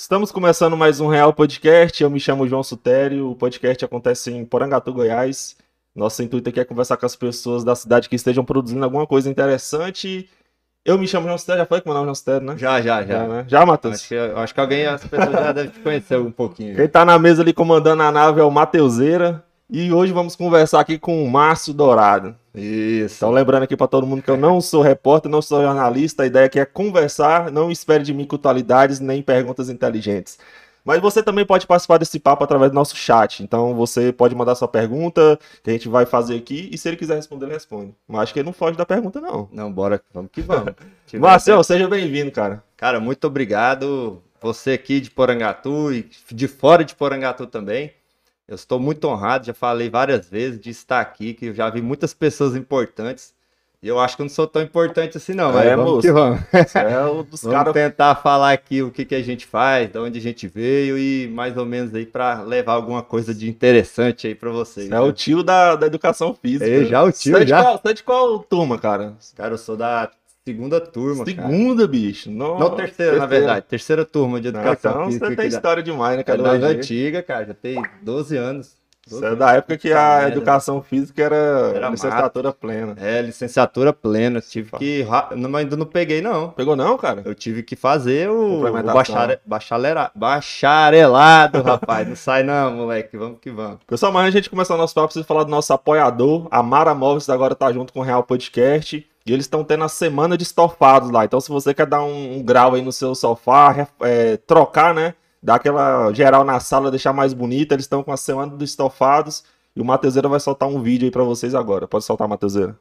Estamos começando mais um Real Podcast. Eu me chamo João Sutério. O podcast acontece em Porangatu, Goiás. Nosso intuito aqui é conversar com as pessoas da cidade que estejam produzindo alguma coisa interessante. Eu me chamo João Sutério. Já falei que meu nome é João Sutério, né? Já, já, já. Já, né? Já, Matheus? Acho que, acho que alguém, as pessoas já devem te conhecer um pouquinho. Quem tá na mesa ali comandando a nave é o Mateuseira. E hoje vamos conversar aqui com o Márcio Dourado. Isso. Então, lembrando aqui para todo mundo que eu não sou repórter, não sou jornalista, a ideia aqui é conversar, não espere de mim cultualidades nem perguntas inteligentes. Mas você também pode participar desse papo através do nosso chat. Então você pode mandar sua pergunta, que a gente vai fazer aqui, e se ele quiser responder, ele responde. Mas acho que ele não foge da pergunta, não. Não, bora, vamos que vamos. Marcel, seja bem-vindo, cara. Cara, muito obrigado. Você aqui de Porangatu e de fora de Porangatu também. Eu estou muito honrado, já falei várias vezes de estar aqui, que eu já vi muitas pessoas importantes. E eu acho que eu não sou tão importante assim, não. É, vamos que vamos. É o dos Vamos caras. tentar falar aqui o que, que a gente faz, de onde a gente veio e mais ou menos aí para levar alguma coisa de interessante aí para vocês. É o tio da, da educação física. É, já o tio, Você é de já. qual- Você é de qual turma, cara? Cara, eu sou da segunda turma, cara. Segunda, bicho. Não, Não, terceira, na verdade. Terceira turma de Não, educação então física. você tem aqui da- história demais, né, É cara? das Hoje. antigas, cara. Já tem 12 anos. 12 Você é anos. da época que a educação física era, Era licenciatura plena. É, licenciatura plena. Tive que. ra- Não, mas ainda não peguei, não. Pegou não, cara? Eu tive que fazer o, o bachare- bacharela- bacharelado, rapaz. Não sai não, moleque. Vamos que vamos. Pessoal, de a gente começar o nosso papo, preciso falar do nosso apoiador. A Mara Móveis agora tá junto com o Real Podcast. E eles estão tendo a semana de estofados lá. Então, se você quer dar um, um grau aí no seu sofá, é, trocar, né? Dar aquela geral na sala, deixar mais bonita. Eles estão com a semana dos estofados. E o Mateuseira vai soltar um vídeo aí pra vocês agora. Pode soltar, Mateuseira.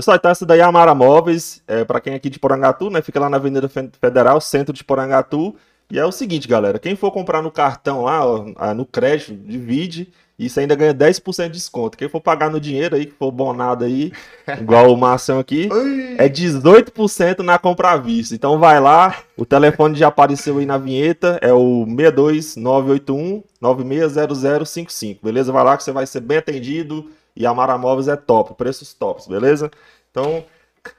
Pessoal, então essa daí é a Mara Móveis, é, para quem é aqui de Porangatu, né? Fica lá na Avenida Fe- Federal, centro de Porangatu. E é o seguinte, galera, quem for comprar no cartão lá, ó, no crédito, divide, isso ainda ganha 10% de desconto. Quem for pagar no dinheiro aí, que for bonado aí, igual o Marcião aqui, é 18% na compra à vista. Então vai lá, o telefone já apareceu aí na vinheta, é o 62981 960055, beleza? Vai lá que você vai ser bem atendido e a Mara Móveis é top, preços tops, beleza? Então,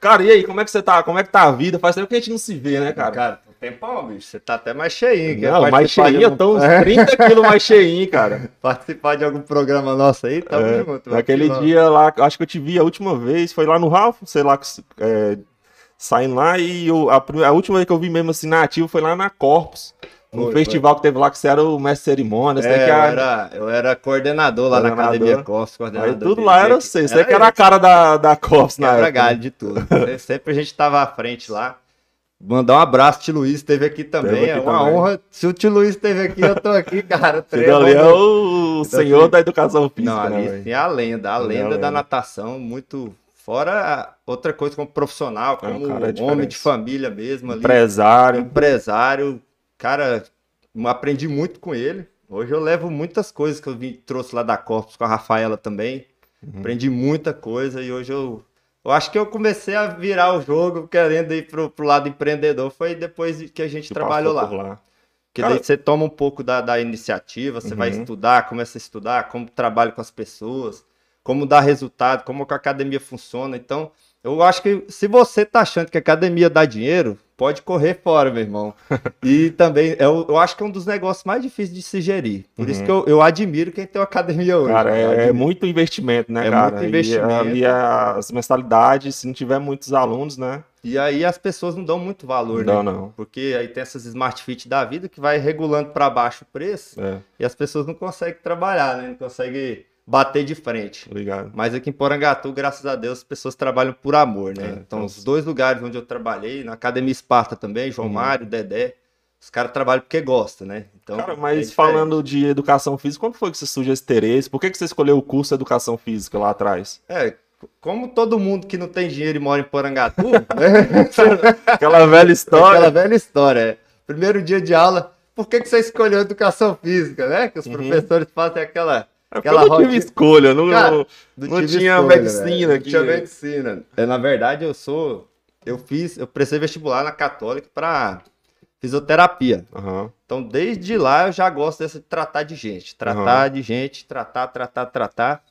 cara, e aí, como é que você tá? Como é que tá a vida? Faz tempo que a gente não se vê, né, cara? Cara, tem tempão, bicho. Você tá até mais cheinho. Não, mais cheinho, eu tô uns É, 30 quilos mais cheinho, cara. Participar de algum programa nosso aí, tamo É, junto. Naquele dia lá, acho que eu te vi a última vez, foi lá no Ralph, sei lá, que, é, saindo lá, e eu- a, a última vez que eu vi mesmo assim na ativa foi lá na Corpus, no Foi, festival que teve lá, que você era o mestre de cerimônias, né, É, que eu, era, eu era coordenador lá na Coordenador. Academia Costos, aí coordenador. tudo lá era você, você que era a cara da, da Corpus na época. né? galho de tudo. Se- Sempre a gente tava à frente lá. Mandar um abraço, tio Luiz esteve aqui também. Esteve é aqui uma também. honra. Se o tio Luiz esteve aqui, eu tô aqui, cara. Três ali é o Então, senhor assim, da educação física, Não, né, ali velho? sim é a lenda, a é a lenda da lenda. natação, muito. Fora outra coisa como profissional, É, um como cara homem diferente. de família mesmo ali. Empresário. empresário, cara, aprendi muito com ele. Hoje eu levo muitas coisas que eu vim, trouxe lá da Corpus com a Rafaela também. Uhum. Aprendi muita coisa e hoje eu, eu acho que eu comecei a virar o jogo querendo ir pro, pro lado empreendedor. Foi depois de que a gente que trabalhou lá. lá. Porque Cara- daí você toma um pouco da, da iniciativa, você vai Uhum. estudar, começa a estudar como trabalho com as pessoas, como dar resultado, como que a academia funciona. Então, eu acho que se você tá achando que a academia dá dinheiro, pode correr fora, meu irmão. e também, eu, eu acho que é um dos negócios mais difíceis de se gerir. Por isso Uhum. que eu, eu admiro quem tem uma academia hoje. Cara, é, é muito investimento, né, É cara? muito E investimento. ali as mensalidades, se não tiver muitos alunos, né? E aí as pessoas não dão muito valor, Não, né? não. Porque aí tem essas Smart Fit da vida que vai regulando para baixo o preço. É, E as pessoas não conseguem trabalhar, né? Não conseguem bater de frente. ligado. Mas aqui em Porangatu, graças a Deus, as pessoas trabalham por amor, né? É, então, então- os dois lugares onde eu trabalhei, na Academia Esparta também, João Uhum. Mário, Dedé, os caras trabalham porque gostam, né? Então, Cara, é mas diferente. falando de educação física, quando foi que você surgiu esse interesse? Por que, que você escolheu o curso de educação física lá atrás? É, como todo mundo que não tem dinheiro e mora em Porangatu, né? Aquela velha história. Aquela velha história. é. Primeiro dia de aula, por que, que você escolheu educação física, né? Que os Uhum. professores fazem aquela, É porque eu não tive escolha, não, Cara, não, Não tinha escolha, medicina tinha medicina. É, na verdade, eu sou. Eu fiz. Eu prestei vestibular na Católica pra fisioterapia. Aham. Então, desde lá, eu já gosto dessa de tratar de gente. Tratar de gente, tratar, tratar, tratar.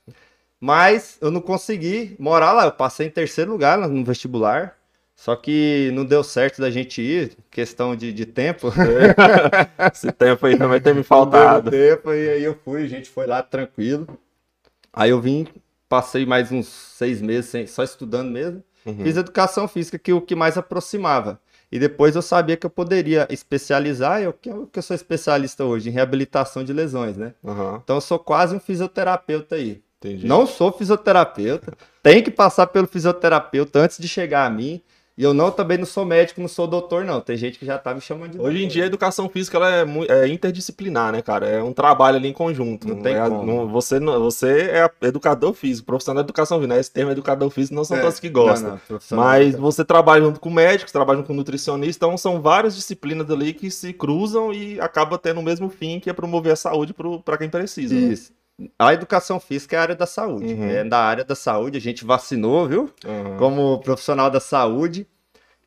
Mas eu não consegui morar lá. Eu passei em terceiro lugar no vestibular. Só que não deu certo da gente ir, questão de, de tempo. Esse tempo aí também tem me faltado. tempo, e aí eu fui, a gente foi lá tranquilo. Aí eu vim, passei mais uns seis meses sem- só estudando mesmo. Uhum. Fiz educação física, que é o que mais aproximava. E depois eu sabia que eu poderia especializar, eu que eu, sou especialista hoje em reabilitação de lesões, né? Aham, Então eu sou quase um fisioterapeuta aí. entendi. Não sou fisioterapeuta, tem que passar pelo fisioterapeuta antes de chegar a mim. E eu não também não sou médico, não sou doutor, não. Tem gente que já tá me chamando de Hoje em doutor. dia a educação física ela é, é interdisciplinar, né, cara? É um trabalho ali em conjunto. Não tem é, como. não- você, não- você é educador físico, profissional de educação física. Né? Esse termo educador físico não são É, todos que gostam. Mas você trabalha junto com médicos, trabalha junto com nutricionista, então são várias disciplinas ali que se cruzam e acaba tendo o mesmo fim, que é promover a saúde para quem precisa. né? A educação física é a área da saúde. Uhum. É da área da saúde, a gente vacinou, viu? Aham. Como profissional da saúde.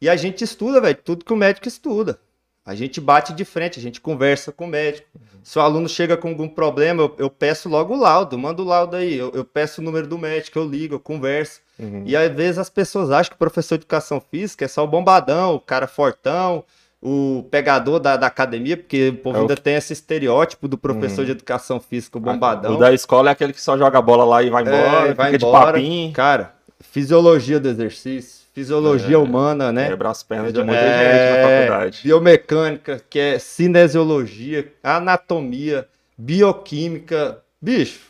E a gente estuda, velho, tudo que o médico estuda. A gente bate de frente, a gente conversa com o médico. Se o aluno chega com algum problema, eu, eu peço logo o laudo, manda o laudo aí. Eu, eu peço o número do médico, eu ligo, eu converso. Uhum. E às vezes as pessoas acham que o professor de educação física é só o bombadão, o cara fortão, o pegador da, da academia, porque o povo É o ainda tem esse estereótipo do professor Uhum. de educação física, o bombadão. O da escola é aquele que só joga bola lá e vai embora, É, vai fica embora. de papinho, Cara, fisiologia do exercício, fisiologia É, humana, né? quebra as pernas de muita É, gente na faculdade. Biomecânica, que é cinesiologia, anatomia, bioquímica. Bicho,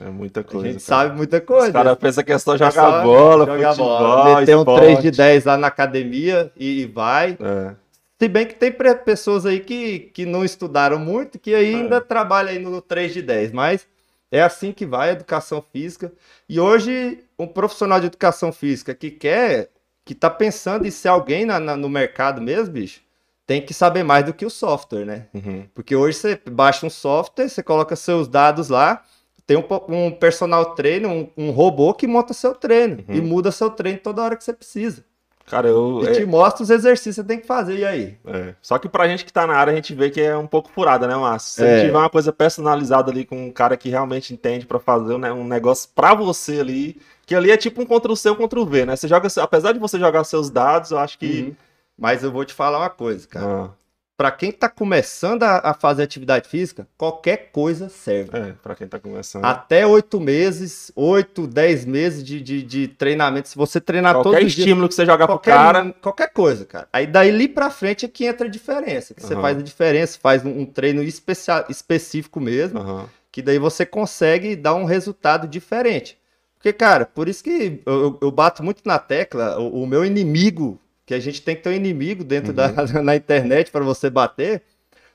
É muita a coisa. gente cara. sabe muita coisa. Os caras pensam que é só É jogar bola, jogar futebol, bola, meter um esporte. 3 de 10 lá na academia e, e vai. É. Se bem que tem pessoas aí que, que não estudaram muito, que ainda trabalham aí no 3 de 10, mas é assim que vai a educação física. E hoje, um profissional de educação física que quer, que tá pensando em ser alguém na- na- no mercado mesmo, bicho, tem que saber mais do que o software, né? Uhum. Porque hoje você baixa um software, você coloca seus dados lá, tem um, um personal trainer, um, um robô que monta seu treino Uhum. e muda seu treino toda hora que você precisa. Cara, eu. E é- te mostra os exercícios que você tem que fazer, e aí? É. Só que pra gente que tá na área, a gente vê que é um pouco furada, né, Márcio? Se É. tiver uma coisa personalizada ali com um cara que realmente entende pra fazer um, né, um negócio pra você ali, que ali é tipo um Ctrl-C, um Ctrl-V, né? Você joga, apesar de você jogar seus dados, eu acho que... Uhum. Mas eu vou te falar uma coisa, cara. Ah, Pra quem tá começando a, a fazer atividade física, qualquer coisa serve. é, pra quem tá começando. Até oito meses, oito, dez meses de, de, de treinamento. Se você treinar Qualquer todos os dias, estímulo que você jogar pro qualquer, cara... qualquer coisa, cara. Aí daí ali pra frente é que entra a diferença. Que você Aham. faz a diferença, faz um, um treino especia- específico mesmo, Aham. que daí você consegue dar um resultado diferente. Porque, cara, por isso que eu, eu- eu bato muito na tecla, o, o meu inimigo, que a gente tem que ter um inimigo dentro da na internet para você bater,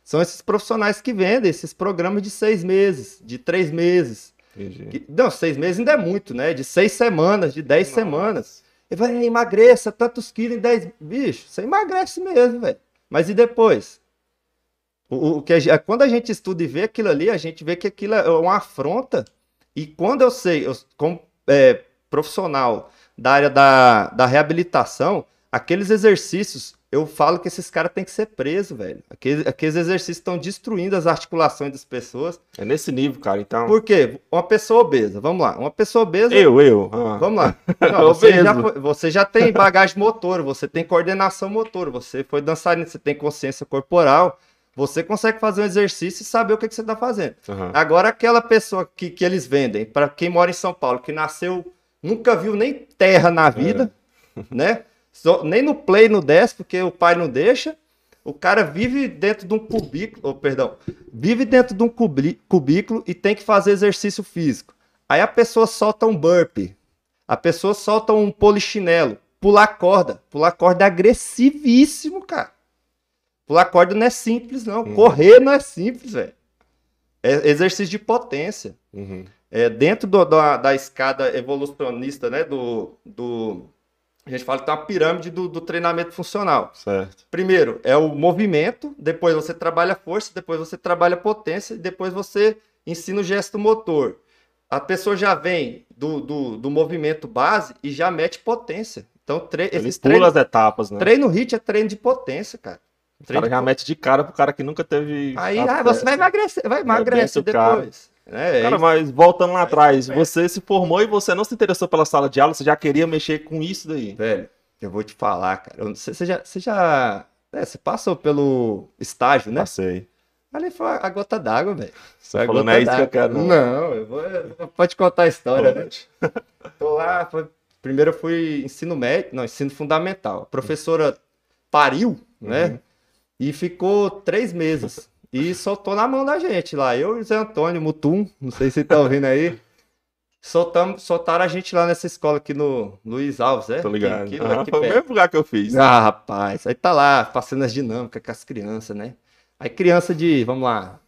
são esses profissionais que vendem esses programas de seis meses, de três meses. Que- não, seis meses ainda é muito, né? De seis semanas, de dez semanas. E vai, emagreça tantos quilos em dez. Bicho, você emagrece mesmo, velho. Mas e depois? O, o- que a quando a gente estuda e vê aquilo ali, a gente vê que aquilo é uma afronta. E quando eu sei, eu, como é, profissional da área da, da reabilitação, aqueles exercícios, eu falo que esses caras têm que ser presos, velho. Aqueles, aqueles exercícios estão destruindo as articulações das pessoas. É nesse nível, cara, então... Por quê? Uma pessoa obesa, vamos lá. Uma pessoa obesa. Eu, eu. ah. Vamos lá. Não, você, já você já tem bagagem motor, você tem coordenação motor, você foi dançarino, você tem consciência corporal, você consegue fazer um exercício e saber o que, que você está fazendo. Aham. Agora, aquela pessoa que, que eles vendem, para quem mora em São Paulo, que nasceu, nunca viu nem terra na vida, né? Só- nem no play, no desce, porque o pai não deixa. O cara vive dentro de um cubículo, oh, perdão, vive dentro de um cubículo e tem que fazer exercício físico. Aí a pessoa solta um burpee, a pessoa solta um polichinelo, pular corda. Pular corda é agressivíssimo, cara. Pular corda não é simples, não. Uhum. Correr não é simples, velho. É exercício de potência. Uhum. É, dentro do- da, da escada evolucionista, né? Do, do, a gente fala que tem uma pirâmide do, do treinamento funcional. Certo. Primeiro é o movimento, depois você trabalha força, depois você trabalha potência, e depois você ensina o gesto motor. a pessoa já vem do, do, do movimento base e já mete potência. Então, tre Ele esses pula treinos, as etapas, né? treino HIIT é treino de potência, cara. O Treino cara de já mete de cara pro cara que nunca teve. Aí ah, você vai emagrecer, vai emagrecer o cara. depois. É, Cara, mas voltando lá atrás, você se formou e você não se interessou pela sala de aula, você já queria mexer com isso daí. Velho, eu vou te falar, cara. Sei, você já. Você já. é, você passou pelo estágio, né? Passei. Ali foi a gota d'água, velho. Você falou, não é isso que eu quero, não. Não, eu vou. eu- Pode contar a história, né? Tô lá, foi- primeiro eu fui ensino médio, não, ensino fundamental. A professora pariu, né? Uhum. E ficou três meses. E soltou na mão da gente lá. Eu e o Zé Antônio Mutum, não sei se tá ouvindo aí. Soltamos, soltaram a gente lá nessa escola aqui no Luiz Alves, é? Tô ligado. Aqui, aqui foi o mesmo lugar que eu fiz. Ah, rapaz, aí tá lá, passando as dinâmicas com as crianças, né? Aí criança de, vamos lá,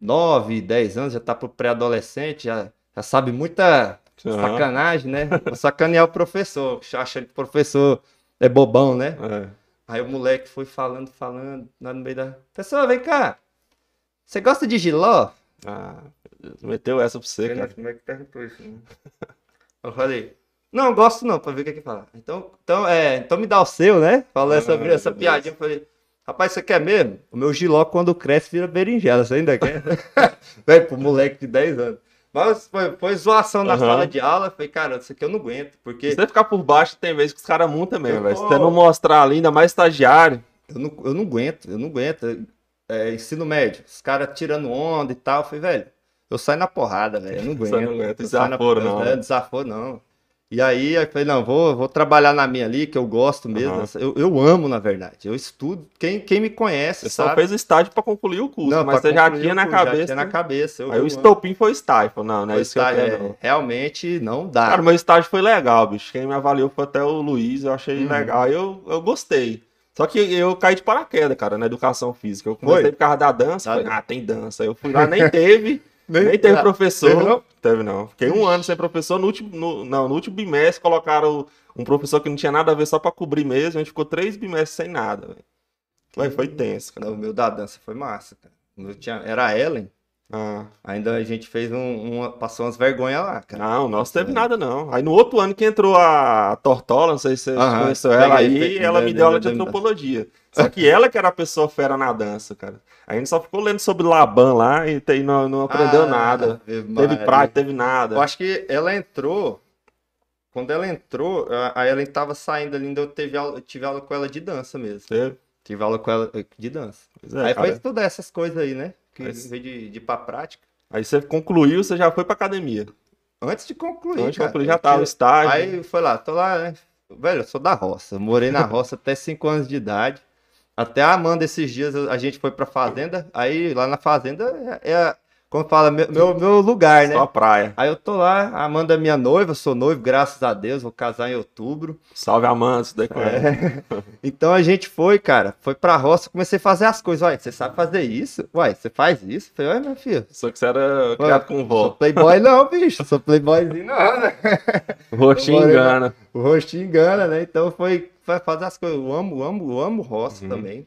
9, 10 anos, já tá pro pré-adolescente, já, já sabe muita Aham. sacanagem, né? Sacanear o professor, achando que o professor é bobão, né? É. Aí o moleque foi falando, falando, lá no meio da... Pessoal, vem cá, você gosta de giló? Ah, meteu essa pra você, cara. Como é que perguntou isso? né? Eu falei, não, gosto não, pra ver o que é que fala. Então, então, é, então me dá o seu, né? Falou essa, Ah, essa piadinha, eu falei, rapaz, você quer mesmo? O meu giló, quando cresce, vira berinjela, você ainda quer? Velho, pro moleque de 10 anos. Mas foi, foi zoação na Aham. sala de aula, falei, cara, isso aqui eu não aguento, porque Se você ficar por baixo, tem vezes que os caras montam mesmo, velho. Se você não mostrar ali, ainda mais estagiário. eu não, eu não aguento, eu não aguento. É, ensino médio, os caras tirando onda e tal, falei, velho, eu saio na porrada, velho, eu não Você aguento. não Eu saio na- desaforo não, é, né? desaforo não. E aí, eu falei, não, vou, vou trabalhar na minha ali, que eu gosto mesmo. Aham. Eu, eu amo, na verdade. Eu estudo. Quem, quem me conhece, Você só sabe? fez o estágio pra concluir o curso, Não, mas você já tinha o na curso, já cabeça. tinha na cabeça. Eu, Aí eu o estopim foi estágio. Falou, não, não é isso que eu estágio, quero, é, realmente não dá. Cara, meu estágio foi legal, bicho. Quem me avaliou foi até o Luiz, eu achei Uhum. legal. Aí eu, eu gostei. Só que eu caí de paraquedas, cara, na educação física. Eu comecei Foi? por causa da dança. Da falei, dança. ah, tem dança. Eu fui lá, nem teve. Nem teve Ah, professor. teve não? Teve não. Fiquei um ano sem professor. No último, no, não, no último bimestre colocaram um professor que não tinha nada a ver só pra cobrir mesmo. A gente ficou três bimestres sem nada, velho. Foi, foi tenso, cara. Não, o meu da dança foi massa, cara. Tinha, era a Ellen. Ah, Ainda a gente fez um, uma- passou umas vergonhas lá, cara. não, o nosso teve nada não. Aí no outro ano que entrou a Tortola, não sei se você Aham, conheceu ela peguei, aí, peguei, ela me deu aula de antropologia. Só que ela que era a pessoa fera na dança, cara. A gente só ficou lendo sobre Laban lá e não, não aprendeu Ah, nada. Teve prática, teve nada. Eu acho que ela entrou. Quando ela entrou, a Ellen tava saindo ali, ainda eu teve aula, eu tive aula com ela de dança mesmo. Teve? Tive aula com ela eh, de dança. É, aí cara. foi estudar essas coisas aí, né? Que vez de, de ir pra prática. Aí você concluiu, você já foi pra academia. Antes de concluir. Antes de concluir já tava o tinha- estágio. Aí foi lá, tô lá, né? Velho, eu sou da roça. Morei na roça até 5 anos de idade. Até a Amanda, esses dias, a gente foi pra fazenda. Aí lá na fazenda é, é como fala, meu, meu, meu lugar, né? Só praia. Aí eu tô lá, a Amanda é minha noiva, sou noivo, graças a Deus, vou casar em outubro. Salve Amanda, isso daí com ela. É. Então a gente foi, cara, foi pra roça, comecei a fazer as coisas. Uai, você sabe fazer isso? Uai, você faz isso? Eu Falei, ué, meu filho. Só que você era criado com Sou vó. playboy não, bicho. Sou playboyzinho não, né? O rostinho engana. O rostinho engana, né? Então foi, fazer as coisas. Eu amo, amo, amo roça Uhum. também.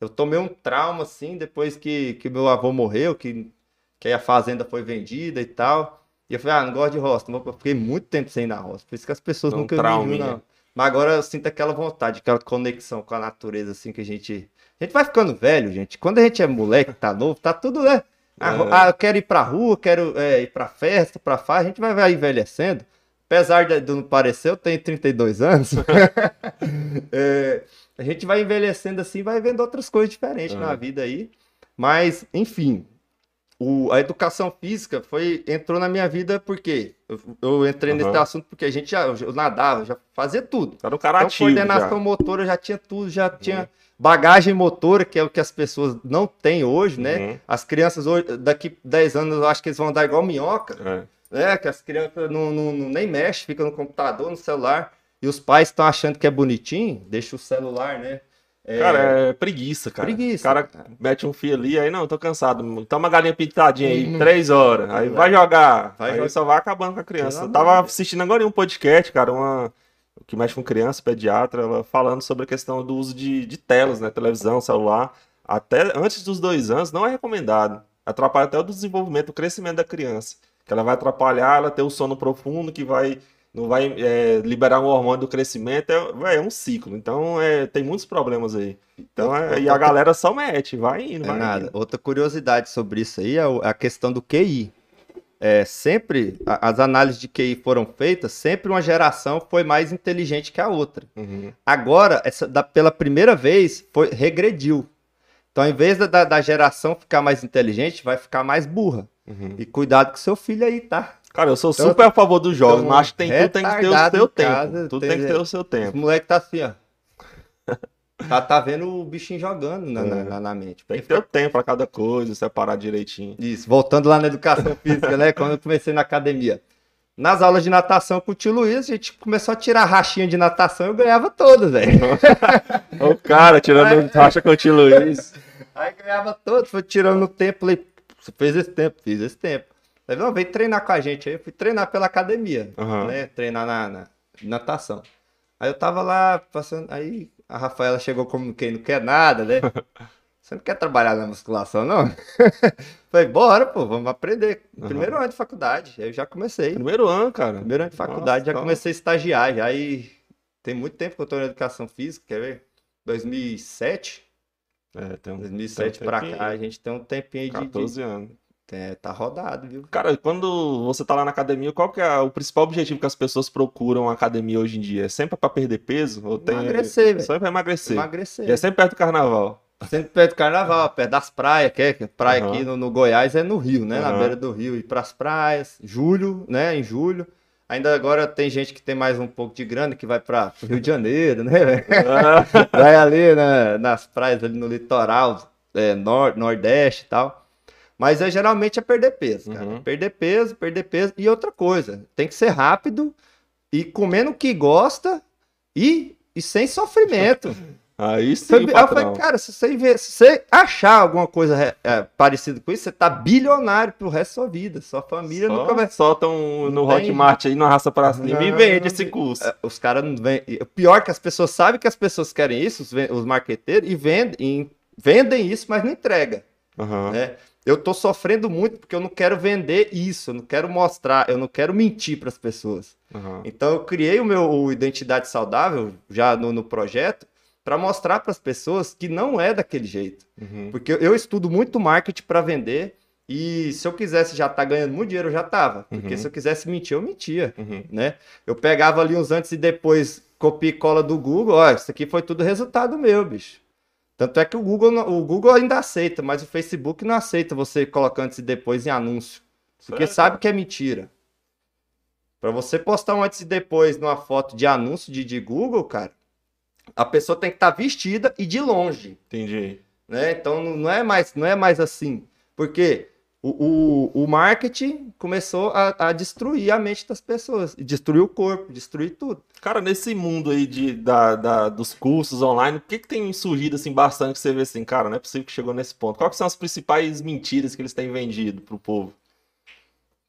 Eu tomei um trauma, assim, depois que, que meu avô morreu, que, que aí a fazenda foi vendida e tal. E eu falei, ah, não gosto de roça. não Eu fiquei muito tempo sem ir na roça. Por isso que as pessoas Um nunca me viram, trauminha. não. Mas agora eu sinto aquela vontade, aquela conexão com a natureza, assim, que a gente. A gente vai ficando velho, gente. Quando a gente é moleque, tá novo, tá tudo, né? Ah, É. ah, eu quero ir pra rua, quero é, ir pra festa, pra farra. A gente vai, vai envelhecendo. Apesar de, de não parecer, eu tenho 32 anos. É, a gente vai envelhecendo assim, vai vendo outras coisas diferentes Uhum. na vida aí. Mas, enfim, o- a educação física foi entrou na minha vida porque eu, eu entrei nesse Uhum. assunto porque a gente já eu nadava, já fazia tudo. Era um cara Então, ativo. coordenação motora já tinha tudo, já tinha bagagem motora, que é o que as pessoas não têm hoje, já. né? Uhum. As crianças hoje, daqui 10 anos, eu acho que eles vão andar igual minhoca, É. né? Que as crianças não, não- não- nem mexem, ficam no computador, no celular. E os pais estão achando que é bonitinho, deixa o celular, né? É, Cara, é preguiça, cara. Preguiça, O cara mete um fio ali, aí não, tô cansado. Toma uma galinha pintadinha aí, Uhum. três horas. Aí vai jogar. Vai aí jogar. só vai acabando com a criança. Eu tava assistindo agora em um podcast, cara, uma que mexe com criança, pediatra, ela falando sobre a questão do uso de, de telas, né? Televisão, celular. Até antes dos dois anos não é recomendado. Atrapalha até o desenvolvimento, o crescimento da criança. que ela vai atrapalhar ela ter o sono profundo, que vai não vai é, liberar um hormônio do crescimento, é, é um ciclo. Então é, tem muitos problemas aí. Então, é, e a galera só mete, vai indo, É vai nada. indo. Outra curiosidade sobre isso aí é a questão do QI. É, sempre, a- as análises de QI foram feitas, sempre uma geração foi mais inteligente que a outra. Uhum. Agora, essa, da- pela primeira vez, foi, regrediu. Então, em vez da, da- da geração ficar mais inteligente, vai ficar mais burra. Uhum. E cuidado com seu filho aí, tá? Cara, eu sou Então, super a favor dos jogos, então, mas acho que tem, tudo tem que ter o seu casa, tempo. Tudo tem- tem que ter o seu Esse tempo. moleque tá assim, ó. Tá, tá vendo o bichinho jogando na, É. na- na mente. Tem que ter o tempo pra cada coisa, separar direitinho. Isso, voltando lá na educação física, né? Quando eu comecei na academia. Nas aulas de natação com o tio Luiz, a gente começou a tirar rachinha de natação e eu ganhava todas, velho. O cara tirando racha com o tio Luiz. Aí ganhava todas, foi tirando no tempo, falei, você fez esse tempo, fiz esse tempo. Não, veio treinar com a gente aí, eu fui treinar pela academia, Aham. né? Treinar na, na natação. Aí eu tava lá passando, aí a Rafaela chegou como quem não quer nada, né? Você não quer trabalhar na musculação, não? Falei, bora, pô, vamos aprender. Primeiro ano de faculdade, aí eu já comecei. Primeiro ano, cara. Primeiro ano de faculdade, Nossa, já então- comecei a estagiar. Já aí tem muito tempo que eu tô na educação física, quer ver? 2007, É, tem um, 2007 tem um pra cá, a gente tem um tempinho de- 14 anos. É, tá rodado, viu? Cara, quando você tá lá na academia, qual que é o principal objetivo que as pessoas procuram a academia hoje em dia? É sempre pra perder peso? Ou tem... Emagrecer, velho. Sempre pra emagrecer. Emagrecer. E é sempre perto do carnaval. Sempre perto do carnaval, perto das praias, que é que praia Aham. aqui no, no Goiás é no Rio, né? Na Aham. beira do rio, ir pras praias, julho, né? Em julho. Ainda agora tem gente que tem mais um pouco de grana que vai para Rio de Janeiro, né? vai ali né, nas praias ali no litoral, é, nor nordeste e tal. Mas é geralmente é perder peso, cara. Uhum. Perder peso, perder peso. E outra coisa, tem que ser rápido e comendo o que gosta e, e sem sofrimento. Aí sim, Aí eu falei, cara, se você, ver- se você achar alguma coisa é, é, parecida com isso, você tá bilionário pro resto da sua vida. Sua família Só nunca vai. soltam no tem- Hotmart aí, no Arrasta Pra Cima e vende esse curso. É, Os caras não vêm. O pior é que as pessoas sabem que as pessoas querem isso, os, os marqueteiros, e vendem, e vendem isso, mas não entrega. Aham. né? Eu tô sofrendo muito porque eu não quero vender isso, eu não quero mostrar, eu não quero mentir para as pessoas. aham. Então eu criei o meu o Identidade Saudável já no, no projeto para mostrar para as pessoas que não é daquele jeito. Uhum. Porque eu estudo muito marketing para vender e se eu quisesse já estar ganhando muito dinheiro, eu já tava. Porque Uhum. se eu quisesse mentir, eu mentia, Uhum. né? Eu pegava ali uns antes e depois, copia e cola do Google, ó, isso aqui foi tudo resultado meu, bicho. Tanto é que o Google, o Google ainda aceita, mas o Facebook não aceita você colocar antes e depois em anúncio. Porque Sério? sabe que é mentira. Para você postar um antes e depois numa foto de anúncio de, de Google, cara, a pessoa tem que estar vestida e de longe Entendi. né? Então não não é mais, não é mais assim. Porque o, o, o marketing começou a, a destruir a mente das pessoas. Destruir o corpo, destruir tudo. Cara, nesse mundo aí de, da, da- dos cursos online, o que, que tem surgido assim bastante que você vê assim, cara, não é possível que chegou nesse ponto. Quais são as principais mentiras que eles têm vendido pro povo?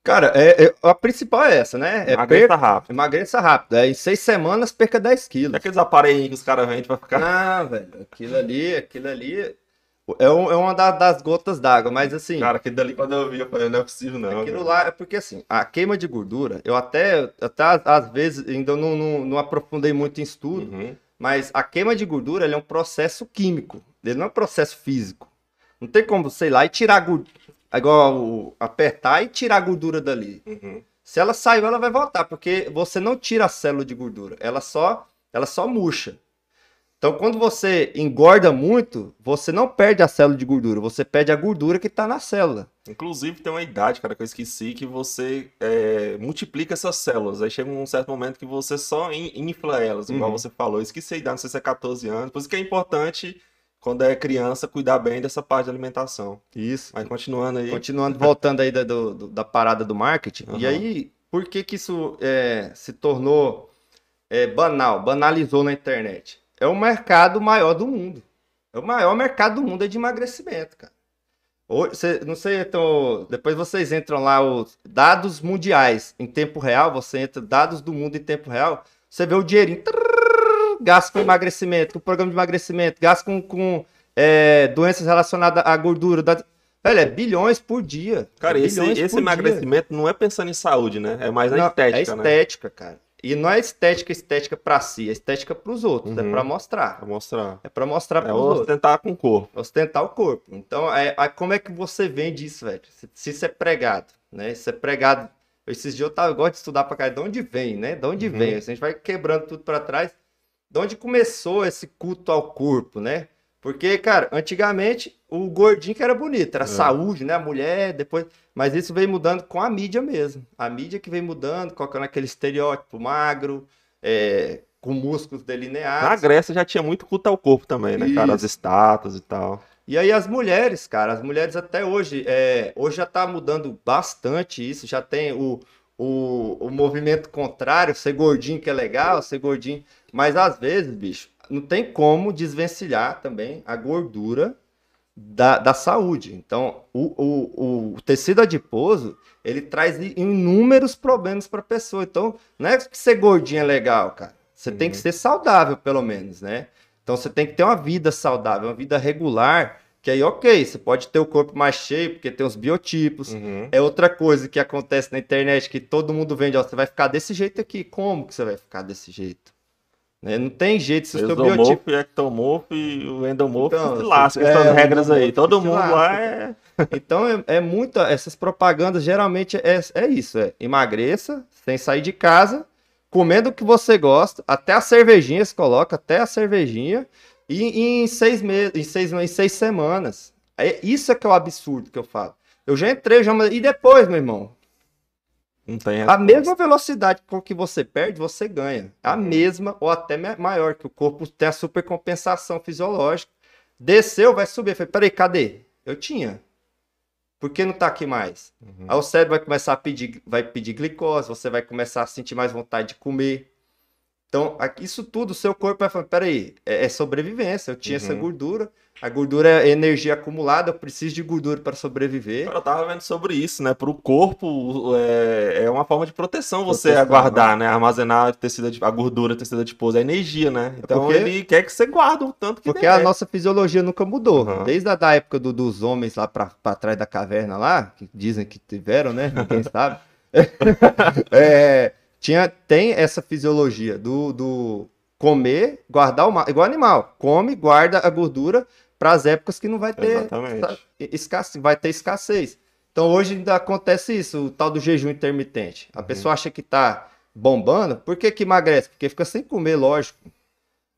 Cara, é, é- a principal é essa, né? É Emagreça per... rápido. Emagreça rápido. É, em seis semanas perca 10 É quilos. aqueles aparelhos que os caras vendem pra ficar. Ah, velho, aquilo ali, aquilo ali é, um- é uma da- das gotas d'água, mas assim. Cara, aquele dali quando eu vi, eu falei, não é possível não. Aquilo cara. lá é porque assim, a queima de gordura, eu até, até às- vezes ainda não, não, não aprofundei muito em estudo, Uhum. mas a queima de gordura é um processo químico, ele não é um processo físico. Não tem como você ir lá e tirar a gordura, igual o- apertar e tirar a gordura dali. Uhum. Se ela saiu, ela vai voltar, porque você não tira a célula de gordura, ela só, ela só murcha. Então, quando você engorda muito, você não perde a célula de gordura, você perde a gordura que está na célula. Inclusive tem uma idade, cara, que eu esqueci, que você é, multiplica essas células. Aí chega um certo momento que você só in- infla elas, igual Uhum. você falou. Eu esqueci a idade, não sei se é 14 anos. Por isso que é importante, quando é criança, cuidar bem dessa parte de alimentação. Isso. Mas continuando aí. Continuando, voltando aí da, do- da parada do marketing. E Aham. aí, por que que isso é, se tornou é, banal, banalizou na internet? É o mercado maior do mundo. É o maior mercado do mundo é de emagrecimento, cara. Hoje, não sei, então, depois vocês entram lá, os dados mundiais em tempo real, você entra dados do mundo em tempo real, você vê o dinheirinho, trrr, gasto com emagrecimento, com programa de emagrecimento, gasto com, com é, doenças relacionadas à gordura, da- Velho, é bilhões por dia. Cara, é esse, esse por dia. emagrecimento não é pensando em saúde, né? É mais na Não, estética, é né? estética, cara. E não é estética, estética pra si, é estética pros outros, é Uhum. pra mostrar. Pra mostrar. É pra mostrar É pros outros. ostentar com o corpo. Ostentar o corpo. Então, é, é- como é que você vende isso, velho? Se, se isso é pregado, né? Isso é pregado. Esses dias eu, tava, eu gosto de estudar pra cá, de onde vem, né? De onde Uhum. vem? A gente vai quebrando tudo pra trás. De onde começou esse culto ao corpo, né? Porque, cara, antigamente o gordinho que era bonito, era É. saúde, né? A mulher, depois. Mas isso veio mudando com a mídia mesmo. A mídia que vem mudando, colocando aquele estereótipo magro, é, com músculos delineados. Na Grécia já tinha muito culto ao corpo também, né, cara? As Isso. estátuas e tal. E aí as mulheres, cara, as mulheres até hoje, é, hoje já tá mudando bastante isso, já tem o, o, o movimento contrário, ser gordinho que é legal, ser gordinho, mas às vezes, bicho, não tem como desvencilhar também a gordura da, da saúde. Então, o, o, o tecido adiposo, ele traz inúmeros problemas para a pessoa. Então, não é que ser gordinho é legal, cara. Você tem que Uhum. ser saudável, pelo menos, né? Então, você tem que ter uma vida saudável, uma vida regular, que aí, ok, você pode ter o corpo mais cheio, porque tem os biotipos. Uhum. É outra coisa que acontece na internet, que todo mundo vende, ó, você vai ficar desse jeito aqui. Como que você vai ficar desse jeito? Né? Não tem jeito se o seu biotipo Exomorfo, ectomorfo e o endomorfo Então, se lasca, é, essas regras aí. Todo mundo lasca. lá é... Então é, é muita. Essas propagandas geralmente é, é isso: é emagreça, sem sair de casa, comendo o que você gosta, até a cervejinha se coloca, até a cervejinha, e, e em seis meses, em seis, em seis semanas. É, isso é que é o absurdo que eu falo. Eu já entrei, já. E depois, meu irmão? Não tem A mesma velocidade com que você perde, você ganha. A Uhum. mesma ou até ma- maior, que o corpo tem a supercompensação fisiológica. Desceu, vai subir. Eu falei, peraí, cadê? Eu tinha. Por que não tá aqui mais? Uhum. Aí o cérebro vai começar a pedir, vai pedir glicose, você vai começar a sentir mais vontade de comer. Então, isso tudo, o seu corpo vai falar, peraí, é, é sobrevivência, eu tinha essa Uhum. gordura, a gordura é energia acumulada, eu preciso de gordura para sobreviver. Eu tava vendo sobre isso, né? Pro corpo é, é uma forma de proteção você Proteção, aguardar, né? Armazenar a, tecida de- a gordura, tecido adiposo, é energia, né? Então porque- ele quer que você guarde o tanto que Porque der. a nossa fisiologia nunca mudou. Uhum. Desde a da época do- dos homens lá pra trás da caverna lá, que dizem que tiveram, né? Ninguém sabe. É, tinha, tem essa fisiologia do, do comer, guardar o igual animal. Come, guarda a gordura para as épocas que não vai ter escassez, vai ter escassez. Então hoje ainda acontece isso, o tal do jejum intermitente. A Uhum. pessoa acha que tá bombando, por que que emagrece? Porque fica sem comer, lógico.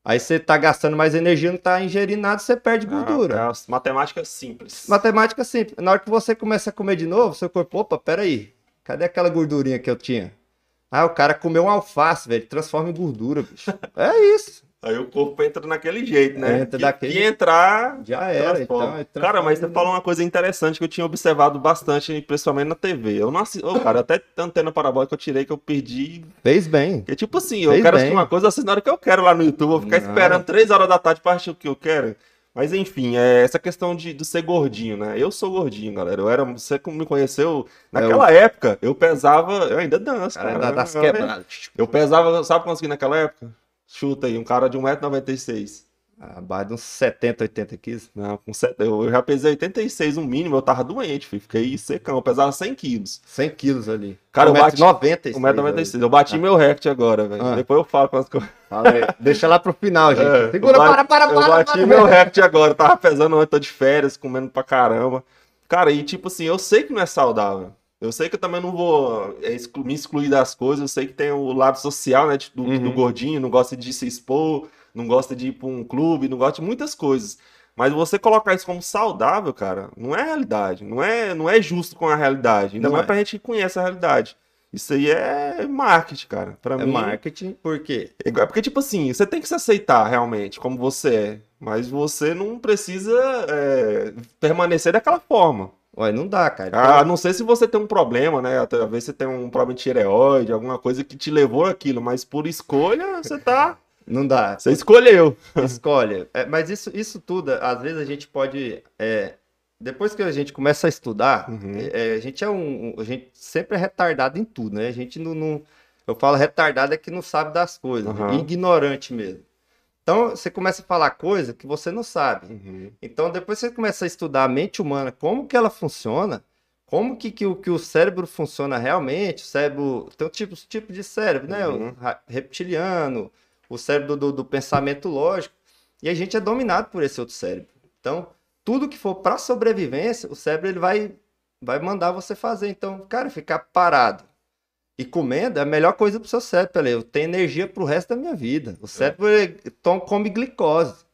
Aí você tá gastando mais energia, não tá ingerindo nada, você perde gordura. É, é as matemáticas simples. Matemática simples. Na hora que você começa a comer de novo, seu corpo, opa, peraí, cadê aquela gordurinha que eu tinha? Ah, o cara comeu um alface, velho, transforma em gordura, bicho. É isso. Aí o corpo entra naquele jeito, né? Entra que, daquele- que entrar. Já era, então. é Cara, mas você em- falou uma coisa interessante que eu tinha observado bastante, principalmente na TV. Eu não assisto. Ô, cara, até antena parabólica eu tirei que eu perdi. Fez bem. Porque, tipo assim, eu Fez quero bem. assistir uma coisa assim na hora que eu quero lá no YouTube. Eu vou ficar Não. esperando três horas da tarde pra assistir o que eu quero. Mas enfim, é essa questão de, de ser gordinho, né? Eu sou gordinho, galera. Eu era. Você como me conheceu. Naquela época, eu pesava. Eu ainda danço, Cara, cara. Eu- quebradas. Eu pesava, sabe quantos que naquela época? Chuta aí, um cara de 1,96m. Abaixo de uns 70, 80 quilos. Não, com set... eu eu já pesei 86 no mínimo, eu tava doente, filho. Fiquei secão, eu pesava 100 quilos. 100 quilos ali. Cara, eu bati- 96. 1,96m. Eu bati meu recorde agora, velho. Ah. Depois eu falo quantas coisas. Fala aí. Deixa lá pro final, gente. É, Segura, eu para, bati- para, Eu para. bati para. meu recorde agora, eu tava pesando ontem, tô de férias, comendo pra caramba. Cara, e tipo assim, eu sei que não é saudável. Eu sei que eu também não vou é, me excluir das coisas. Eu sei que tem o lado social, né? Do, Uhum. do gordinho, não gosta de se expor, não gosta de ir pra um clube, não gosta de muitas coisas. Mas você colocar isso como saudável, cara, não é realidade. Não é, não é justo com a realidade. Ainda Não mais é. pra gente que conhece a realidade. Isso aí é marketing, cara. Pra É mim. marketing, por quê? É igual- porque, tipo assim, você tem que se aceitar realmente como você é, mas você não precisa é, permanecer daquela forma. Ué, não dá, cara. Então, A não ser se você tem um problema, né? Talvez você tenha um problema de tireoide, alguma coisa que te levou aquilo, mas por escolha você tá. Não dá. Você escolheu. Escolha. É, mas isso, isso tudo, às vezes a gente pode. é, depois que a gente começa a estudar, Uhum. é, a gente é um. A gente sempre é retardado em tudo, né? A gente não. não- eu falo retardado é que não sabe das coisas, Uhum. ignorante mesmo. Então, você começa a falar coisa que você não sabe. Uhum. Então, depois você começa a estudar a mente humana, como que ela funciona, como que, que, o, que o cérebro funciona realmente, o cérebro... Tem um tipo, tipo de cérebro, né? Uhum. O ra- reptiliano, o cérebro do, do pensamento lógico. E a gente é dominado por esse outro cérebro. Então, tudo que for para sobrevivência, o cérebro ele vai, vai mandar você fazer. Então, cara, ficar parado e comendo é a melhor coisa pro seu cérebro. Eu tenho energia pro resto da minha vida. O cérebro ele tom- come glicose.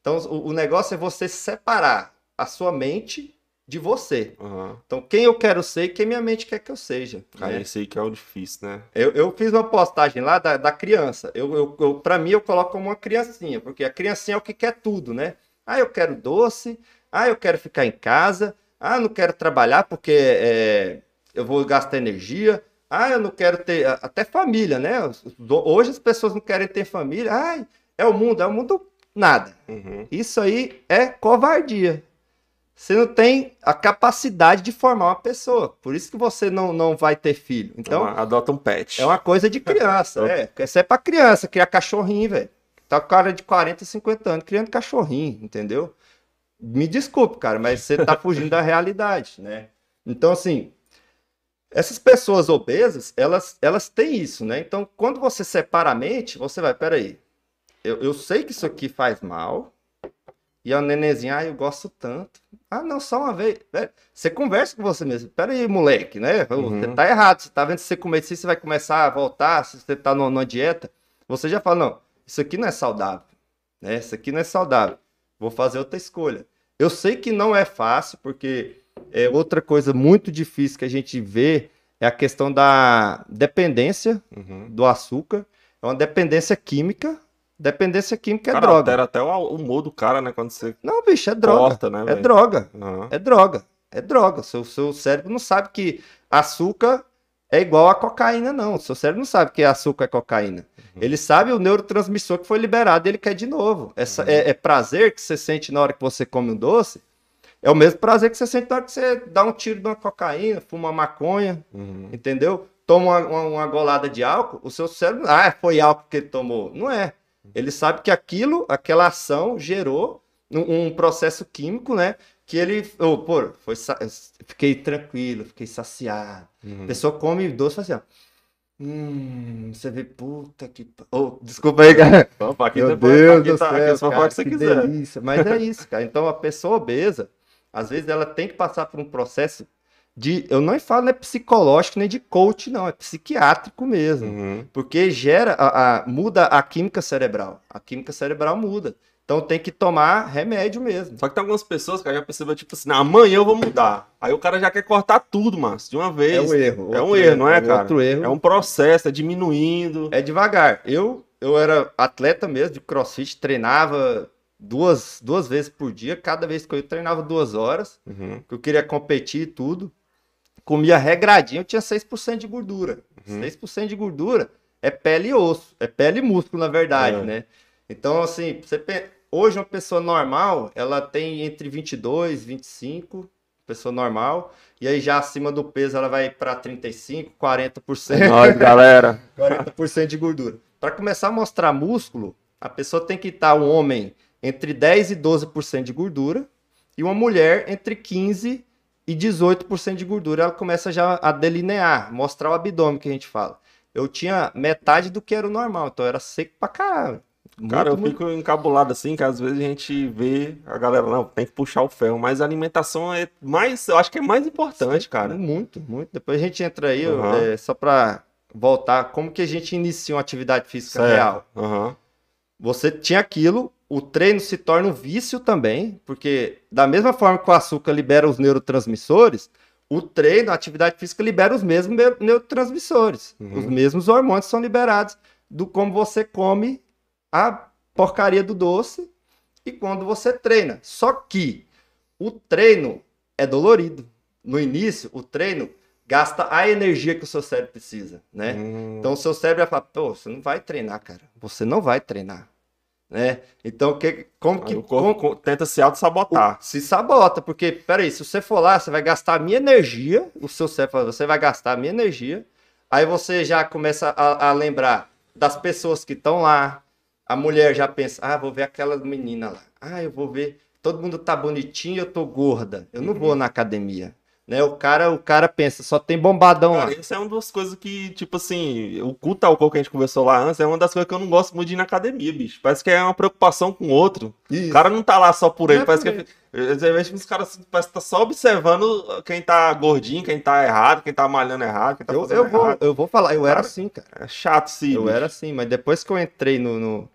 Então, o, o negócio é você separar a sua mente de você. Uhum. Então, quem eu quero ser e quem minha mente quer que eu seja. Cara, né? esse aí que é o difícil, né? Eu, eu fiz uma postagem lá da, da criança. Eu, eu, eu, pra mim, eu coloco como uma criancinha, porque a criancinha é o que quer tudo, né? Ah, eu quero doce. Ah, eu quero ficar em casa. Ah, não quero trabalhar porque é, eu vou gastar energia. Ah, eu não quero ter. Até família, né? Hoje as pessoas não querem ter família. Ai, é o mundo, é o mundo. Nada. Uhum. Isso aí é covardia. Você não tem a capacidade de formar uma pessoa. Por isso que você não, não vai ter filho. Então, adota um pet. é uma coisa de criança. é, isso é pra criança, criar cachorrinho, velho. Tá com cara de 40, 50 anos criando cachorrinho, entendeu? Me desculpe, cara, mas você tá fugindo da realidade, né? Então, assim, essas pessoas obesas, elas, elas têm isso, né? Então, quando você separa a mente, você vai, peraí, eu, eu sei que isso aqui faz mal, e a nenenzinha, ah, eu gosto tanto. Ah, não, só uma vez. Velho, Você conversa com você mesmo. Peraí, moleque, né? Uhum. Você tá errado. Você tá vendo se você comer isso, você vai começar a voltar, se você tá numa, numa dieta. Você já fala, não, isso aqui não é saudável. Né? Isso aqui não é saudável. Vou fazer outra escolha. Eu sei que não é fácil, porque é outra coisa muito difícil que a gente vê é a questão da dependência Uhum. do açúcar. É uma dependência química. Dependência química é Cara, droga. altera até o humor do cara, né? Quando você Não, bicho, é droga. corta, né? É droga. Aham. É droga. É droga. Seu, seu cérebro não sabe que açúcar é igual a cocaína, não. Seu cérebro não sabe que açúcar é cocaína. Ele sabe o neurotransmissor que foi liberado e ele quer de novo. Essa, é, é prazer que você sente na hora que você come um doce. É o mesmo prazer que você sente na hora que você dá um tiro de uma cocaína, fuma uma maconha, Uhum. entendeu? Toma uma, uma, uma golada de álcool, o seu cérebro, ah, foi álcool que ele tomou. Não é. Ele sabe que aquilo, aquela ação gerou um, um processo químico, né? Que ele, oh, pô, foi, fiquei tranquilo, fiquei saciado. A Uhum. pessoa come doce e fala assim, ó. Hum, você vê, puta que. Oh, desculpa aí, cara. Opa, aqui Meu você pode- Deus aqui do tá- aqui céu, pode cara, que você que quiser. delícia. Mas é isso, cara. Então, a pessoa obesa, às vezes ela tem que passar por um processo de... Eu não falo, não é psicológico nem de coach, não. É psiquiátrico mesmo. Uhum. Porque gera, a, a- muda a química cerebral. A química cerebral muda. Então, tem que tomar remédio mesmo. Só que tem algumas pessoas que já percebeu, tipo assim, "Não, amanhã eu vou mudar. Aí o cara já quer cortar tudo, mas de uma vez. É um erro. É um erro, não é, cara? Outro erro. É um processo, é diminuindo. É devagar. Eu, eu era atleta mesmo de crossfit, treinava duas, duas vezes por dia. Cada vez que eu ia, treinava duas horas. Uhum. que eu queria competir e tudo. Comia regradinho, eu tinha 6% de gordura. Uhum. 6% de gordura é pele e osso, é pele e músculo, na verdade, É. né? Então, assim, você pe- hoje uma pessoa normal, ela tem entre 22, 25, pessoa normal, e aí já acima do peso ela vai para 35, 40%. É nóis, galera. 40% de gordura. Para começar a mostrar músculo, a pessoa tem que estar um homem entre 10 e 12% de gordura e uma mulher entre 15 e 18% de gordura. Ela começa já a delinear, mostrar o abdômen que a gente fala. Eu tinha metade do que era o normal, então era seco pra caralho. Cara, eu Muito, fico encabulado assim, que às vezes a gente vê a galera, não, tem que puxar o ferro, mas a alimentação é mais, eu acho que é mais importante, cara. Muito, muito. Depois a gente entra aí, Uhum. é, só pra voltar, como que a gente inicia uma atividade física Certo. real? Aham. Você tinha aquilo, o treino se torna um vício também, porque da mesma forma que o açúcar libera os neurotransmissores, o treino, a atividade física libera os mesmos neu- neurotransmissores. Uhum. Os mesmos hormônios são liberados do como você come a porcaria do doce e quando você treina. Só que o treino é dolorido. No início, o treino gasta a energia que o seu cérebro precisa, né? Hum, Então o seu cérebro vai falar, pô, você não vai treinar, cara. Você não vai treinar. Né? Então, que, como aí que o corpo como- co- tenta se auto-sabotar. se sabota? Porque, peraí, se você for lá, você vai gastar a minha energia, o seu cérebro fala, você vai gastar a minha energia, aí você já começa a, a lembrar das pessoas que estão lá, A mulher já pensa, ah, vou ver aquela menina lá. Ah, eu vou ver, todo mundo tá bonitinho, eu tô gorda. Eu não vou na academia. Né? O cara, o cara pensa, só tem bombadão Cara, lá. isso é uma das coisas que, tipo assim, o culto ao corpo que a gente conversou lá antes é uma das coisas que eu não gosto muito de ir na academia, bicho. Parece que é uma preocupação com o outro. Isso. O cara não tá lá só por ele, é parece por que. Às vezes os caras parece que tá só observando quem tá gordinho, quem tá errado, quem tá malhando errado, quem tá eu, fazendo eu, vou, errado. eu vou falar, eu era Cara, assim, cara. É chato sim. Eu bicho. era assim, mas depois que eu entrei no, no,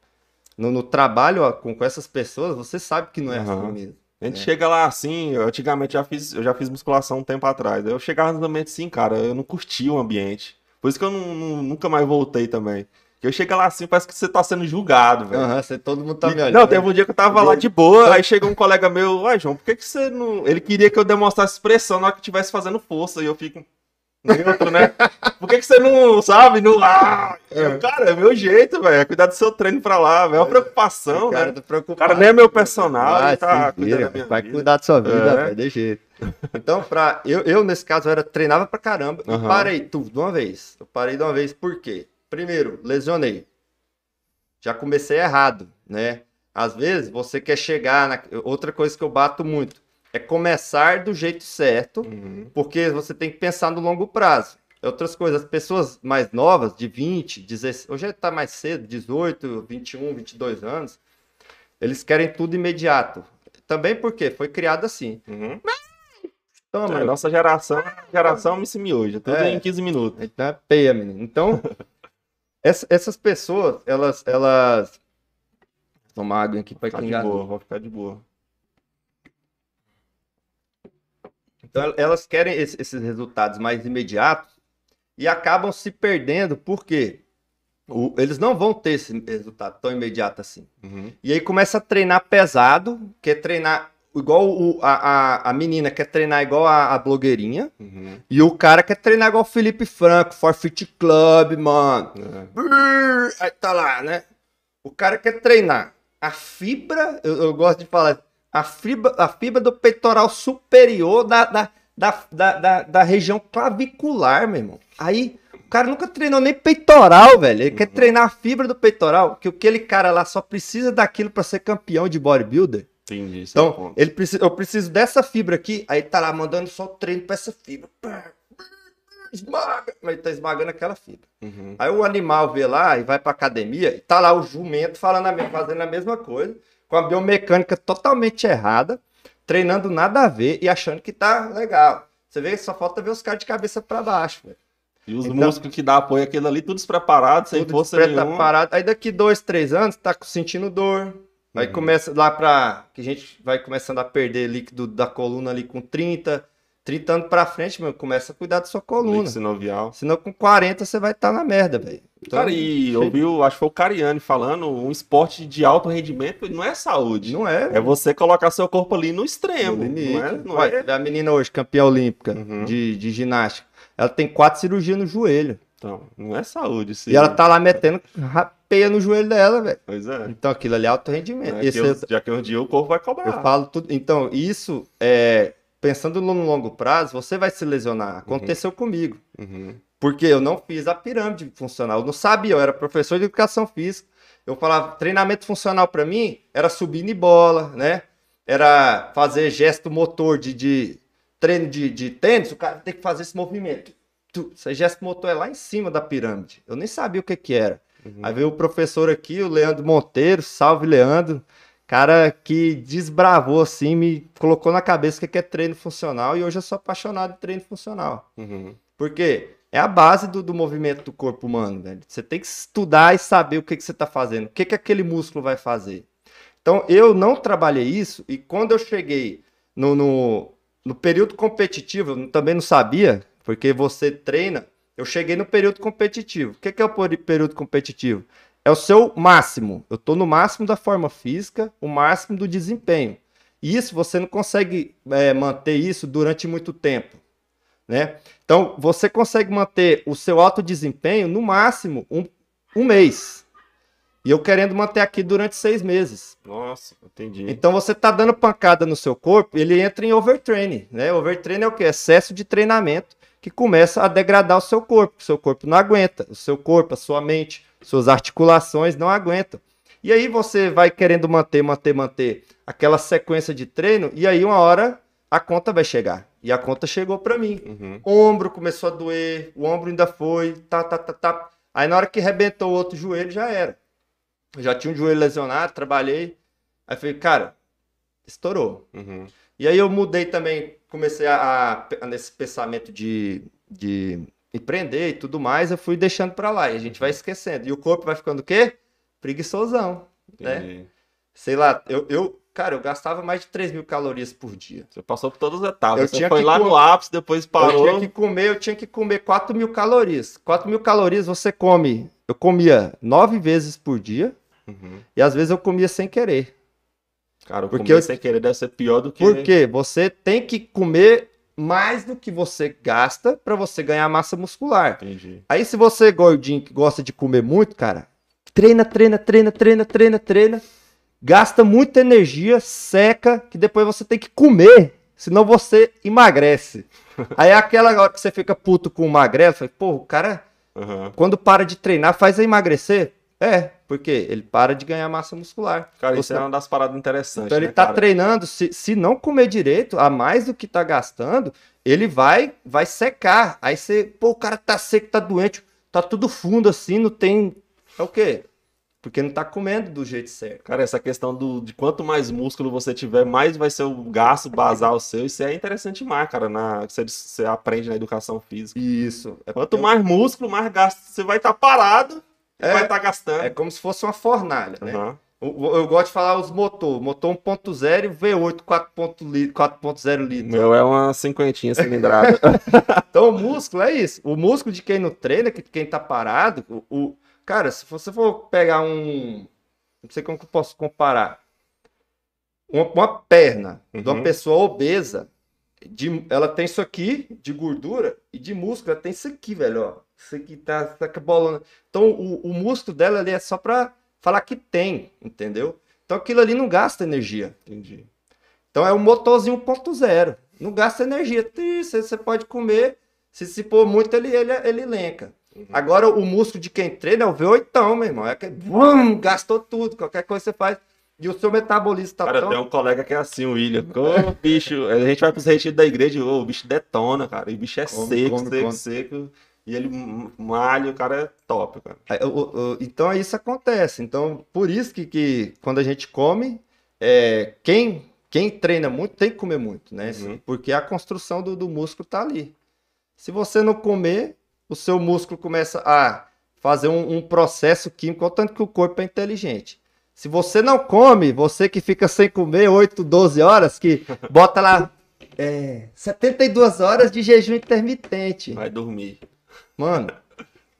no, no trabalho ó, com, com essas pessoas, você sabe que não é Aham. assim mesmo. A gente É. chega lá assim, eu antigamente já fiz, eu já fiz musculação um tempo atrás. Eu chegava no ambiente assim, cara, eu não curtia o ambiente. Por isso que eu não- não- nunca mais voltei também. Que eu chego lá assim, parece que você tá sendo julgado, velho. Aham, você, todo mundo tá me olhando. Não, teve um dia que eu tava lá de boa, aí chegou um colega meu, uai, João, por que que você não. Ele queria que eu demonstrasse expressão na hora que estivesse fazendo força, e eu fico. Neutro, né? Por que que você não, sabe, não. Ah! Eu, cara, é meu jeito, velho. É cuidar do seu treino pra lá, velho. É uma preocupação, o cara né? O cara nem é meu personal, tá vira, vai vida. cuidar da sua vida, É. velho, de jeito. Então, pra, eu, eu, nesse caso, eu era, treinava pra caramba e Aham. parei tudo de uma vez. Eu parei de uma vez, por quê? Primeiro, lesionei. Já comecei errado, né? Às vezes, você quer chegar na... Outra coisa que eu bato muito é começar do jeito certo, Uhum. porque você tem que pensar no longo prazo. Outras coisas, as pessoas mais novas, de 20, 16, hoje está mais cedo, 18, 21, 22 anos, eles querem tudo imediato. Também porque foi criado assim. Uhum. Toma, É, nossa geração, geração me mioja, tudo É. em 15 minutos. então é peia, menino. Então, essa- essas pessoas, elas, elas... Tomar água aqui para Ficar de pingar. boa, vou ficar de boa. Então elas querem esse- esses resultados mais imediatos e acabam se perdendo porque o- eles não vão ter esse resultado tão imediato assim. Uhum. E aí começa a treinar pesado, quer treinar igual o- a, a, a menina quer treinar igual a, a blogueirinha Uhum. e o cara quer treinar igual o Felipe Franco, Forfeit Club, mano. É. Brrr, Aí tá lá, né? O cara quer treinar a fibra, eu, eu gosto de falar, a fibra, a fibra do peitoral superior da, da, da, da, da, da região clavicular, meu irmão. Aí o cara nunca treinou nem peitoral, velho. Ele quer treinar a fibra do peitoral, que aquele cara lá só precisa daquilo pra ser campeão de bodybuilder. Entendi. é Então, ponto. ele precisa, eu preciso dessa fibra aqui, aí tá lá mandando só o treino pra essa fibra. Esmaga, mas ele tá esmagando aquela fibra. Uhum. Aí o animal vê lá e vai pra academia e tá lá o jumento falando a, me- fazendo a mesma coisa, com a biomecânica totalmente errada, treinando nada a ver e achando que tá legal. Você vê, só falta ver os caras de cabeça pra baixo, velho. E os Então- músculos que dá apoio àquilo ali, tudo despreparado, sem Tudo força nenhuma. parado. Aí daqui dois, três anos, tá sentindo dor. Aí Uhum. começa lá pra. Que a gente vai começando a perder líquido da coluna ali com 30. 30 anos pra frente, meu, começa a cuidar da sua coluna. Sinovial. Senão com 40 você vai estar na merda, velho. Então, Cara, e eu vi, o- acho que foi o Cariani falando, um esporte de alto rendimento não é saúde. Não é. É você colocar seu corpo ali no extremo. Não é, não Olha, é... a menina hoje, campeã olímpica Uhum. de, de ginástica. Ela tem quatro cirurgias no joelho. Então, não é saúde. Sim. E ela tá lá metendo rapeia no joelho dela, velho. Pois é. Então aquilo ali é alto rendimento. É Esse eu- já que um dia o corpo vai cobrar. Eu falo tudo. Então, isso é. Pensando no longo prazo, você vai se lesionar. Aconteceu comigo. Uhum. Porque eu não fiz a pirâmide funcional. Eu não sabia, eu era professor de educação física. Eu falava, treinamento funcional para mim era subir em bola, né? Era fazer gesto motor de, de treino de, de tênis, o cara tem que fazer esse movimento. Tu- Esse gesto motor é lá em cima da pirâmide. Eu nem sabia o que que era. Uhum. Aí veio o professor aqui, o Leandro Monteiro, salve Leandro, cara que desbravou assim, me colocou na cabeça que é treino funcional e hoje eu sou apaixonado por treino funcional. Uhum. Porque é a base do, do movimento do corpo humano, velho. Você tem que estudar e saber o que, que você está fazendo, o que, que aquele músculo vai fazer. Então, eu não trabalhei isso e quando eu cheguei no, no, no período competitivo, eu também não sabia, porque você treina. Eu cheguei no período competitivo. O que, que é o período competitivo? É o seu máximo. Eu estou no máximo da forma física, o máximo do desempenho. E isso você não consegue é, manter isso durante muito tempo né? Então, você consegue manter o seu alto desempenho no máximo um, um mês. E eu querendo manter aqui durante seis meses. Nossa, entendi. Então, você tá dando pancada no seu corpo, ele entra em overtraining, né? Overtraining é o quê? Excesso de treinamento que começa a degradar o seu corpo. O seu corpo não aguenta. O seu corpo, a sua mente, suas articulações não aguentam. E aí você vai querendo manter, manter, manter aquela sequência de treino, e aí uma hora a conta vai chegar. E a conta chegou pra mim. Uhum. Ombro começou a doer, o ombro ainda foi, tá, tá, tá, tá. Aí na hora que arrebentou o outro joelho, já era. Eu já tinha um joelho lesionado, trabalhei. Aí falei, cara, estourou. Uhum. E aí eu mudei também, comecei a, a- nesse pensamento de, de empreender e tudo mais, eu fui deixando pra lá. E a gente vai esquecendo. E o corpo vai ficando o quê? Preguiçosão. né? Entendi. Sei lá, eu, eu, cara, eu gastava mais de 3 mil calorias por dia. Você passou por todas as etapas. Eu Você tinha foi lá co- no ápice, depois Eu parou. tinha que comer, eu tinha que comer 4 mil calorias. 4 mil calorias você come. Eu comia nove vezes por dia Uhum. e às vezes eu comia sem querer. Cara, o Porque eu- sem querer deve ser pior do que. Por quê? Você tem que comer mais do que você gasta para você ganhar massa muscular. Entendi. Aí se você é gordinho que gosta de comer muito, cara, treina, treina, treina, treina, treina, treina, gasta muita energia, seca, que depois você tem que comer, senão você emagrece. Aí é aquela hora que você fica puto com o magrelo, fala, pô, o cara Uhum. quando para de treinar faz a emagrecer? É, porque ele para de ganhar massa muscular. Cara, Ou isso é uma das paradas interessantes. então ele né, tá cara? treinando, se, se não comer direito, a mais do que tá gastando, ele vai vai secar. Aí você, pô, o cara tá seco, tá doente, tá tudo fundo assim, não tem. É o quê? Porque não tá comendo do jeito certo. Cara, essa questão do, de quanto mais músculo você tiver, mais vai ser o gasto basal seu. Isso é interessante demais, cara, na, que você, você aprende na educação física. Isso. É, Quanto porque mais músculo, mais gasto. Você vai estar parado e É. vai estar gastando. é como se fosse uma fornalha, né? Uhum. Eu, eu gosto de falar os motor. Motor 1.0 e V8 4.0 li- 4.0 O litro. meu é uma cinquentinha cilindrada. Então, o músculo é isso. O músculo de quem não treina, que quem tá parado, o, o- cara, se você for pegar um, não sei como que eu posso comparar, uma, uma perna de uma Uhum. pessoa obesa, de, ela tem isso aqui de gordura e de músculo, ela tem isso aqui, velho, ó. Isso aqui tá, tá bolona. Então, o, o músculo dela ali é só pra falar que tem, entendeu? Então, aquilo ali não gasta energia. Entendi. Então é um motorzinho 1.0. Não gasta energia. Você pode comer. Se se pôr muito, ele, ele, ele lenca. Uhum. Agora, o músculo de quem treina é o V8, meu irmão. É que vum, gastou tudo. Qualquer coisa você faz. E o seu metabolismo tá Cara, tão. tem um colega que é assim, o William. Ô, bicho, a gente vai pros retiros da igreja e ô, o bicho detona, cara. E o bicho é Come, seco, come, seco, come. seco. E ele malha, o cara é top, cara. O- Então isso acontece. Então, por isso que, que quando a gente come, é, quem, quem treina muito tem que comer muito, né? Uhum. Porque a construção do, do músculo tá ali. Se você não comer, o seu músculo começa a fazer um, um processo químico, tanto que o corpo é inteligente. Se você não come, você que fica sem comer 8, 12 horas, que bota lá é, 72 horas de jejum intermitente. Vai dormir. Mano,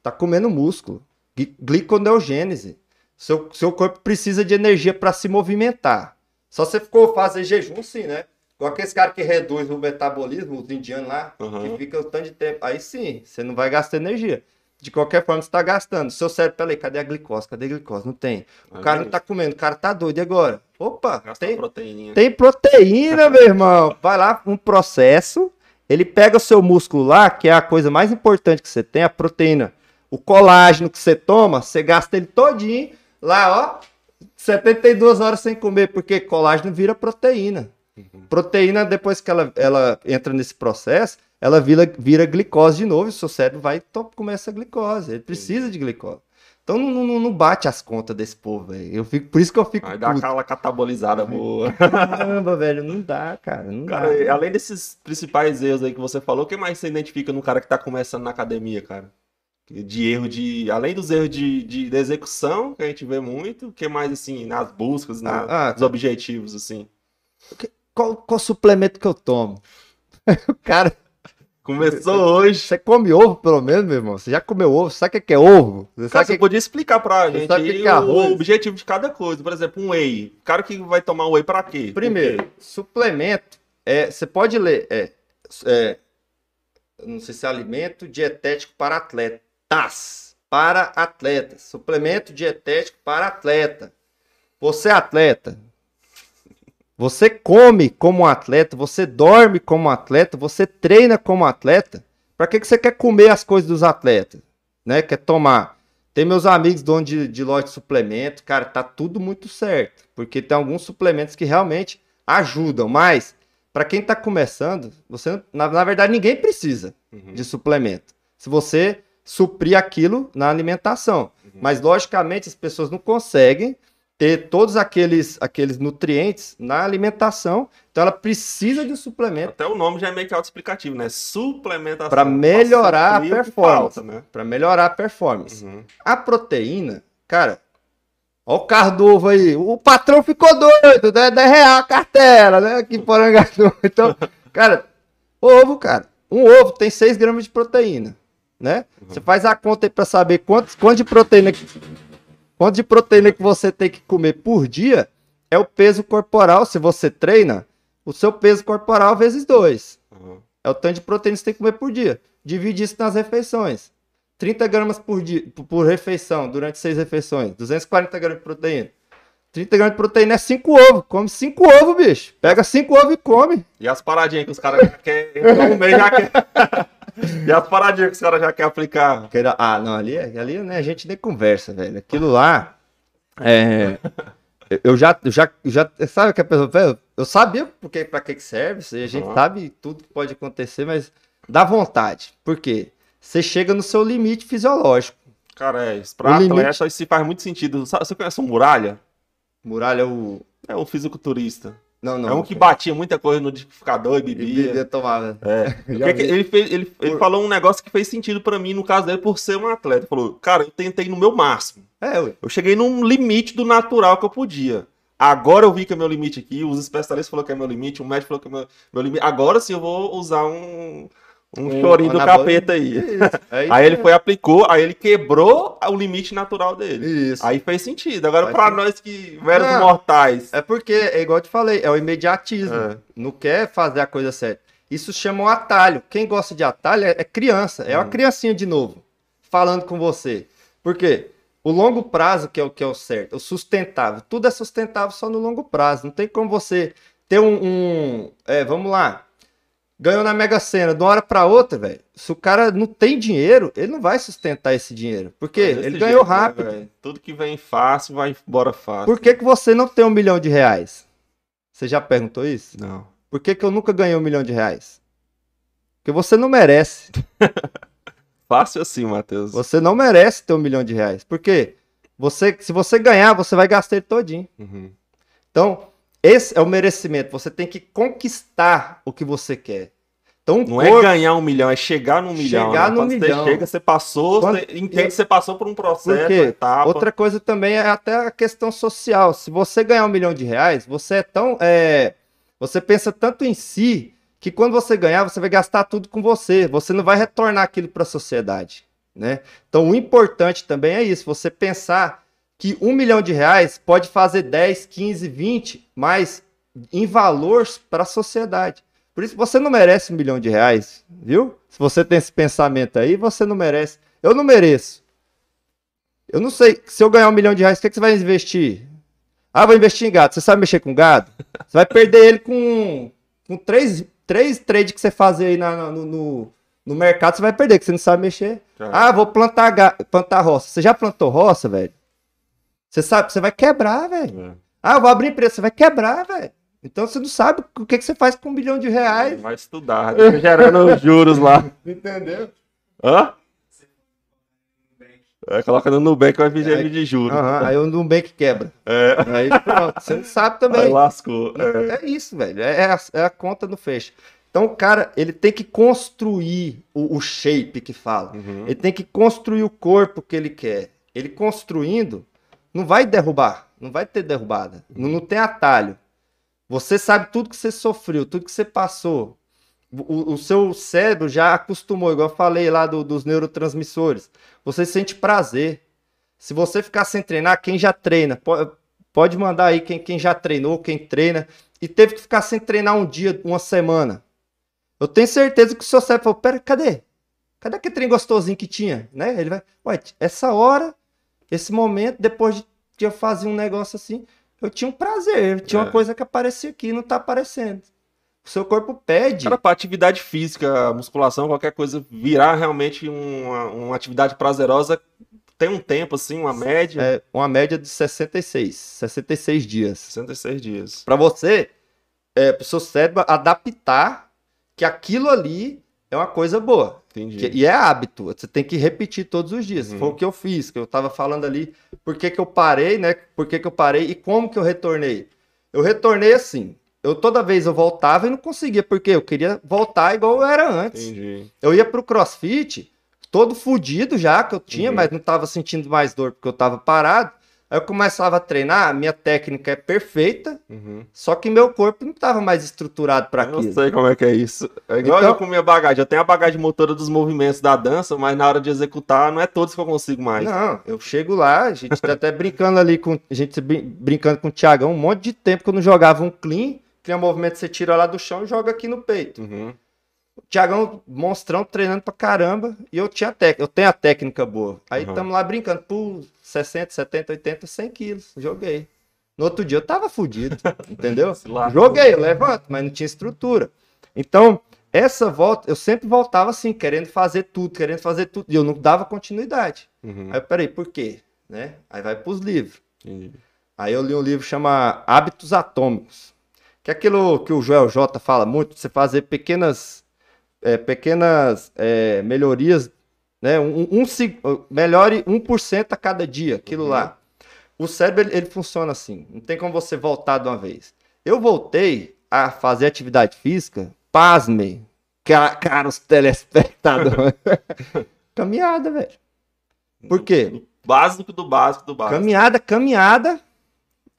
tá comendo músculo. Gli- Gliconeogênese. Seu, seu corpo precisa de energia para se movimentar. Só você ficou fazer jejum, sim, né? Igual aqueles caras que reduzem o metabolismo, os indianos lá, Uhum. que fica o tanto de tempo. Aí sim, você não vai gastar energia. De qualquer forma, você tá gastando. Seu cérebro, peraí, cadê a glicose? Cadê a glicose? Não tem. O Aí cara não tá comendo, o cara tá doido. E agora? Opa, Gasta tem, proteininha. tem proteína, meu irmão. Vai lá, um processo. Ele pega o seu músculo lá, que é a coisa mais importante que você tem, a proteína. O colágeno que você toma, você gasta ele todinho. Lá, ó, 72 horas sem comer, porque colágeno vira proteína. Proteína, depois que ela, ela entra nesse processo, ela vira, vira glicose de novo e o seu cérebro vai comer essa glicose. Ele precisa de glicose. Então não, não, não bate as contas desse povo, velho. Eu fico, por isso que eu fico Vai dar puto. aquela catabolizada boa. Caramba, velho, não dá, cara. Não Cara, dá. além desses principais erros aí que você falou, o que mais você identifica no cara que tá começando na academia, cara? De erro de. Além dos erros de, de, de execução, que a gente vê muito, o que mais, assim, nas buscas, na- Ah, ah, nos objetivos, assim? Qual, qual suplemento que eu tomo? o cara, Começou hoje. você come ovo pelo menos, meu irmão? Você já comeu ovo? Sabe o que é ovo? Você Cara, sabe você que... podia explicar pra gente que que é o objetivo de cada coisa. Por exemplo, um whey. O cara que vai tomar whey pra quê? Primeiro, quê? suplemento, é, você pode ler, é, é, não sei se é alimento dietético para atletas, para atletas, suplemento dietético para atleta. Você é atleta, você come como um atleta, você dorme como um atleta, você treina como um atleta. Para que, que você quer comer as coisas dos atletas? Né? Quer tomar? Tem meus amigos donos de, de loja de suplemento, cara, tá tudo muito certo. Porque tem alguns suplementos que realmente ajudam, mas para quem tá começando, você na, na verdade ninguém precisa Uhum. de suplemento. Se você suprir aquilo na alimentação. Uhum. Mas logicamente as pessoas não conseguem ter todos aqueles aqueles nutrientes na alimentação, então ela precisa de um suplemento Até o nome já é meio que autoexplicativo, né? Suplementação. Pra melhorar a que performance. falta, né? para melhorar a performance. Uhum. A proteína, cara, ó o carro do ovo aí. O patrão ficou doido, né? 10 real a cartela, né? Aqui em Porangatu. Então, cara, ovo, cara. Um ovo tem 6 gramas de proteína, né? Você faz a conta aí pra saber quantos, quanto de proteína que, quanto de proteína que você tem que comer por dia é o peso corporal. Se você treina, o seu peso corporal vezes 2. Uhum. É o tanto de proteína que você tem que comer por dia. Divide isso nas refeições. 30 gramas por, dia, por- refeição, durante seis refeições. 240 gramas de proteína. 30 gramas de proteína é 5 ovos. Come 5 ovos, bicho. Pega 5 ovos e come. E as paradinhas que os caras querem. Meio já quer. e as paradinhas que os caras já querem aplicar. Ah, não, ali, é- ali né, a gente nem conversa, velho. Aquilo lá. É. eu- já, eu já, eu já. Sabe que a pessoa. velho, Eu sabia porque, pra que serve. A gente Uhum. sabe tudo que pode acontecer, mas dá vontade. Por quê? Você chega no seu limite fisiológico. Cara, é isso. Pra O limite- atleta, isso faz muito sentido. Você conhece o Muralha? Muralha é o. É um fisiculturista. Não, não. é um que batia muita coisa no liquidificador e bebia. bebia tomava. É. Ele, fez, ele, ele Por- falou um negócio que fez sentido pra mim, no caso dele, por ser um atleta. Ele falou, cara, eu tentei no meu máximo. É, ué. Eu cheguei num limite do natural que eu podia. Agora eu vi que é meu limite aqui, os especialistas falaram que é meu limite, o médico falou que é meu, meu limite. Agora sim eu vou usar um, um, Um chorinho do capeta aí. É isso Aí ele foi, aplicou, aí ele quebrou o limite natural dele. Isso. Aí fez sentido. Agora, pra sentido. nós que meros mortais. É porque, é igual eu te falei, é o imediatismo. É. Não quer fazer a coisa certa. Isso chama um atalho. Quem gosta de atalho é, é criança. É uma Hum. criancinha de novo. Falando com você. Por quê? O longo prazo que é o que é o certo. O sustentável. Tudo é sustentável só no longo prazo. Não tem como você ter um. um- é, vamos lá. Ganhou na Mega Sena de uma hora pra outra, velho. Se o cara não tem dinheiro, ele não vai sustentar esse dinheiro. Porque ele jeito, ganhou né, rápido. velho? Tudo que vem fácil vai embora fácil. Por que, que você não tem um milhão de reais? Você já perguntou isso? Não. Por que, que eu nunca ganhei um milhão de reais? Porque você não merece. Fácil assim, Matheus. Você não merece ter um milhão de reais. Por quê? Você, se você ganhar, você vai gastar ele todinho. Uhum. Então, esse é o merecimento. Você tem que conquistar o que você quer. Então, Não é corpo- ganhar um milhão, é chegar num milhão. Chegar né? no Quando milhão. Você chega, você passou, Quando- você entende que você passou por um processo, Por etapa. Outra coisa também é até a questão social. Se você ganhar um milhão de reais, você é tão. é, você pensa tanto em si que quando você ganhar, você vai gastar tudo com você. Você não vai retornar aquilo para a sociedade. Né? Então o importante também é isso: você pensar que um milhão de reais pode fazer 10, 15, 20, mas em valores para a sociedade. Por isso você não merece um milhão de reais, viu? Se você tem esse pensamento aí, você não merece. Eu não mereço. Eu não sei, se eu ganhar um milhão de reais, o que, que você vai investir? Ah, vou investir em gado. Você sabe mexer com gado? Você vai perder ele com, com três, três trades que você fazer aí na- no, no, no mercado, você vai perder, que você não sabe mexer. Cara, Ah, vou plantar, plantar roça. Você já plantou roça, velho? Você sabe, você vai quebrar, velho. é. Ah, eu vou abrir empresa, você vai quebrar, velho. Então você não sabe o que, que você faz com um bilhão de reais. Vai estudar, fica gerando os juros lá. Entendeu? Hã? É, coloca no Nubank vai vir Aí- de juros. Aham, aí o Nubank quebra. É, Aí pronto, você não sabe aí também. lascou. É. É isso, velho. É a, é a conta no fecha. Então o cara, ele tem que construir o, o shape que fala. Uhum. Ele tem que construir o corpo que ele quer. Ele construindo, não vai derrubar. Não vai ter derrubada. Não, não tem atalho. Você sabe tudo que você sofreu, tudo que você passou. O, o seu cérebro já acostumou, igual eu falei lá do- dos neurotransmissores. Você sente prazer. Se você ficar sem treinar, quem já treina, po- pode mandar aí quem, quem já treinou, quem treina, e teve que ficar sem treinar um dia, uma semana. Eu tenho certeza que o seu cérebro falou: pera, cadê? Cadê aquele trem gostosinho que tinha? Né? Ele vai, ué, essa hora, esse momento, depois de eu fazia um negócio assim, eu tinha um prazer, tinha É. uma coisa que aparecia aqui e não tá aparecendo. O seu corpo pede. Cara, pra atividade física, musculação, qualquer coisa, virar realmente uma, uma atividade prazerosa, tem um tempo, assim, uma média? É uma média de 66, 66 dias. 66 dias. Pra você, é, pro seu cérebro adaptar que aquilo ali é uma coisa boa. Entendi. Que- e é hábito, você tem que repetir todos os dias. Uhum. Foi o que eu fiz, que eu tava falando ali, por que, que eu parei, né? Por que, que eu parei e como que eu retornei. Eu retornei assim. Eu toda vez eu voltava e não conseguia, porque eu queria voltar igual eu era antes. Entendi. Eu ia pro crossfit, todo fudido já que eu tinha, Uhum. mas não tava sentindo mais dor porque eu tava parado. Aí eu começava a treinar, minha técnica é perfeita, Uhum. só que meu corpo não tava mais estruturado para Eu não aquilo. sei como é que é isso. É igual Então- eu com minha bagagem. Eu tenho a bagagem motora dos movimentos da dança, mas na hora de executar não é todos que eu consigo mais. Não, eu chego lá, a gente tá até brincando ali com. A gente brin- brincando com o Thiagão um monte de tempo que eu não jogava um clean. Clean é um movimento que você tira lá do chão e joga aqui no peito. Uhum. O Thiagão, monstrão, treinando pra caramba. E eu tinha técnica, eu tenho a técnica boa. Aí Uhum. estamos lá brincando, por 60, 70, 80, 100 quilos. Joguei. No outro dia eu tava fudido, entendeu? Joguei, levanto, mas não tinha estrutura. Então, essa volta, eu sempre voltava assim, querendo fazer tudo, querendo fazer tudo. E eu não dava continuidade. Uhum. Aí, eu, peraí, por quê? Né? Aí vai pros livros. Entendi. Aí eu li um livro que chama Hábitos Atômicos. Que é aquilo que o Joel J fala muito, você fazer pequenas, é, pequenas é, melhorias, né? Um, um, se- melhore 1% a cada dia, aquilo Uhum. lá. O cérebro, ele, ele funciona assim. Não tem como você voltar de uma vez. Eu voltei a fazer atividade física, pasmem, ca- caros telespectadores. Caminhada, velho. Por quê? Básico do básico do básico. Caminhada, caminhada,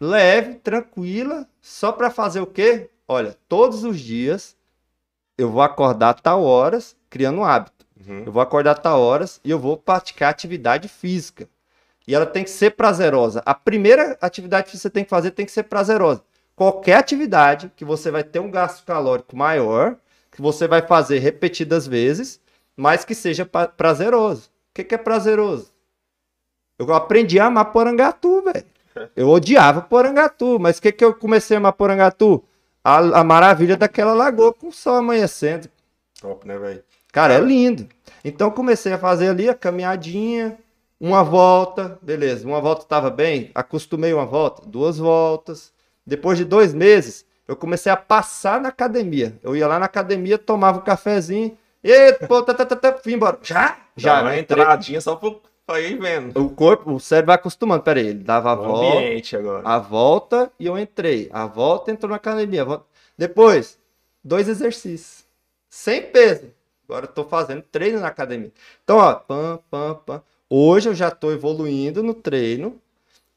leve, tranquila, só para fazer o quê? Olha, todos os dias eu vou acordar a tal horas, criando um hábito. Uhum. Eu vou acordar a tal horas e eu vou praticar atividade física. E ela tem que ser prazerosa. A primeira atividade que você tem que fazer tem que ser prazerosa. Qualquer atividade que você vai ter um gasto calórico maior, que você vai fazer repetidas vezes, mas que seja prazeroso. O que, que é prazeroso? Eu aprendi a amar Porangatu, velho. Eu odiava Porangatu, mas o que, que eu comecei a amar Porangatu? A, a maravilha daquela lagoa com o sol amanhecendo. Top, né, velho? Cara, é lindo. Então comecei a fazer ali a caminhadinha, uma volta, beleza. Uma volta estava bem, acostumei uma volta, duas voltas. Depois de dois meses, eu comecei a passar na academia. Eu ia lá na academia, tomava um cafezinho, e pô, tá, tá, tá, tá, fui embora. Já? Já, Já, uma né? entradinha só pra, ir vendo. O corpo, o cérebro vai acostumando. Pera aí, ele dava a O volta, ambiente agora. a volta e eu entrei. A volta entrou na academia. volta- Depois, dois exercícios. Sem peso. Agora eu tô fazendo treino na academia. Então, ó, pam, pam, pam. Hoje eu já tô evoluindo no treino.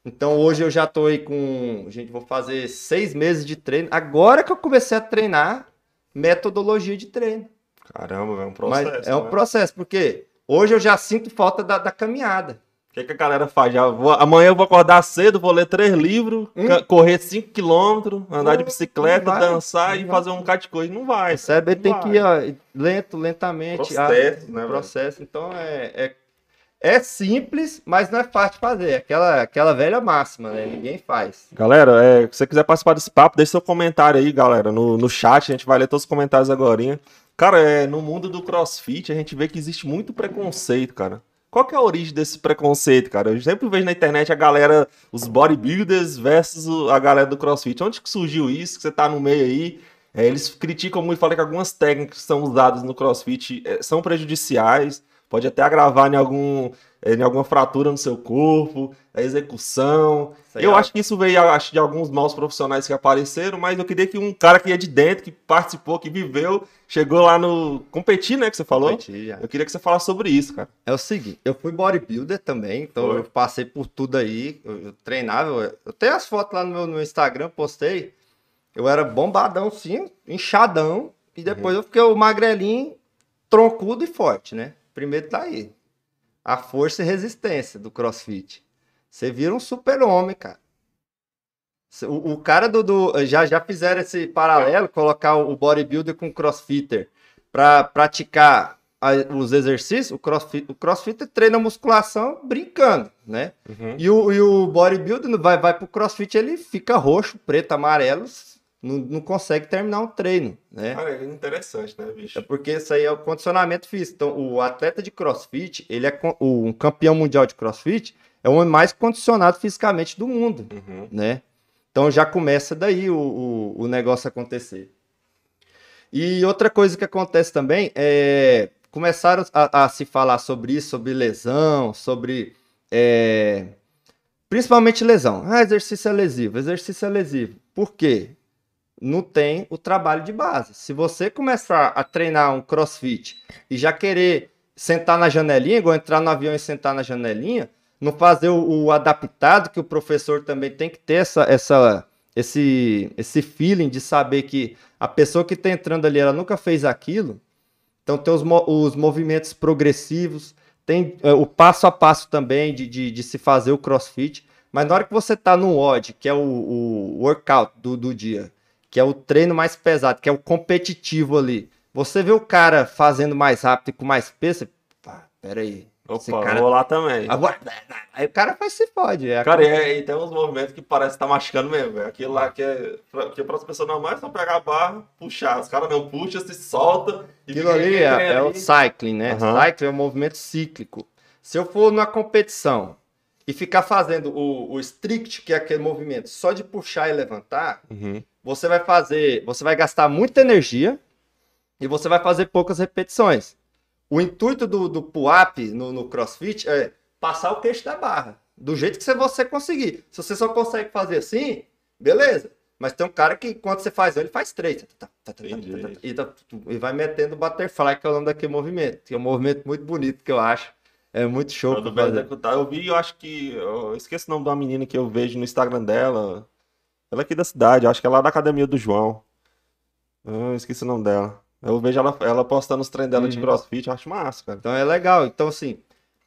Então hoje eu já tô aí com. Gente, vou fazer seis meses de treino. Agora que eu comecei a treinar metodologia de treino. Caramba, é um Mas processo. é um né? processo, porque hoje eu já sinto falta da, da caminhada. O que, que a galera faz? Já vou- amanhã eu vou acordar cedo, vou ler três livros, Hum. correr 5km, andar de bicicleta, vai, dançar e vai. fazer um bocado de coisa. Não vai. O cérebro ele tem Vai. que ir ó, lento, lentamente. ah, Processo, né, velho? processo. Então é, é, é simples, mas não é fácil de fazer. Aquela, aquela velha máxima, né? Ninguém faz. Galera, é, se você quiser participar desse papo, deixe seu comentário aí, galera, no, no chat. A gente vai ler todos os comentários agora. Cara, é, no mundo do crossfit, a gente vê que existe muito preconceito, cara. Qual que é a origem desse preconceito, cara? Eu sempre vejo na internet a galera, os bodybuilders versus a galera do crossfit. Onde que surgiu isso? Que você tá no meio aí? É, eles criticam muito, falam que algumas técnicas que são usadas no crossfit é, são prejudiciais, pode até agravar em, algum, é, em alguma fratura no seu corpo, a execução. Sei Eu lá. acho que isso veio, acho, de alguns maus profissionais que apareceram, mas eu queria que um cara que é de dentro, que participou, que viveu, chegou lá no. competir, né? Que você falou. Competir, já. Eu queria que você falasse sobre isso, cara. É o seguinte, eu fui bodybuilder também, então Foi. eu passei por tudo aí. Eu, eu treinava, eu, eu tenho as fotos lá no meu no Instagram, postei. Eu era bombadão, sim, inchadão. E depois eu fiquei o magrelinho, troncudo e forte, né? Primeiro tá aí. A força e resistência do crossfit. Você vira um super-homem, cara. O, o cara do, do- Já, já fizeram esse paralelo, colocar o bodybuilder com o crossfitter para praticar a- os exercícios. O, crossfit, o crossfitter treina musculação brincando, né? Uhum. E o, e o bodybuilder vai, vai pro crossfit, ele fica roxo, preto, amarelo, não, não consegue terminar um treino, né? Cara, é interessante, né, bicho? É porque isso aí é o condicionamento físico. Então, o atleta de crossfit, ele é o um campeão mundial de crossfit, é o homem mais condicionado fisicamente do mundo, Uhum. né? Então já começa daí o, o, o negócio acontecer. E outra coisa que acontece também é começaram a, a se falar sobre isso, sobre lesão, sobre é, principalmente lesão. Ah, exercício é lesivo, exercício é lesivo. Por quê? Não tem o trabalho de base. Se você começar a treinar um crossfit e já querer sentar na janelinha, igual entrar no avião e sentar na janelinha, não fazer o, o adaptado, que o professor também tem que ter essa, essa, esse, esse feeling de saber que a pessoa que está entrando ali, ela nunca fez aquilo. Então tem os, os movimentos progressivos, tem é, o passo a passo também de, de, de se fazer o crossfit. Mas na hora que você tá no WOD, que é o, o workout do, do dia, que é o treino mais pesado, que é o competitivo ali, você vê o cara fazendo mais rápido e com mais peso, você, pá, peraí. esse Opa, cara- vou lá também. Agora, aí o cara faz se fode. É Cara, e, é- e tem uns movimentos que parece que tá machucando mesmo, velho. Aquilo lá que é. Que para as pessoas normais é só pegar a barra, puxar. Os caras não puxam, se solta e Aquilo ali aquele trem é, é o ali. cycling, né? Aham. Cycling é um movimento cíclico. Se eu for numa competição e ficar fazendo o, o strict, que é aquele movimento só de puxar e levantar, Uhum. Você vai fazer, você vai gastar muita energia e você vai fazer poucas repetições. O intuito do, do pull-up no, no crossfit é passar o queixo da barra, do jeito que você- conseguir. Se você só consegue fazer assim, beleza. Mas tem um cara que, quando você faz um, ele faz três. Tá, tá, tá, tá, tá, tá, tá, e, tá- e vai metendo o butterfly, que é o nome daquele movimento. Que é um movimento muito bonito, que eu acho. É muito show executar, eu vi, eu acho que. Eu esqueci o nome da menina que eu vejo no Instagram dela. Ela é aqui da cidade, acho que é lá da academia do João. Eu esqueci o nome dela. Eu vejo ela, ela postando os treinos dela de Uhum. crossfit, eu acho massa, cara. Então é legal. Então, assim.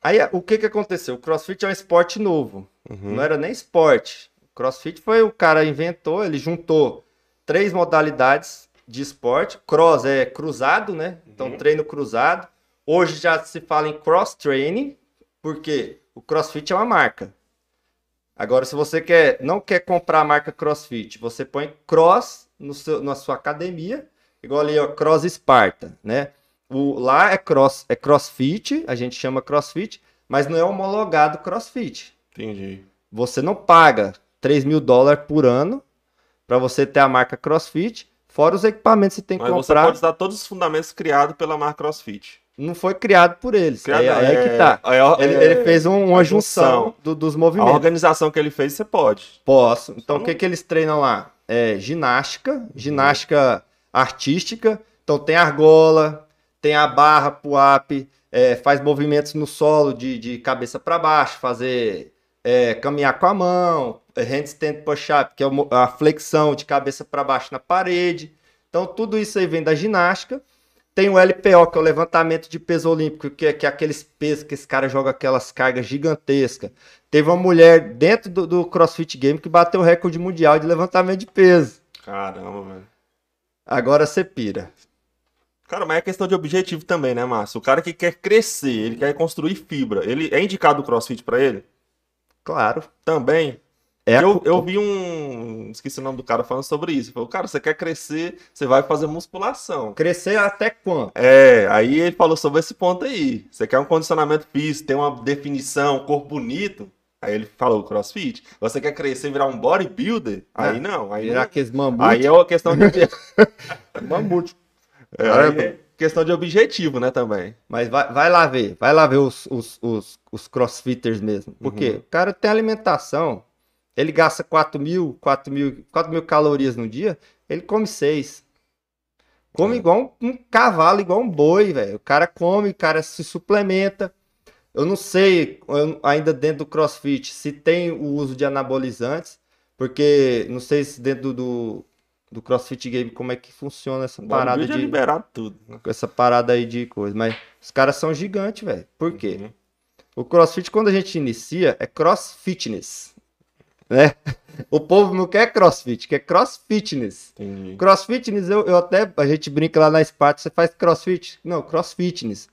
Aí o que que aconteceu? O crossfit é um esporte novo. Uhum. Não era nem esporte. O CrossFit foi o cara inventou, ele juntou três modalidades de esporte. Cross é cruzado, né? Então Uhum. treino cruzado. Hoje já se fala em cross training, porque o CrossFit é uma marca. Agora, se você quer, não quer comprar a marca CrossFit, você põe Cross no seu, na sua academia, igual ali, ó, Cross Sparta, né? O, lá é Cross, é CrossFit, a gente chama CrossFit, mas não é homologado CrossFit. Entendi. Você não paga 3 mil dólares por ano para você ter a marca CrossFit, fora os equipamentos que você tem que Mas você comprar. pode usar todos os fundamentos criados pela marca CrossFit. Não foi criado por eles. Criado, é, aí é- que tá. é- Ele, é- ele fez um- uma a junção do- dos A movimentos. organização que ele fez, você pode. Posso. Então, o que, que eles treinam lá? É ginástica, ginástica artística. Então, tem argola, tem a barra pull-up, é, faz movimentos no solo de, de cabeça para baixo, fazer é, caminhar com a mão, é, handstand push-up, que é a flexão de cabeça para baixo na parede. Então, tudo isso aí vem da ginástica. Tem o LPO, que é o levantamento de peso olímpico, que é, que é aqueles pesos que esse cara joga aquelas cargas gigantescas. Teve uma mulher dentro do, do CrossFit Game que bateu o recorde mundial de levantamento de peso. Caramba, velho. Agora você pira. Cara, mas é questão de objetivo também, né, Márcio? O cara que quer crescer, ele quer construir fibra. Ele é indicado o crossfit pra ele? Claro. Também. É eu, eu vi um. Esqueci o nome do cara falando sobre isso. Ele Falou, cara, você quer crescer, você vai fazer musculação. Crescer até quando? É, aí ele falou sobre esse ponto aí. Você quer um condicionamento físico, ter uma definição, um corpo bonito. Aí ele falou crossfit. Você quer crescer, virar um bodybuilder? Aí não. Aí, Virar aqueles mamutes. aí é uma questão de. mamute. é, aí é questão de objetivo, né, também. Mas vai, vai lá ver, vai lá ver os, os, os, os crossfitters mesmo. Porque Uhum. o cara tem alimentação, ele gasta 4 mil, 4 mil, 4 mil calorias no dia, ele come 6. Come É. igual um, um cavalo, igual um boi, velho. O cara come, o cara se suplementa. Eu não sei, eu- ainda dentro do crossfit, se tem o uso de anabolizantes, porque não sei se dentro do, do crossfit game como é que funciona essa parada Bodybuilder é de liberado tudo. né? com essa parada aí de coisa. Mas os caras são gigantes, velho. Por quê? Uhum. O crossfit, quando a gente inicia, é crossfitness. Né? O povo não quer crossfit, quer crossfitness. Entendi. Crossfitness, eu, eu até. A gente brinca lá na Esparta, você faz crossfit? Não, crossfitness.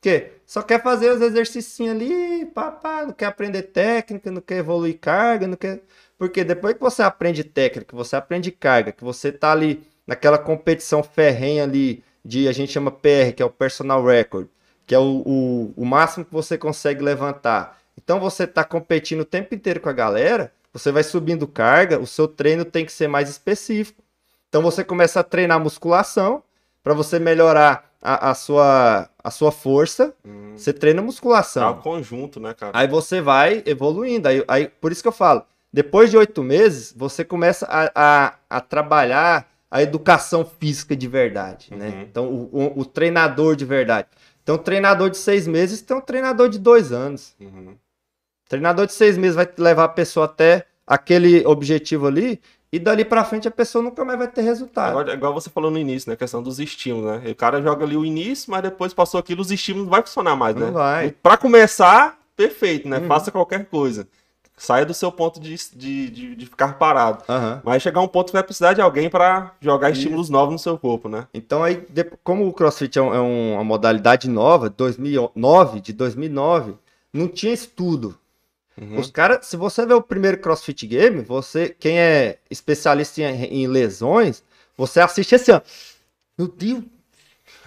quê? Só quer fazer os exercícios ali, papá, não quer aprender técnica, não quer evoluir carga, não quer. Porque depois que você aprende técnica, você aprende carga, que você tá ali naquela competição ferrenha ali de a gente chama PR, que é o personal record, que é o, o, o máximo que você consegue levantar. Então você tá competindo o tempo inteiro com a galera, você vai subindo carga, o seu treino tem que ser mais específico. Então você começa a treinar musculação para você melhorar a, a, sua, a sua força, hum. você treina musculação. É um conjunto, né, cara? Aí você vai evoluindo. Aí, aí, por isso que eu falo, depois de oito meses, você começa a, a, a, trabalhar a educação física de verdade, né? uhum. né? Então, o, o, o, treinador de verdade. Então, treinador de seis meses tem um treinador de dois anos. Uhum. Treinador de seis meses vai levar a pessoa até aquele objetivo ali e dali pra frente a pessoa nunca mais vai ter resultado. Agora, igual você falou no início, né? A questão dos estímulos, né? O cara joga ali o início, mas depois passou aquilo, os estímulos não vai funcionar mais, né? Não vai. Pra começar, perfeito, né? Uhum. Faça qualquer coisa. Saia do seu ponto de, de, de, de ficar parado. Uhum. Mas chegar um ponto que vai precisar de alguém para jogar Isso. estímulos novos no seu corpo, né? Então aí, como o CrossFit é, um, é uma modalidade nova, 2009, de 2009, não tinha estudo Uhum. Os caras, se você ver o primeiro CrossFit Game, você, quem é especialista em, em lesões, você assiste assim, ó. Meu Deus!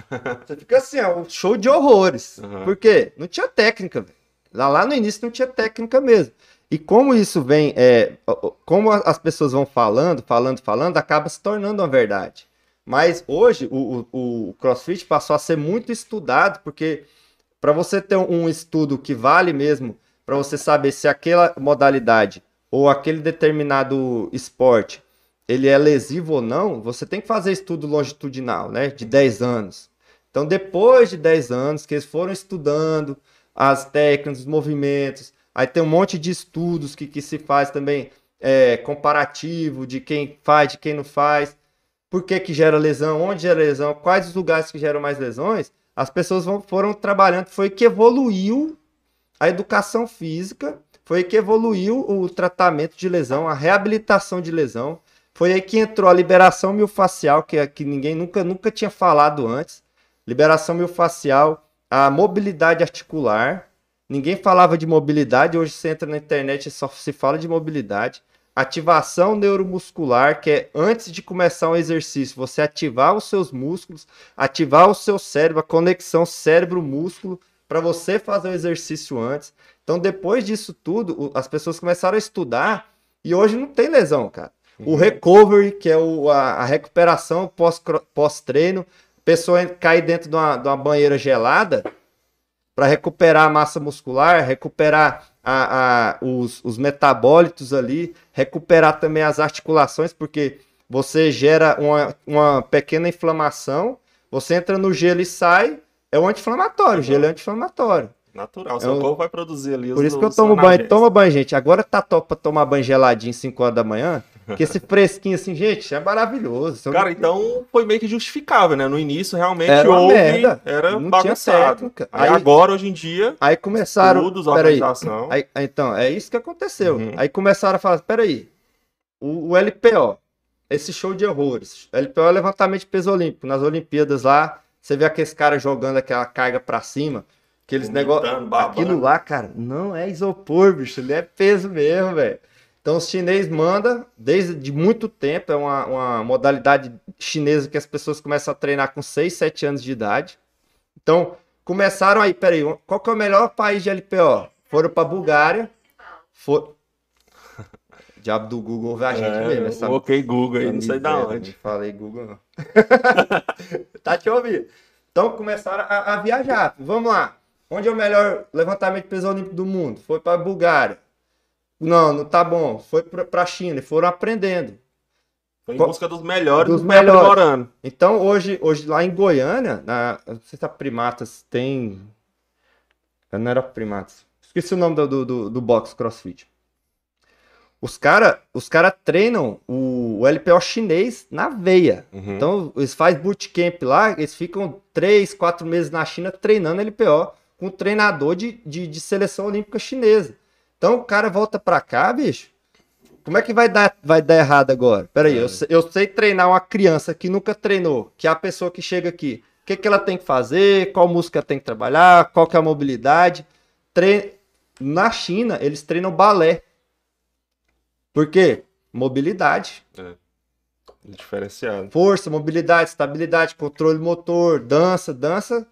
você fica assim, ó, um show de horrores. Uhum. Por quê? Não tinha técnica, velho. Lá, lá no início não tinha técnica mesmo. E como isso vem, é, como as pessoas vão falando, falando, falando, acaba se tornando uma verdade. Mas hoje o, o, o CrossFit passou a ser muito estudado, porque para você ter um estudo que vale mesmo para você saber se aquela modalidade ou aquele determinado esporte ele é lesivo ou não, você tem que fazer estudo longitudinal, né, de 10 anos. Então, depois de 10 anos que eles foram estudando as técnicas, os movimentos, aí tem um monte de estudos que, que se faz também é, comparativo de quem faz, de quem não faz, por que, que gera lesão, onde gera lesão, quais os lugares que geram mais lesões, as pessoas vão, foram trabalhando, foi que evoluiu a educação física, foi que evoluiu o tratamento de lesão, a reabilitação de lesão. Foi aí que entrou a liberação miofascial, que, é, que ninguém nunca, nunca tinha falado antes. Liberação miofascial, a mobilidade articular. Ninguém falava de mobilidade, hoje você entra na internet e só se fala de mobilidade. Ativação neuromuscular, que é antes de começar um exercício, você ativar os seus músculos, ativar o seu cérebro, a conexão cérebro-músculo, para você fazer o exercício antes. Então, depois disso tudo, as pessoas começaram a estudar e hoje não tem lesão, cara. Uhum. O recovery, que é o, a, a recuperação pós-treino, pós pessoa cair dentro de uma, de uma banheira gelada para recuperar a massa muscular, recuperar a, a, os, os metabólitos ali, recuperar também as articulações, porque você gera uma, uma pequena inflamação, você entra no gelo e sai, é um anti-inflamatório, gelo é anti-inflamatório. Natural, seu é corpo vai produzir ali os Por isso que eu tomo banho, toma banho, gente. Agora tá top pra tomar banho geladinho 5 horas da manhã, que esse fresquinho assim, gente, é maravilhoso. Cara, não... então foi meio que justificável, né? No início realmente era houve, merda. era não bagunçado. Aí, aí, agora, hoje em dia, aí começaram, estudos, organização. Aí, então, é isso que aconteceu. Uhum. Aí começaram a falar, peraí, o, o LPO, esse show de horrores. LPO é levantamento de peso olímpico. Nas Olimpíadas lá, você vê aqueles caras jogando aquela carga pra cima, aqueles negócios. Aquilo lá, cara, não é isopor, bicho, ele é peso mesmo, velho. Então os chineses mandam, desde de muito tempo, é uma, uma modalidade chinesa que as pessoas começam a treinar com 6, 7 anos de idade. Então, começaram aí, peraí, qual que é o melhor país de LPO? Foram pra Bulgária, for... Diabo do Google vai a gente é, mesmo. Essa... Ok, Google aí, não sei da onde. Falei Google, não. tá te ouvindo? Então começaram a, a, viajar. Vamos lá. Onde é o melhor levantamento de peso olímpico do mundo? Foi para Bulgária. Não, não tá bom. Foi para a China. E foram aprendendo. Foi em busca dos melhores, dos melhores. Aprimorando. Então hoje, hoje lá em Goiânia, na, não sei se a Primatas tem. Não era Primatas. Esqueci o nome do, do, do box CrossFit. Os caras os cara treinam o, o, LPO chinês na veia. Uhum. Então, eles fazem bootcamp lá, eles ficam três, quatro meses na China treinando LPO com um treinador de, de, de seleção olímpica chinesa. Então, o cara volta pra cá, bicho. Como é que vai dar, vai dar errado agora? Peraí, é. eu, eu sei treinar uma criança que nunca treinou, que é a pessoa que chega aqui. o que, que ela tem que fazer, qual música tem que trabalhar, qual que é a mobilidade. Tre... Na China, eles treinam balé. Por quê? Mobilidade. É. Diferenciado. Força, mobilidade, estabilidade, controle motor, dança, dança.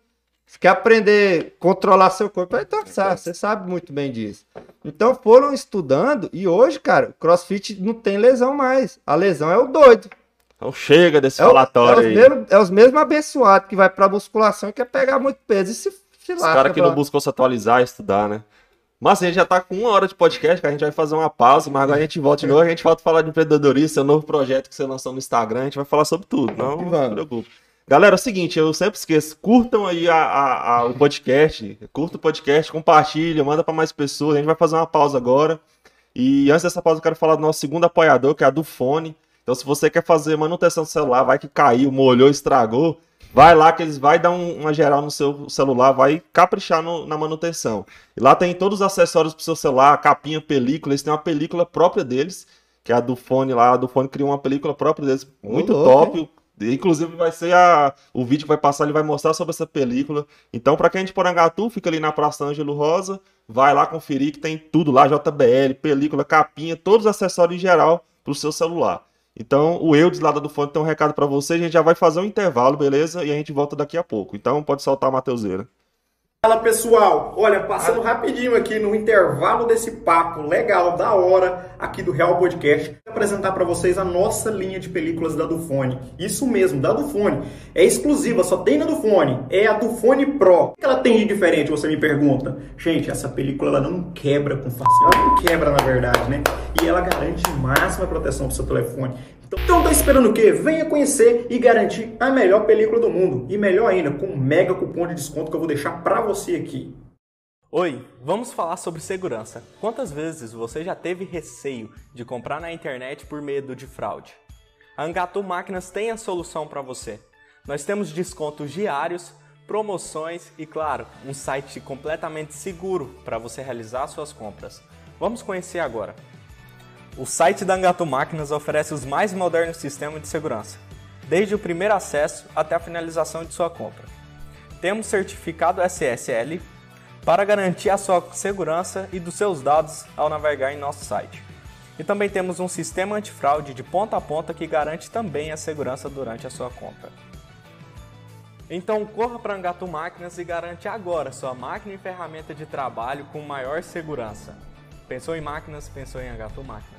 Você quer aprender a controlar seu corpo, vai dançar, você sabe muito bem disso. Então foram estudando e hoje, cara, o crossfit não tem lesão mais. A lesão é o doido. Então chega desse É, o- falatório é, os aí. mesmos, é os mesmos abençoados que vai pra musculação e quer pegar muito peso e se, se Os caras que pra- não buscam se atualizar, estudar, né? Mas a gente já tá com uma hora de podcast, que a gente vai fazer uma pausa, mas agora a gente volta de novo, a gente volta a falar de empreendedorismo, seu novo projeto que você lançou no Instagram, a gente vai falar sobre tudo, não, se preocupe. Galera, é o seguinte, eu sempre esqueço, curtam aí a, a- a- o podcast, curta o podcast, compartilha, manda pra mais pessoas, a gente vai fazer uma pausa agora. E antes dessa pausa eu quero falar do nosso segundo apoiador, que é a do Fone. Então se você quer fazer manutenção do celular, vai que caiu, molhou, estragou, vai lá que eles vai dar um- uma geral no seu celular, vai caprichar no- na manutenção. E lá tem todos os acessórios pro seu celular, capinha, película, eles têm uma película própria deles, que é a do Fone lá, a do Fone criou uma película própria deles, muito top. Inclusive vai ser a, o vídeo que vai passar, ele vai mostrar sobre essa película. Então, pra quem é de Porangatu, fica ali na Praça Ângelo Rosa, vai lá conferir que tem tudo lá, JBL, película, capinha, todos os acessórios em geral pro seu celular. Então, o Eudes lá do Fone tem um recado pra você, a gente já vai fazer um intervalo, beleza? E a gente volta daqui a pouco. Então, pode soltar a Mateuseira. Fala pessoal, olha, passando rapidinho aqui no intervalo desse papo legal, da hora, aqui do Real Podcast, vou apresentar para vocês a nossa linha de películas da Dufone. Isso mesmo, da Dufone. É exclusiva, só tem na Dufone. É a Dufone Pro. O que ela tem de diferente, você me pergunta? Gente, essa película ela não quebra com facilidade. Ela não quebra, na verdade, né? E ela garante máxima proteção pro seu telefone. Então, tá esperando o quê? Venha conhecer e garantir a melhor película do mundo. E melhor ainda, com um mega cupom de desconto que eu vou deixar pra você aqui. Oi, vamos falar sobre segurança. Quantas vezes você já teve receio de comprar na internet por medo de fraude? A Angatu Máquinas tem a solução para você. Nós temos descontos diários, promoções e, claro, um site completamente seguro para você realizar suas compras. Vamos conhecer agora. O site da Angatu Máquinas oferece os mais modernos sistemas de segurança, desde o primeiro acesso até a finalização de sua compra. Temos certificado SSL para garantir a sua segurança e dos seus dados ao navegar em nosso site. E também temos um sistema antifraude de ponta a ponta que garante também a segurança durante a sua compra. Então corra para Angatu Máquinas e garante agora sua máquina e ferramenta de trabalho com maior segurança. Pensou em máquinas? Pensou em Angatu Máquinas.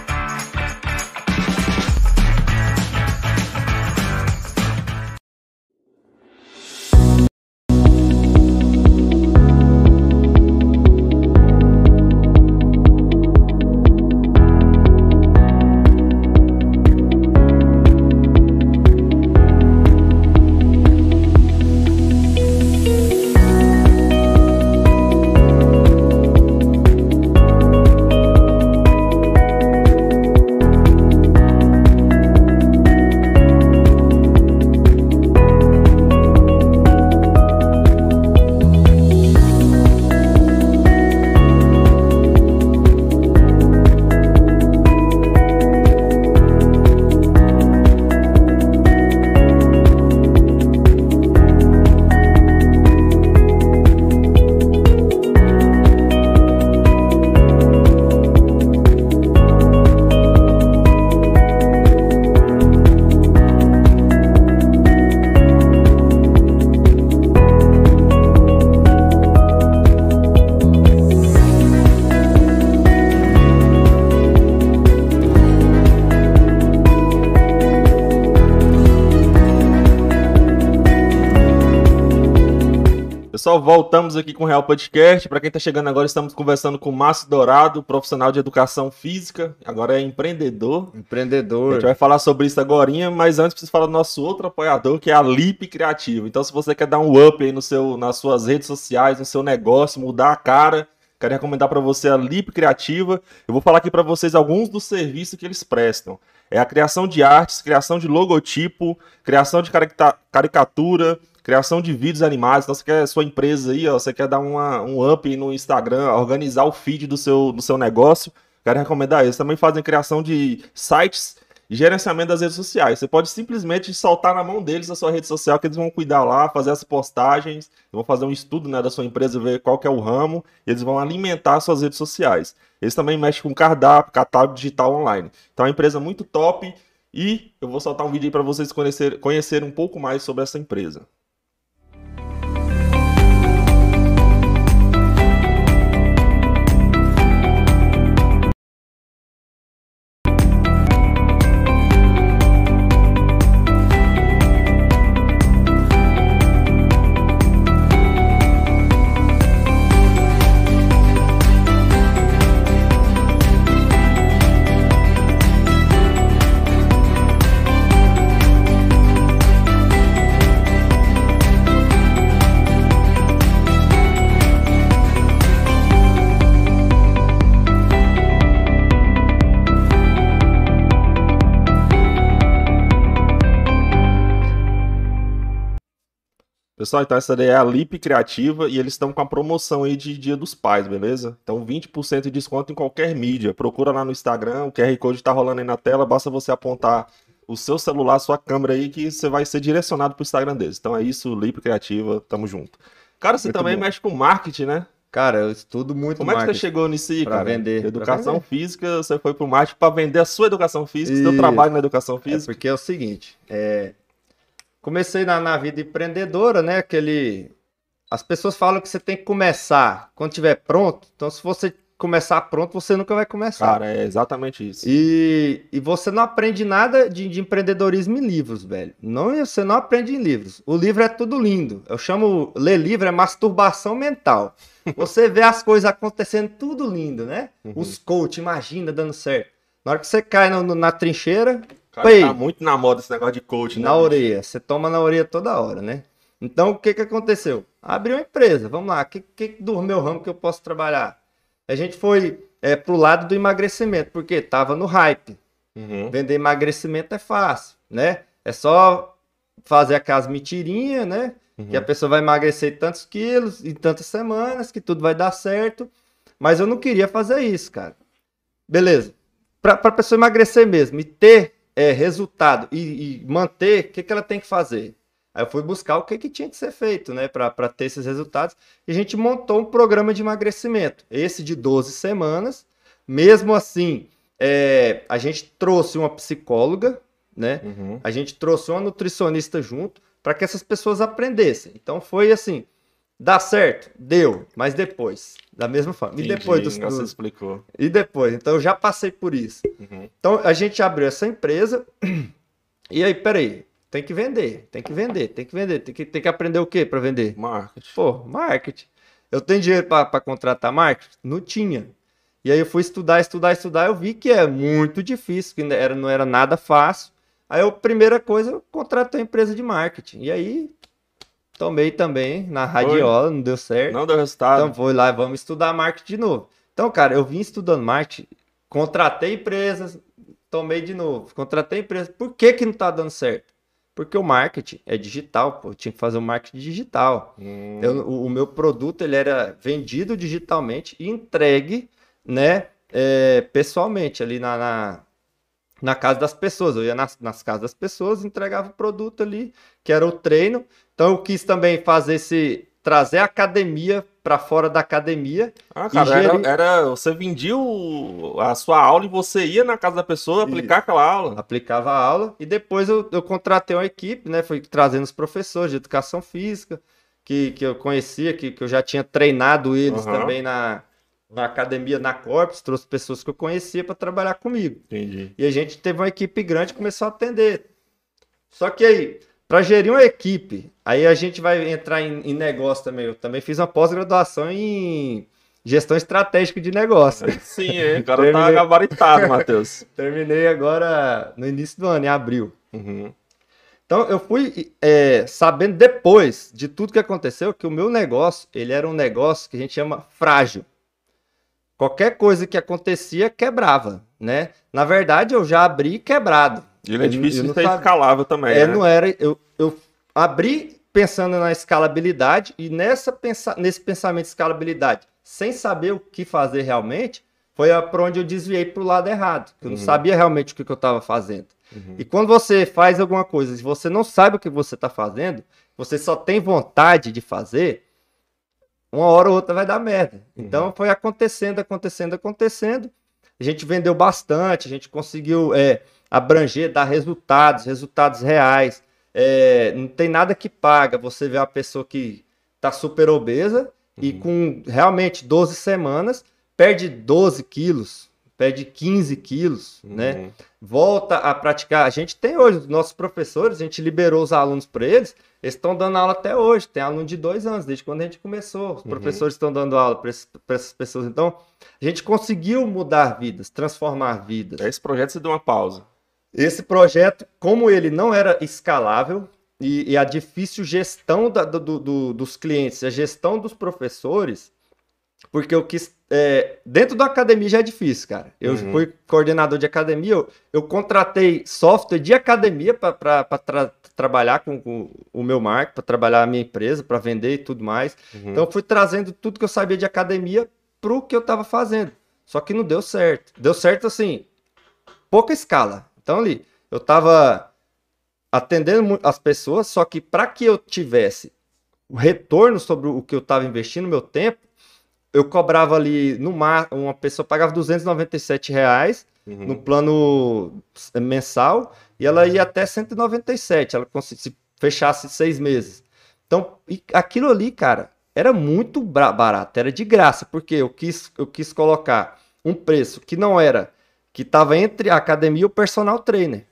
voltamos aqui com o Real Podcast. Para quem está chegando agora, estamos conversando com o Márcio Dourado, profissional de educação física, agora é empreendedor. A Empreendedor. gente vai falar sobre isso agora, mas antes preciso falar do nosso outro apoiador, que é a Lip Criativo. Então, se você quer dar um up aí no seu, nas suas redes sociais, no seu negócio, mudar a cara, quero recomendar para você a Lip Criativa. Eu vou falar aqui para vocês alguns dos serviços que eles prestam. É a criação de artes, criação de logotipo, criação de carica- caricatura, criação de vídeos animados. Então, você quer sua empresa aí, ó, você quer dar uma, um up no Instagram, organizar o feed do seu, do seu negócio, quero recomendar eles. Também fazem criação de sites gerenciamento das redes sociais. Você pode simplesmente soltar na mão deles a sua rede social, que eles vão cuidar lá, fazer as postagens, vão fazer um estudo né, da sua empresa, ver qual que é o ramo, e eles vão alimentar as suas redes sociais. Eles também mexem com cardápio, catálogo digital online. Então é uma empresa muito top e eu vou soltar um vídeo aí para vocês conhecer, conhecerem um pouco mais sobre essa empresa. Pessoal, então essa daí é a Lip Criativa e eles estão com a promoção aí de Dia dos Pais, beleza? Então 20% de desconto em qualquer mídia. Procura lá no Instagram, o QR Code tá rolando aí na tela, basta você apontar o seu celular, sua câmera aí que você vai ser direcionado pro Instagram deles. Então é isso, Lip Criativa, tamo junto. Cara, você Muito também bom. mexe com marketing, né? Cara, eu estudo muito Como é que você marketing. chegou nisso aí, Pra cara? vender, Educação vender. física, você foi pro marketing pra vender a sua educação física, seu Isso. trabalho na educação É física. porque é o seguinte, é, comecei na, na vida empreendedora, né? Aquele, as pessoas falam que você tem que começar quando tiver pronto. Então, se você começar pronto, você nunca vai começar. Cara, é exatamente isso. E, e você não aprende nada de, de empreendedorismo em livros, velho. Não, você não aprende em livros. O livro é tudo lindo. Eu chamo ler livro é masturbação mental. Você vê as coisas acontecendo tudo lindo, né? Uhum. Os coach, imagina dando certo. Na hora que você cai no- no- na trincheira, Cara, Pei. tá muito na moda esse negócio de coach, né? na orelha. Você toma na orelha toda hora, né? Então, o que que aconteceu? Abri uma empresa. Vamos lá. O que, que do meu ramo que eu posso trabalhar? A gente foi é, pro lado do emagrecimento, porque tava no hype. Uhum. Vender emagrecimento é fácil, né? É só fazer aquelas mentirinhas, né? Que a pessoa vai emagrecer tantos quilos em tantas semanas, que tudo vai dar certo. Mas eu não queria fazer isso, cara. Beleza. Para a pessoa emagrecer mesmo e ter é, resultado e, e manter, o que, que ela tem que fazer? Aí eu fui buscar o que, que tinha que ser feito, né, para ter esses resultados. E a gente montou um programa de emagrecimento, esse de 12 semanas. Mesmo assim, é, a gente trouxe uma psicóloga, né? Uhum. A gente trouxe uma nutricionista junto para que essas pessoas aprendessem. Então foi assim, dá certo, deu, mas depois, da mesma forma. E depois Entendi, dos, Você explicou. e depois, então eu já passei por isso. Uhum. Então a gente abriu essa empresa e aí, peraí, tem que vender, tem que vender, tem que vender, tem que, tem que aprender o que para vender? Marketing. Pô, marketing. Eu tenho dinheiro para contratar marketing? Não tinha. E aí eu fui estudar, estudar, estudar, eu vi que é muito difícil, que não era, não era nada fácil. Aí a primeira coisa, eu contratei uma empresa de marketing. E aí tomei também na radiola, não deu certo. Não deu resultado. Então foi lá, vamos estudar marketing de novo. Então, cara, eu vim estudando marketing, contratei empresas, tomei de novo, contratei empresas. Por que que não tá dando certo? Porque o marketing é digital, pô, eu tinha que fazer o marketing digital. Hum, Eu- o, o meu produto ele era vendido digitalmente e entregue, né, é, pessoalmente ali na, na, na casa das pessoas. Eu ia nas, nas casas das pessoas, entregava o produto ali, que era o treino. Então eu quis também fazer esse trazer a academia para fora da academia. Ah, cara, e era, gerir- era- Você vendia o- a sua aula e você ia na casa da pessoa aplicar aquela aula. aplicava a aula e depois eu, eu contratei uma equipe, né? Fui trazendo os professores de educação física que, que eu conhecia, que, que eu já tinha treinado eles Aham. também na, na academia, na Corpus, trouxe pessoas que eu conhecia para trabalhar comigo. Entendi. E a gente teve uma equipe grande e começou a atender. Só que aí, para gerir uma equipe, aí a gente vai entrar em, em negócio também. Eu também fiz uma pós-graduação em gestão estratégica de negócio. Sim, é, o cara tá Terminei. gabaritado, Matheus. Terminei agora no início do ano, em abril. Uhum. Então eu fui é, sabendo depois de tudo que aconteceu que o meu negócio ele era um negócio que a gente chama frágil. Qualquer coisa que acontecia quebrava, né? Na verdade eu já abri quebrado. E ele é difícil de não ser sabia. escalável também, É, né? não era. Eu, eu abri pensando na escalabilidade e nessa pensa, nesse pensamento de escalabilidade, sem saber o que fazer realmente, foi para onde eu desviei para o lado errado. Eu não Uhum. sabia realmente o que, que eu estava fazendo. Uhum. E quando você faz alguma coisa, se você não sabe o que você está fazendo, você só tem vontade de fazer, uma hora ou outra vai dar merda. Uhum. Então foi acontecendo, acontecendo, acontecendo. A gente vendeu bastante, a gente conseguiu é, abranger, dar resultados, resultados reais. É, não tem nada que paga. Você vê uma pessoa que está super obesa uhum. e com realmente 12 semanas perde 12 quilos, perde 15 quilos, uhum. né? Volta a praticar. A gente tem hoje, os nossos professores, a gente liberou os alunos para eles, eles estão dando aula até hoje. Tem aluno de dois anos, desde quando a gente começou. Os uhum. professores estão dando aula para essas pessoas. Então, a gente conseguiu mudar vidas, transformar vidas. Esse projeto se deu uma pausa. Esse projeto, como ele não era escalável e, e a difícil gestão da, do, do, dos clientes, a gestão dos professores, porque eu quis. É, dentro da academia já é difícil, cara. Eu uhum. fui coordenador de academia, eu, eu contratei software de academia para tra trabalhar com, com, o meu marketing, para trabalhar a minha empresa, para vender e tudo mais. Uhum. Então eu fui trazendo tudo que eu sabia de academia para o que eu estava fazendo. Só que não deu certo. Deu certo assim, pouca escala. Então ali, eu estava atendendo as pessoas, só que para que eu tivesse o retorno sobre o que eu estava investindo, meu tempo, eu cobrava ali no mar, uma pessoa pagava 297 reais uhum. no plano mensal e ela ia até 197, ela se fechasse seis meses. Então, aquilo ali, cara, era muito barato, era de graça, porque eu quis, eu quis colocar um preço que não era, que estava entre a academia e o personal trainer.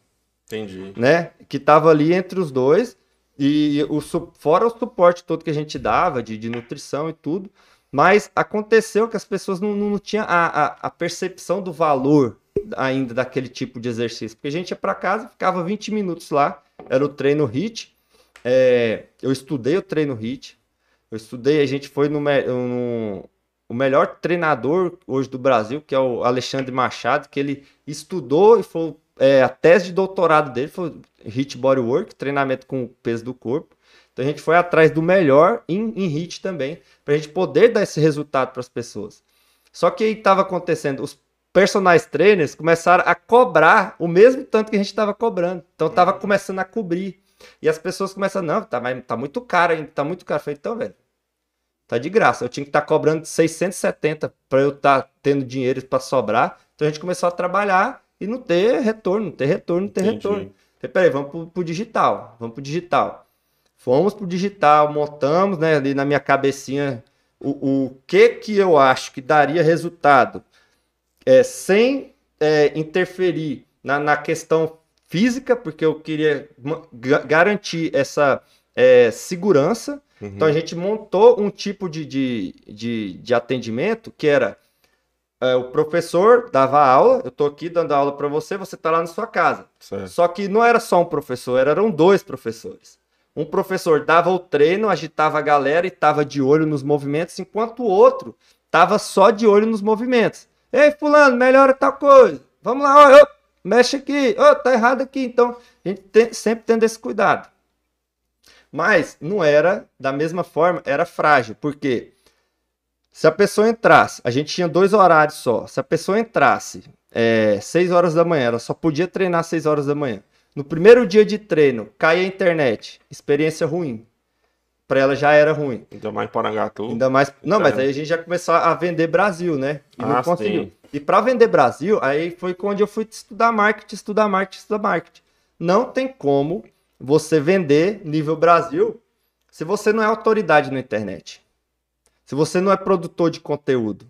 Entendi. Né? Que estava ali entre os dois, e o, fora o suporte todo que a gente dava, de, de nutrição e tudo, mas aconteceu que as pessoas não, não tinham a, a, a, percepção do valor ainda daquele tipo de exercício. Porque a gente ia para casa, ficava 20 minutos lá, era o treino HIT. É, eu estudei o treino HIT. Eu estudei, a gente foi no, no o melhor treinador hoje do Brasil, que é o Alexandre Machado, que ele estudou e foi é, a tese de doutorado dele foi HIT Bodywork, treinamento com o peso do corpo. Então a gente foi atrás do melhor em, em HIT também, para a gente poder dar esse resultado para as pessoas. Só que aí estava acontecendo, os personagens trainers começaram a cobrar o mesmo tanto que a gente estava cobrando. Então estava uhum. começando a cobrir. E as pessoas começam, não, tá, mas tá muito caro ainda, tá muito caro. Eu falei, então, velho, tá de graça. Eu tinha que estar tá cobrando 670 para eu estar tá tendo dinheiro para sobrar. Então a gente começou a trabalhar e não ter retorno, não ter retorno, não ter Entendi. retorno. Falei, peraí, vamos pro, pro digital, vamos pro digital. Fomos pro digital, montamos, né, ali na minha cabecinha o, o que que eu acho que daria resultado é, sem é, interferir na, na questão física, porque eu queria garantir essa é, segurança. Uhum. Então a gente montou um tipo de, de, de, de atendimento que era é, o professor dava aula, eu estou aqui dando aula para você, você está lá na sua casa. Certo. Só que não era só um professor, eram dois professores. Um professor dava o treino, agitava a galera e estava de olho nos movimentos, enquanto o outro estava só de olho nos movimentos. Ei, fulano, melhora tal coisa. Vamos lá, ó, ó mexe aqui, ó, tá errado aqui. Então, a gente tem, sempre tendo esse cuidado. Mas não era da mesma forma, era frágil, porque se a pessoa entrasse, a gente tinha dois horários só. Se a pessoa entrasse é, 6 horas da manhã, ela só podia treinar 6 horas da manhã. No primeiro dia de treino, cai a internet. Experiência ruim. Pra ela já era ruim. Ainda mais Porangatu. Ainda mais. Não, mas aí a gente já começou a vender Brasil, né? E ah, não conseguiu. Sim. E para vender Brasil, aí foi quando eu fui estudar marketing, estudar marketing, estudar marketing. Não tem como você vender nível Brasil se você não é autoridade na internet. Se você não é produtor de conteúdo.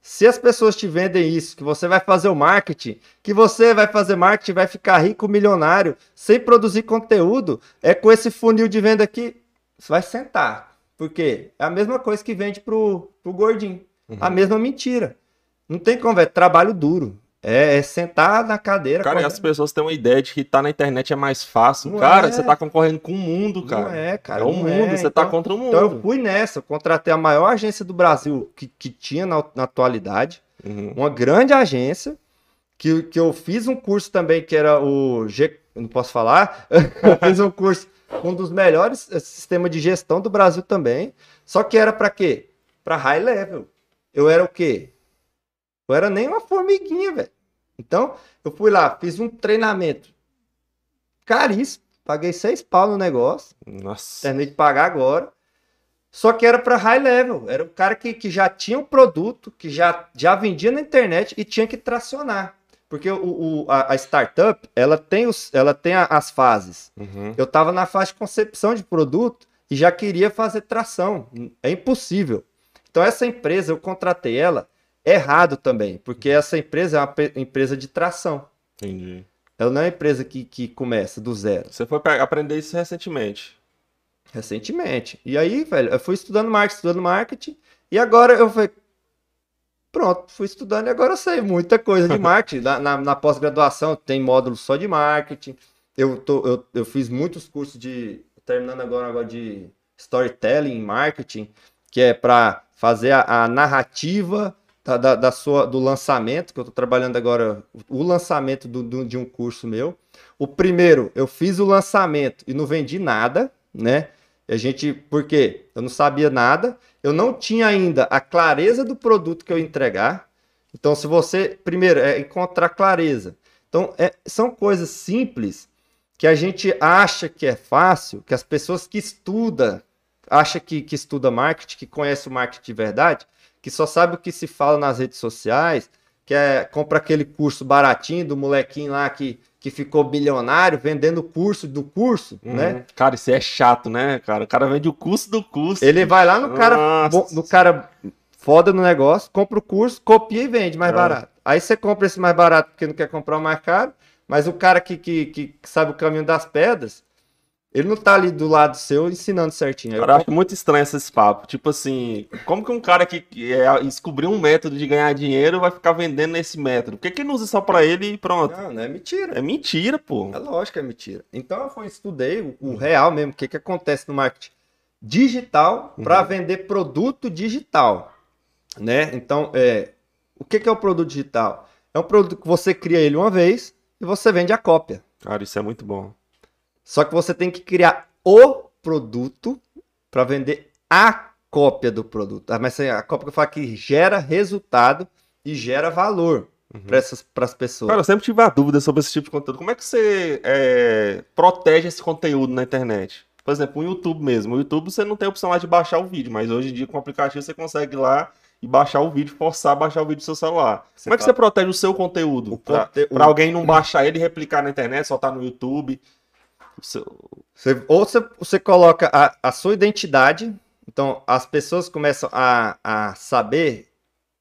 Se as pessoas te vendem isso, que você vai fazer o marketing, que você vai fazer marketing, vai ficar rico, milionário, sem produzir conteúdo, é com esse funil de venda aqui, você vai sentar. Por quê? É a mesma coisa que vende pro, pro gordinho. Uhum. A mesma mentira. Não tem como, é trabalho duro. É, é, sentar na cadeira. Cara, as pessoas têm uma ideia de que tá na internet é mais fácil. Não cara, é. você tá concorrendo com o mundo, cara. Não é, cara. É o mundo, é. você tá então, contra o mundo. Então eu fui nessa, eu contratei a maior agência do Brasil que, que tinha na, na atualidade. Uhum. Uma grande agência. Que, que eu fiz um curso também que era o G. Não posso falar? eu fiz um curso, um dos melhores eh, sistemas de gestão do Brasil também. Só que era para quê? Para high level. Eu era o quê? Eu era nem uma formiguinha, velho. Então, eu fui lá, fiz um treinamento caríssimo. Paguei seis pau no negócio. Nossa. Terminei de pagar agora. Só que era para high level. Era o cara que, que já tinha um produto, que já, já vendia na internet e tinha que tracionar. Porque o, o- a, a startup, ela tem, os, ela tem a- as fases. Uhum. Eu estava na fase de concepção de produto e já queria fazer tração. É impossível. Então, essa empresa, eu contratei ela errado também, porque essa empresa é uma empresa de tração. Entendi. Ela não é uma empresa que, que começa do zero. Você foi aprender isso recentemente. Recentemente. E aí, velho, eu fui estudando marketing, estudando marketing, e agora eu falei. Pronto, fui estudando e agora sei muita coisa de marketing. na na- na pós-graduação tem módulo só de marketing. Eu, tô, eu, eu fiz muitos cursos de. Terminando agora, agora de storytelling marketing, que é para fazer a, a narrativa da, da, da sua, do lançamento, que eu estou trabalhando agora, o lançamento do, do- de um curso meu. O primeiro, eu fiz o lançamento e não vendi nada, né? A gente, por quê? Eu não sabia nada, eu não tinha ainda a clareza do produto que eu entregar. Então, se você, primeiro, é encontrar clareza. Então, é- são coisas simples que a gente acha que é fácil, que as pessoas que estudam, acha que, que estuda marketing, que conhece o marketing de verdade, que só sabe o que se fala nas redes sociais, que é, compra aquele curso baratinho do molequinho lá que, que ficou bilionário vendendo o curso do curso, né? Uhum. Cara, isso é chato, né, cara? O cara vende o custo do custo. Ele vai lá no cara, Nossa. bo- no cara foda no negócio, compra o curso, copia e vende mais É. barato. Aí você compra esse mais barato porque não quer comprar o mais caro, mas o cara que, que, que sabe o caminho das pedras, ele não tá ali do lado seu ensinando certinho. Cara, eu acho muito estranho esses papos. Tipo assim, como que um cara que é, descobriu um método de ganhar dinheiro vai ficar vendendo esse método? Por que, que ele não usa só pra ele e pronto? Não, não é mentira. É mentira, pô. É lógico que é mentira. Então eu fui, estudei o, o real mesmo, o que, que acontece no marketing digital para Uhum. vender produto digital, né? Então, é, o que, que é o produto digital? É um produto que você cria ele uma vez e você vende a cópia. Cara, isso é muito bom. Só que você tem que criar o produto para vender a cópia do produto. Ah, Mas a cópia que eu falo que gera resultado e gera valor para essas pras pessoas. Cara, eu sempre tive a dúvida sobre esse tipo de conteúdo. Como é que você é, protege esse conteúdo na internet? Por exemplo, o YouTube mesmo. O YouTube você não tem a opção lá de baixar o vídeo, mas hoje em dia com o aplicativo você consegue ir lá e baixar o vídeo, forçar a baixar o vídeo do seu celular. Você Como é que fala- você protege o seu conteúdo? O Pra, conte- alguém não baixar ele e replicar na internet, soltar no YouTube. Você- ou você, você coloca a, a sua identidade, então as pessoas começam a, a saber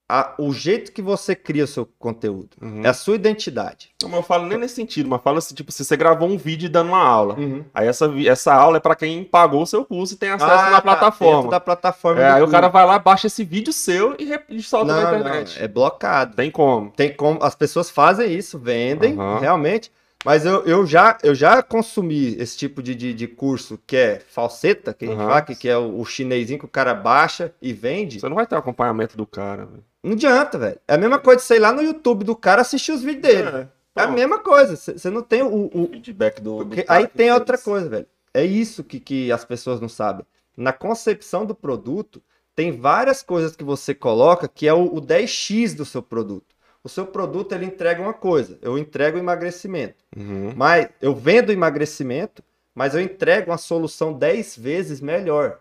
a- o jeito que você cria o seu conteúdo. Uhum. É a sua identidade. Não, eu falo nem nesse sentido, mas falo assim, tipo, se você gravou um vídeo dando uma aula. Aí essa, essa aula é pra quem pagou o seu curso e tem acesso Ah, na tá, plataforma. da plataforma É, aí o cara vai lá, baixa esse vídeo seu e, re- e solta na não, internet. não, é blocado. Tem como. Tem como as pessoas fazem isso, vendem Aham. realmente. Mas eu, eu, já, eu já consumi esse tipo de, de, de curso que é falseta, que a gente fala, que, que é o, o chinesinho que o cara baixa e vende. Você não vai ter o acompanhamento do cara. velho. Não adianta, velho. É a mesma coisa de sei lá no YouTube do cara assistir os vídeos dele. É, a Pronto. mesma coisa. Você não tem o. o- feedback do. do aí tem fez. outra coisa, velho. É isso que, que as pessoas não sabem. Na concepção do produto, tem várias coisas que você coloca que é o, o 10x do seu produto. O seu produto ele entrega uma coisa. Eu entrego emagrecimento. Uhum. Mas eu vendo emagrecimento, mas eu entrego uma solução 10 vezes melhor.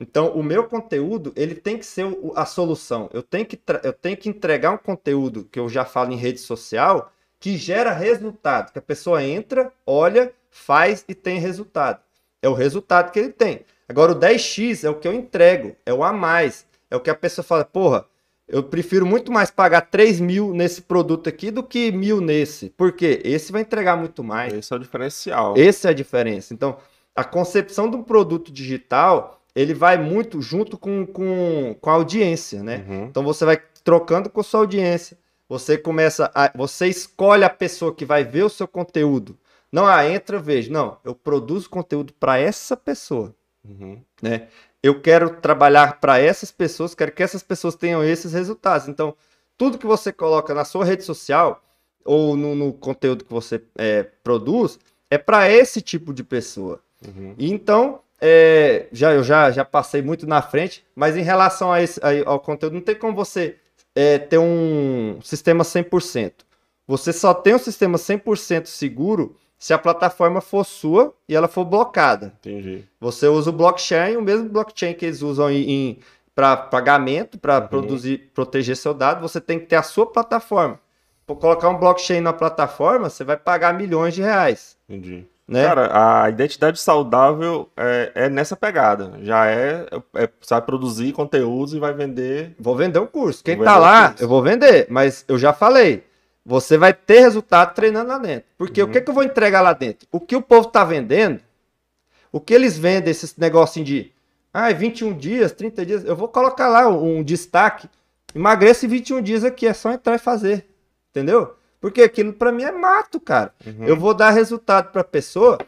Então, o meu conteúdo, ele tem que ser a solução. Eu tenho, que eu tenho que entregar um conteúdo que eu já falo em rede social que gera resultado. Que a pessoa entra, olha, faz e tem resultado. É o resultado que ele tem. Agora, o 10x é o que eu entrego, é o a mais. É o que a pessoa fala, porra, eu prefiro muito mais pagar 3 mil nesse produto aqui do que mil nesse. Por quê? Esse vai entregar muito mais. Esse é o diferencial. Essa é a diferença. Então, a concepção de um produto digital, ele vai muito junto com, com, com a audiência, né? Uhum. Então, você vai trocando com a sua audiência. Você começa a... Você escolhe a pessoa que vai ver o seu conteúdo. Não, ah, entra, veja. Não, eu produzo conteúdo para essa pessoa Uhum. né? Eu quero trabalhar para essas pessoas, quero que essas pessoas tenham esses resultados. Então, tudo que você coloca na sua rede social ou no, no conteúdo que você é, produz é para esse tipo de pessoa. Uhum. Então, é, já, eu já, já passei muito na frente, mas em relação a esse, aí, ao conteúdo, não tem como você é, ter um sistema 100%. Você só tem um sistema 100% seguro se a plataforma for sua e ela for blocada. Entendi. Você usa o blockchain, o mesmo blockchain que eles usam em, para pagamento, para produzir, proteger seu dado, você tem que ter a sua plataforma. Por colocar um blockchain na plataforma, você vai pagar milhões de reais. Entendi. Né? Cara, a identidade saudável é, é nessa pegada. Já é, é. Você vai produzir conteúdos e vai vender. Vou vender um curso. Quem Vou tá um lá, eu vou vender. Mas eu já falei. Você vai ter resultado treinando lá dentro. Porque o que, que eu vou entregar lá dentro? O que o povo tá vendendo, o que eles vendem, esses negocinho de ah, 21 dias, 30 dias, eu vou colocar lá um destaque. Emagreça em 21 dias aqui, é só entrar e fazer. Entendeu? Porque aquilo pra mim é mato, cara. Eu vou dar resultado pra pessoa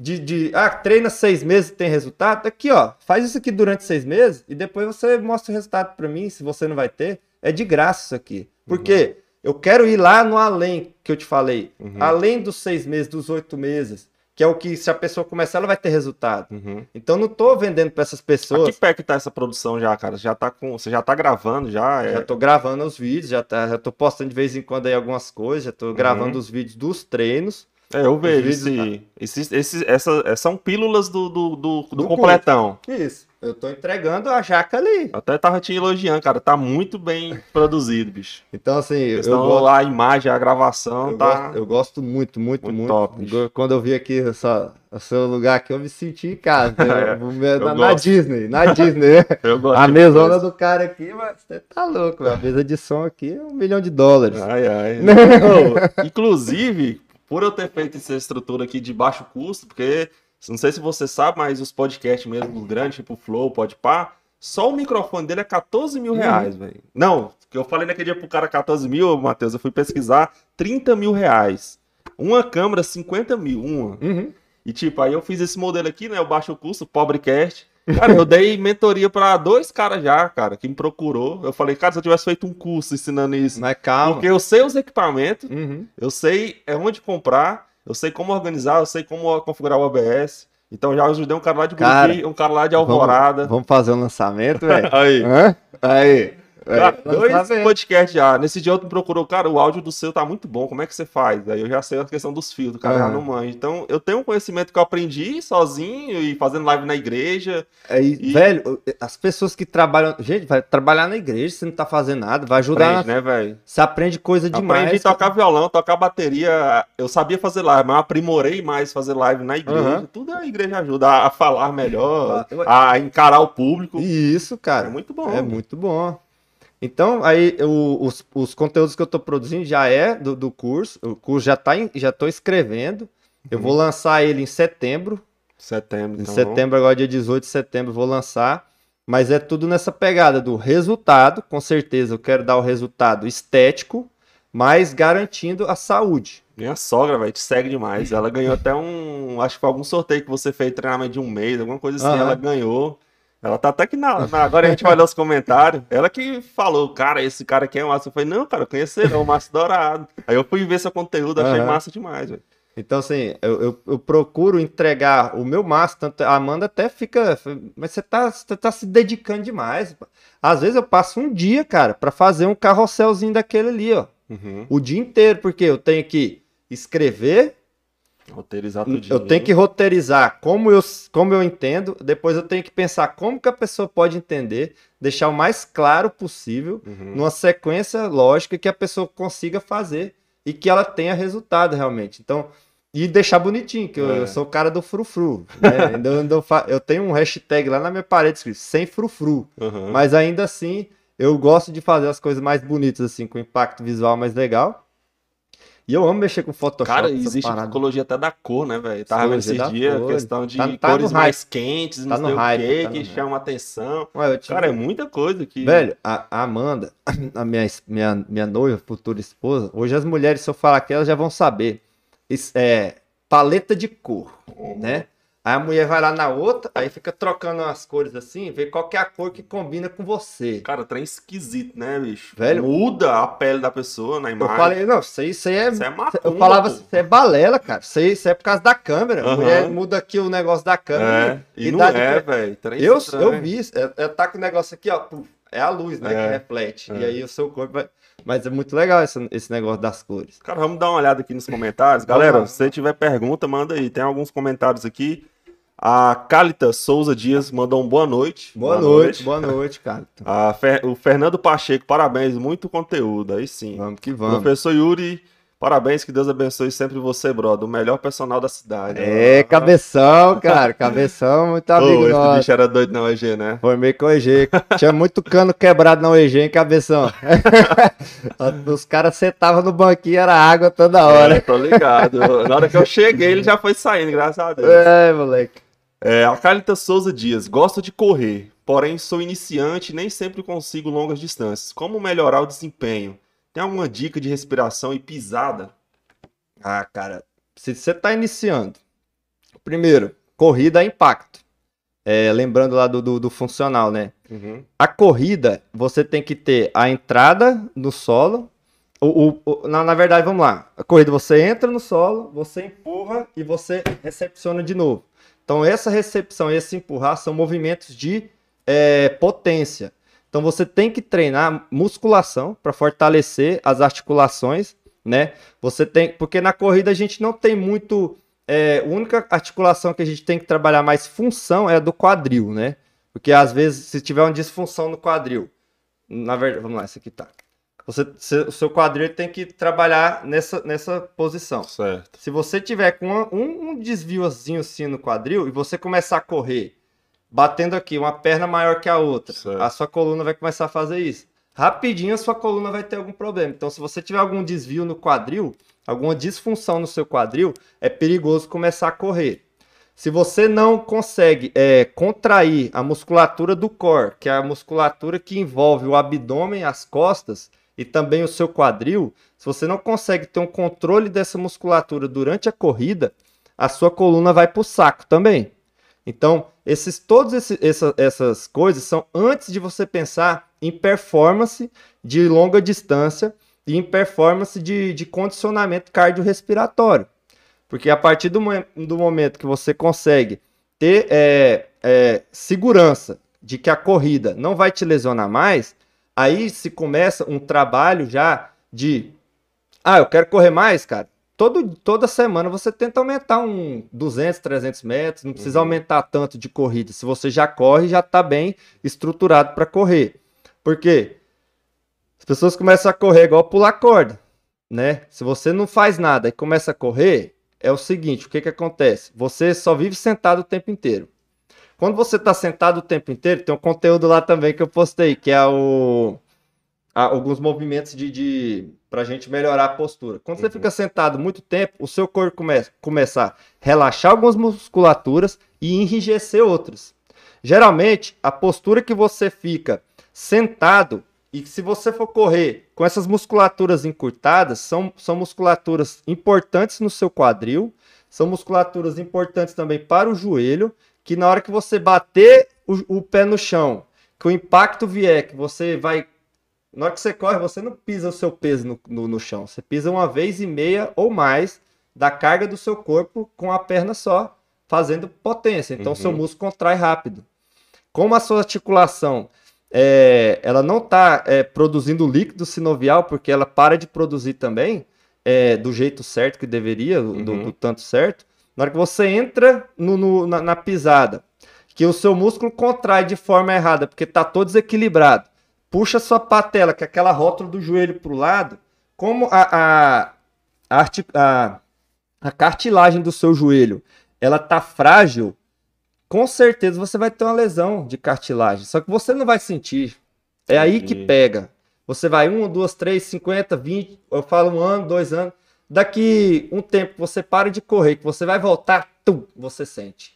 de, de ah, treina seis meses e tem resultado. Aqui, ó, faz isso aqui durante seis meses e depois você mostra o resultado pra mim, se você não vai ter. É de graça isso aqui. Porque eu quero ir lá no além que eu te falei. Além dos seis meses, dos oito meses. Que é o que, se a pessoa começar, ela vai ter resultado. Uhum. Então não tô vendendo pra essas pessoas. que pé que tá essa produção já, cara? Já tá com, você já tá gravando já? É... Já tô gravando os vídeos, já, tá, já tô postando de vez em quando aí algumas coisas, já tô gravando os vídeos dos treinos. É, eu vejo esse, esse, esse- essa, são pílulas do, do, do, do Do completão. Isso. Eu tô entregando a jaca ali. Eu Até tava te elogiando, cara. Tá muito bem produzido, bicho. Então, assim, eu, Questão gosto, a imagem, a gravação, eu, tá. gosto, eu gosto muito, muito, Muito muito. top, bicho. Quando eu vi aqui essa, o seu lugar aqui, eu me senti em casa. É, Eu- na, na. Disney, na Disney. Eu gosto a mesona do cara aqui, mas você tá louco. A mesa de som aqui é um milhão de dólares. Ai, ai. Ô, inclusive, por eu ter feito essa estrutura aqui de baixo custo, porque não sei se você sabe, mas os podcasts mesmo grandes, tipo Flow, Podpah, só o microfone dele é 14 mil reais, velho. Não, que eu falei naquele dia pro cara 14 mil, Matheus, eu fui pesquisar, 30 mil reais. Uma câmera, 50 mil, uma. Uhum. E tipo, aí eu fiz esse modelo aqui, né? O baixo custo, Pobrecast. Cara, eu dei mentoria pra dois caras já, cara, que me procurou. Eu falei, cara, se eu tivesse feito um curso ensinando isso. Mas calma. Porque eu sei os equipamentos, Uhum. eu sei é onde comprar, eu sei como organizar, eu sei como configurar o OBS. Então já ajudei um cara lá de Buriti, um cara lá de Alvorada. Vamos, vamos fazer um lançamento, velho? Aí. Hã? Aí. Aí, dois podcasts já. Nesse dia outro me procurou, cara, o áudio do seu tá muito bom, como é que você faz? Aí eu já sei a questão dos filtros, cara, já não manjo. Então eu tenho um conhecimento que eu aprendi sozinho e fazendo live na igreja. Aí, E- Velho, as pessoas que trabalham. Gente, vai trabalhar na igreja, você não tá fazendo nada, vai ajudar. Aprende, na- né, velho? Você aprende coisa demais. Aprendi a tocar violão, tocar bateria. Eu sabia fazer live, mas eu aprimorei mais fazer live na igreja. Aham. Tudo a igreja ajuda a, a falar melhor, Ah, eu- a encarar o público. Isso, cara. É muito bom. É muito bom. Então, aí, os, os conteúdos que eu tô produzindo já é do, do curso. O curso já tá em, já tô escrevendo. Eu vou lançar ele em setembro. Setembro, Em então. setembro, agora dia 18 de setembro, vou lançar. Mas é tudo nessa pegada do resultado. Com certeza, eu quero dar o resultado estético, mas garantindo a saúde. Minha sogra, velho, te segue demais. Ela ganhou até um. Acho que foi algum sorteio que você fez, treinamento de um mês, alguma coisa assim. Aham. Ela ganhou. Ela tá até aqui na, na- Agora a gente vai ler os comentários. Ela que falou, cara, esse cara aqui é massa. Eu falei, não, cara, é o Márcio Dourado. Aí eu fui ver seu conteúdo, achei Aham. massa demais, velho. Então, assim, eu, eu, eu procuro entregar o meu máximo. Tanto a Amanda até fica. Mas você tá, você tá se dedicando demais. Às vezes eu passo um dia, cara, pra fazer um carrosselzinho daquele ali, ó. Uhum. O dia inteiro, porque eu tenho que escrever, Roteirizar tudo. eu tenho que roteirizar como eu, como eu entendo, depois eu tenho que pensar como que a pessoa pode entender, deixar o mais claro possível, Uhum. numa sequência lógica que a pessoa consiga fazer e que ela tenha resultado realmente. Então, e deixar bonitinho, que eu, É. eu sou o cara do frufru. Né? Ainda eu, eu eu tenho um hashtag lá na minha parede escrito, sem frufru. Uhum. Mas ainda assim, eu gosto de fazer as coisas mais bonitas, assim, com impacto visual mais legal. E eu amo mexer com Photoshop. Cara, existe psicologia até da cor, né, velho? Tava vendo esses dias, cor. questão de Tá- tá cores mais quentes, Tá não sei hype, o quê, tá que chama atenção. Ué, tive- Cara, é muita coisa que... Velho, a, a Amanda, a minha, minha, minha noiva, futura esposa, hoje as mulheres, se eu falar aqui, elas já vão saber. Isso é paleta de cor, né? Aí a mulher vai lá na outra, aí fica trocando as cores assim, vê qual é a cor que combina com você. Cara, trem esquisito, né, bicho? Velho- Muda a pele da pessoa na Eu imagem. falei, não, isso aí, isso aí é. Isso é macumba, eu falava, pô. isso é balela, cara. Isso aí, isso é por causa da câmera. A Aham. mulher muda aqui o negócio da câmera. É, e, não dá de- é, velho. Trem Eu, estranho. eu vi isso. É, é, tá com o negócio aqui, ó. puf. é a luz, né, É, que reflete. é. E aí o seu corpo vai... Mas é muito legal esse, esse negócio das cores. Cara, vamos dar uma olhada aqui nos comentários. Vamos Galera, lá. se você tiver pergunta, manda aí. Tem alguns comentários aqui. A Calita Souza Dias mandou um boa noite. Boa, noite, boa noite, cara. A Fer- O Fernando Pacheco, parabéns, muito conteúdo. Aí sim. Vamos que vamos. Professor Yuri, parabéns, que Deus abençoe sempre você, brother. O melhor personal da cidade. É, Ah. cabeção, cara. Cabeção, muito amigo esse nosso. bicho era doido não, EG, né? Formei com o EG. Tinha muito cano quebrado na UEG, hein, cabeção? Os caras sentavam no banquinho, era água toda hora. É, tô ligado. Na hora que eu cheguei, ele já foi saindo, graças a Deus. É, moleque. É, a Calita Souza Dias, gosto de correr, porém sou iniciante e nem sempre consigo longas distâncias. Como melhorar o desempenho? Tem alguma dica de respiração e pisada? Ah, cara, se você tá iniciando, primeiro, corrida é impacto. É, lembrando lá do, do, do funcional, né? A corrida, você tem que ter a entrada no solo. O, o- o- na, na verdade, vamos lá. A corrida, você entra no solo, você empurra e você recepciona de novo. Então, essa recepção e esse empurrar são movimentos de é, potência. Então, você tem que treinar musculação para fortalecer as articulações, né? Você tem, porque na corrida a gente não tem muito. é, a única articulação que a gente tem que trabalhar mais função é a do quadril, né? Porque às vezes, se tiver uma disfunção no quadril, na verdade, vamos lá, esse aqui tá. Você, se- o seu quadril tem que trabalhar nessa, nessa posição. Certo. Se você tiver com uma- um, um desviozinho assim no quadril e você começar a correr, batendo aqui uma perna maior que a outra, Certo. a sua coluna vai começar a fazer isso. Rapidinho a sua coluna vai ter algum problema. Então, se você tiver algum desvio no quadril, alguma disfunção no seu quadril, é perigoso começar a correr. Se você não consegue é, contrair a musculatura do core, que é a musculatura que envolve o abdômen, as costas e também o seu quadril, se você não consegue ter um controle dessa musculatura durante a corrida, a sua coluna vai para o saco também. Então, esses, todas esse- essa- essas coisas são antes de você pensar em performance de longa distância e em performance de, de condicionamento cardiorrespiratório. Porque a partir do, do momento que você consegue ter é, é, segurança de que a corrida não vai te lesionar mais, aí se começa um trabalho já de ah, eu quero correr mais, cara. Todo, toda semana você tenta aumentar um 200, 300 metros, não precisa Uhum. aumentar tanto de corrida. Se você já corre, já está bem estruturado para correr. Por quê? As pessoas começam a correr igual pular corda, né? Se você não faz nada e começa a correr, é o seguinte, o que que acontece? Você só vive sentado o tempo inteiro. Quando você está sentado o tempo inteiro, tem um conteúdo lá também que eu postei, que é o a- alguns movimentos de, de para a gente melhorar a postura. Quando você Uhum. fica sentado muito tempo, o seu corpo começa começar a relaxar algumas musculaturas e enrijecer outras. Geralmente, a postura que você fica sentado e que se você for correr com essas musculaturas encurtadas, são, são musculaturas importantes no seu quadril, são musculaturas importantes também para o joelho, que na hora que você bater o, o pé no chão, que o impacto vier, que você vai na hora que você corre, você não pisa o seu peso no, no, no chão. Você pisa uma vez e meia ou mais da carga do seu corpo com a perna só, fazendo potência. Então, Uhum. seu músculo contrai rápido. Como a sua articulação é, ela não está produzindo líquido sinovial, porque ela para de produzir também é, do jeito certo que deveria, do, Uhum. do tanto certo. Na hora que você entra no- no- na, na pisada, que o seu músculo contrai de forma errada, porque está todo desequilibrado puxa sua patela, que é aquela rótula do joelho para o lado, como a, a, a, a- cartilagem do seu joelho ela tá frágil, com certeza você vai ter uma lesão de cartilagem. Só que você não vai sentir. É aí que pega. Você vai um, duas, três, cinquenta, vinte, eu falo um ano, dois anos. Daqui um tempo você para de correr, que você vai voltar, tum, você sente.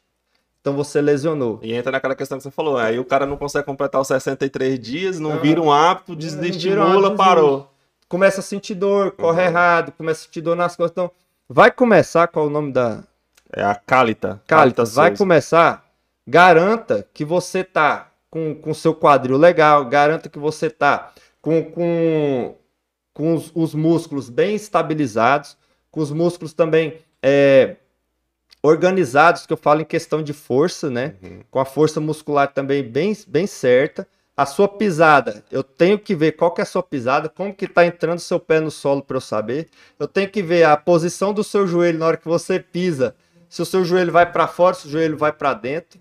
Então você lesionou. E entra naquela questão que você falou. Aí o cara não consegue completar os 63 dias, não Ah. vira um hábito, um desestimula, parou. começa a sentir dor, corre Uhum. errado, começa a sentir dor nas costas. Então, vai começar, qual é o nome da É a Calita. Calita? Vai Souza. começar, garanta que você tá com com seu quadril legal, garanta que você tá com, com, com os, os músculos bem estabilizados, com os músculos também é, organizados, que eu falo em questão de força, né? Uhum. Com a força muscular também bem, bem certa. a sua pisada, eu tenho que ver qual que é a sua pisada, como que tá entrando seu pé no solo para eu saber. Eu tenho que ver a posição do seu joelho na hora que você pisa, se o seu joelho vai para fora, se o joelho vai para dentro,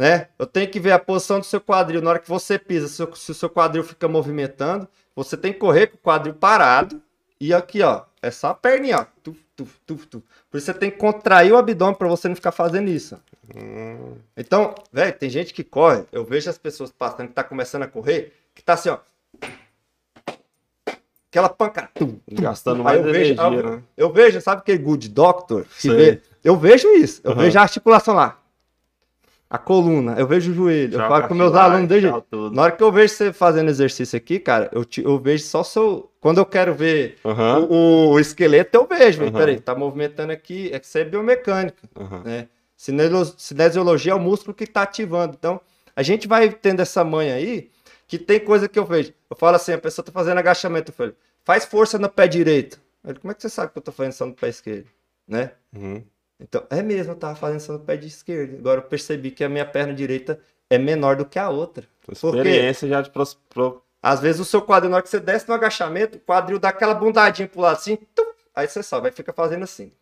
né? Eu tenho que ver a posição do seu quadril na hora que você pisa, se o, se o seu quadril fica movimentando, você tem que correr com o quadril parado e aqui, ó, é só a perninha, ó. Tuf, tuf, tuf, tuf. Por isso você tem que contrair o abdômen para você não ficar fazendo isso. Hum, Então, velho, tem gente que corre, eu vejo as pessoas passando que tá começando a correr, que tá assim, ó. Aquela pancada. gastando mais eu vejo, energia, eu, né? eu vejo, sabe aquele good doctor? Que vê? Eu vejo isso. Eu Aham. vejo a articulação lá. A coluna, eu vejo o joelho. eu falo com meus alunos desde. Na hora que eu vejo você fazendo exercício aqui, cara, eu, te- eu vejo só seu. Quando eu quero ver Aham, o, o esqueleto, eu vejo. Aham. Peraí, tá movimentando aqui. É que isso é biomecânica aham. né? Cinesiologia é o músculo que está ativando. Então, a gente vai tendo essa manha aí, que tem coisa que eu vejo. Eu falo assim, a pessoa tá fazendo agachamento, eu falo, faz força no pé direito. Ele, como é que você sabe que eu tô fazendo isso no pé esquerdo? Né? Uhum. Então, é mesmo, eu tava fazendo isso no pé de esquerdo. Agora eu percebi que a minha perna direita é menor do que a outra. Quê? Experiência já de pros, pro- Às vezes o seu quadril, na hora que você desce no agachamento, o quadril dá aquela bundadinha pro lado assim, tum, aí você sobe, aí fica fazendo assim.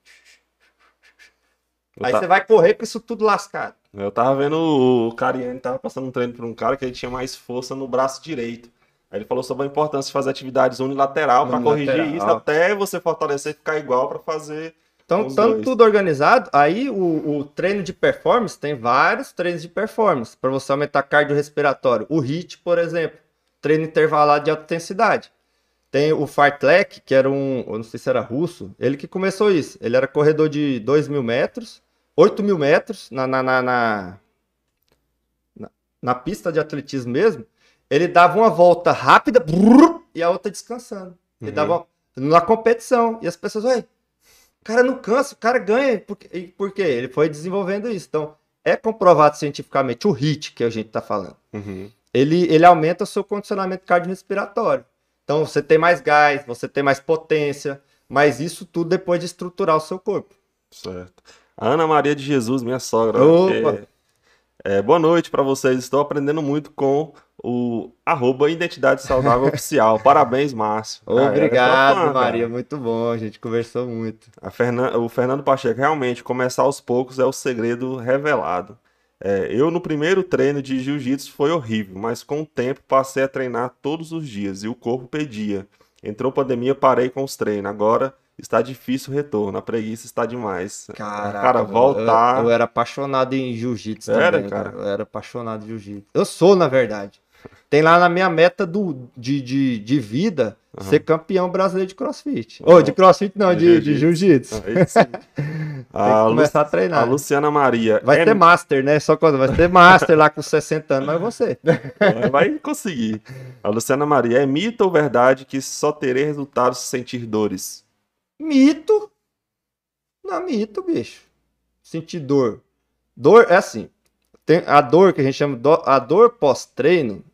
Eu Aí ta- você vai correr com isso tudo lascado. Eu tava vendo o Cariani tava passando um treino pra um cara que ele tinha mais força no braço direito. Aí ele falou sobre a importância de fazer atividades unilateral para corrigir isso até você fortalecer e ficar igual para fazer. Então, Os tanto dois. tudo organizado, aí o, o treino de performance tem vários treinos de performance para você aumentar cardiorrespiratório. O HIIT, por exemplo, treino intervalado de alta intensidade. Tem o Fartlek, que era um, eu não sei se era russo, ele que começou isso. Ele era corredor de 2 mil metros, 8 mil metros na, na, na, na, na- pista de atletismo mesmo. Ele dava uma volta rápida brrr, e a outra descansando. Ele Uhum. dava na competição. E as pessoas, ué, o cara não cansa, o cara ganha. Por quê? E por quê? Ele foi desenvolvendo isso. Então, é comprovado cientificamente o HIIT que a gente está falando. Uhum. Ele, ele aumenta o seu condicionamento cardiorrespiratório. Então, você tem mais gás, você tem mais potência, mas isso tudo depois de estruturar o seu corpo. Certo. A Ana Maria de Jesus, minha sogra. Opa! que- é, boa noite para vocês. Estou aprendendo muito com o arroba Identidade Saudável Oficial. Parabéns, Márcio. Obrigado, cara. Maria. Muito bom. A gente conversou muito. Fernan- O Fernando Pacheco, realmente, começar aos poucos é o segredo revelado. É, eu, no primeiro treino de jiu-jitsu, foi horrível, mas com o tempo passei a treinar todos os dias e o corpo pedia. Entrou pandemia, parei com os treinos. Agora está difícil o retorno, a preguiça está demais. Caraca, cara, voltar. Eu, eu era apaixonado em jiu-jitsu Era, também, cara? Eu era apaixonado em jiu-jitsu. Eu sou, na verdade. Tem lá na minha meta do, de, de, de vida ser campeão brasileiro de crossfit. Ou de crossfit não, de, de jiu-jitsu. Aí sim. Tem A, que Lu- começar a a treinar. Luciana Maria. Vai é- ter master, né? Só quando vai ter master lá com 60 anos, mas você. Vai conseguir. A Luciana Maria, é mito ou verdade que só terei resultados se sentir dores? Mito. Não, mito, bicho. Sentir dor. Dor é assim. Tem a dor que a gente chama do- a dor pós-treino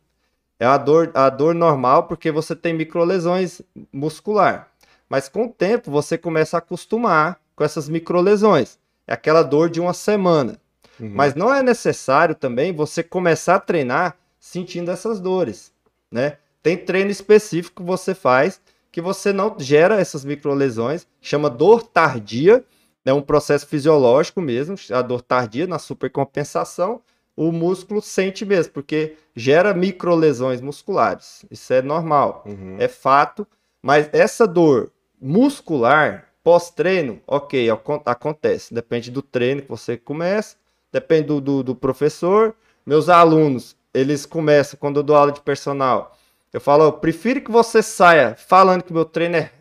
é a dor, a dor normal porque você tem microlesões muscular. Mas com o tempo você começa a acostumar com essas microlesões. É aquela dor de uma semana. Uhum. Mas não é necessário também você começar a treinar sentindo essas dores, né? Tem treino específico que você faz que você não gera essas microlesões, chama dor tardia, é um processo fisiológico mesmo, a dor tardia na supercompensação, o músculo sente mesmo, porque gera microlesões musculares. Isso é normal Uhum. é fato, mas essa dor muscular pós-treino, ok, acon- acontece. Depende do treino que você começa, depende do, do, do professor. Meus alunos, eles começam, quando eu dou aula de personal, eu falo, eu prefiro que você saia falando que meu treino é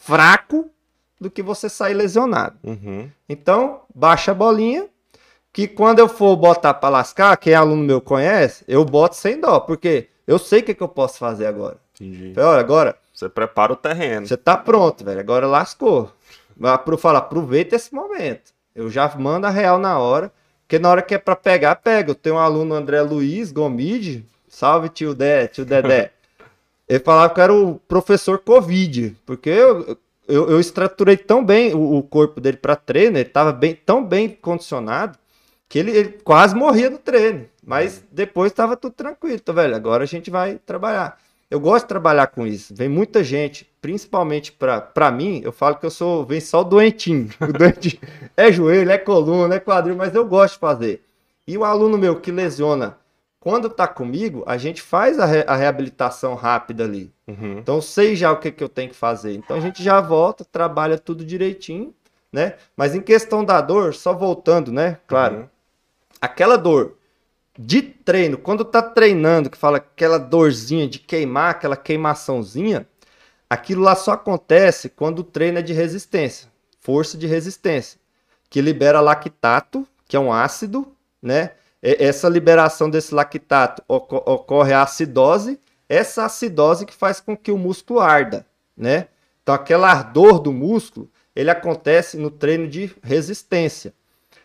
fraco do que você sair lesionado. Uhum. Então, baixa a bolinha, que quando eu for botar para lascar, quem é aluno meu conhece, eu boto sem dó, porque eu sei o que, que eu posso fazer agora. Entendi. Falei, Olha, agora, Você prepara o terreno. você tá pronto, velho. Agora lascou. Pro falar, aproveita esse momento. Eu já mando a real na hora. Porque na hora que é pra pegar, pega. Eu tenho um aluno, André Luiz Gomide. Salve, tio Dé, tio Dedé. Ele falava que era o professor Covid. Porque eu, eu, eu estruturei tão bem o, o corpo dele pra treino. Ele tava bem, tão bem condicionado. Que ele, ele quase morria no treino. Mas depois tava tudo tranquilo, tá, velho? Agora a gente vai trabalhar. Eu gosto de trabalhar com isso. Vem muita gente, principalmente pra, pra mim, eu falo que eu sou, vem só o doentinho. O doentinho é joelho, é coluna, é quadril, mas eu gosto de fazer. E o aluno meu que lesiona, quando tá comigo, a gente faz a, re- a reabilitação rápida ali. Uhum. Então sei já o que, que eu tenho que fazer. Então a gente já volta, trabalha tudo direitinho, né? Mas em questão da dor, só voltando, né? Claro, Uhum. aquela dor de treino, quando tá treinando, que fala aquela dorzinha de queimar, aquela queimaçãozinha, aquilo lá só acontece quando o treino é de resistência, força de resistência, que libera lactato, que é um ácido, né? Essa liberação desse lactato oco- ocorre a acidose, essa acidose que faz com que o músculo arda, né? Então aquele ardor do músculo, ele acontece no treino de resistência.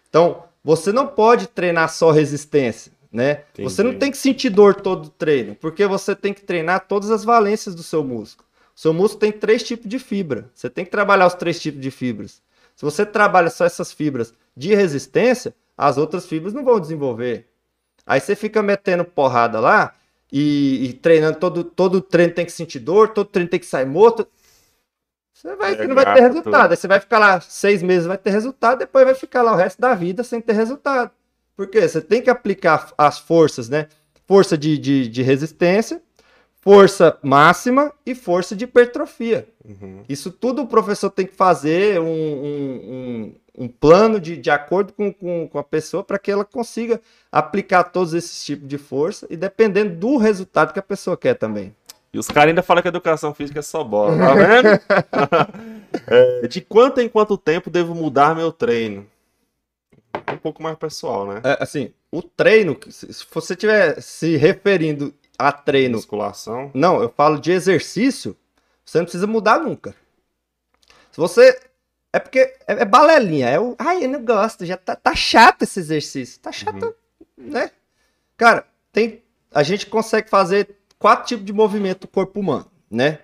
Então, você não pode treinar só resistência, né? Entendi. Você não tem que sentir dor todo o treino, porque você tem que treinar todas as valências do seu músculo. O seu músculo tem três tipos de fibra. Você tem que trabalhar os três tipos de fibras. Se você trabalha só essas fibras de resistência, as outras fibras não vão desenvolver. Aí você fica metendo porrada lá e, e treinando, todo, todo treino tem que sentir dor, todo treino tem que sair morto. Você vai, É, não vai ter resultado. tudo. Aí você vai ficar lá seis meses, vai ter resultado, depois vai ficar lá o resto da vida sem ter resultado. Por quê? Você tem que aplicar as forças, né? Força de, de, de resistência, força máxima e força de hipertrofia. Uhum. Isso tudo o professor tem que fazer um, um, um, plano de, de acordo com, com, com a pessoa para que ela consiga aplicar todos esses tipos de força e dependendo do resultado que a pessoa quer também. E os caras ainda falam que a educação física é só bola, tá vendo? É, de quanto em quanto tempo devo mudar meu treino? Um pouco mais pessoal, né? É, assim, o treino, se se você estiver se referindo a treino, Musculação. não, eu falo de exercício, você não precisa mudar nunca. Se você. É porque é, é balelinha, é o. Ai, eu não gosto, já tá, tá chato esse exercício. Tá chato, né? Cara, tem. A gente consegue fazer quatro tipos de movimento do corpo humano, né?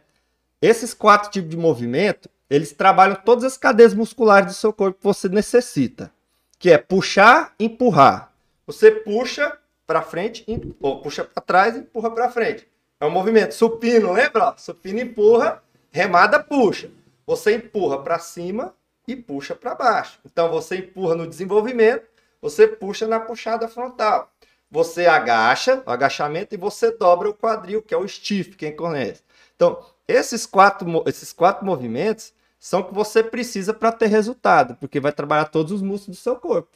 Esses quatro tipos de movimento, eles trabalham todas as cadeias musculares do seu corpo que você necessita. Que é puxar, empurrar. Você puxa para frente, ou puxa para trás e empurra para frente. É um movimento supino, lembra? Supino empurra, remada puxa. Você empurra para cima e puxa para baixo. Então você empurra no desenvolvimento, você puxa na puxada frontal. Você agacha, o agachamento, e você dobra o quadril, que é o stiff, quem conhece. Então, esses quatro, esses quatro movimentos são que você precisa para ter resultado, porque vai trabalhar todos os músculos do seu corpo.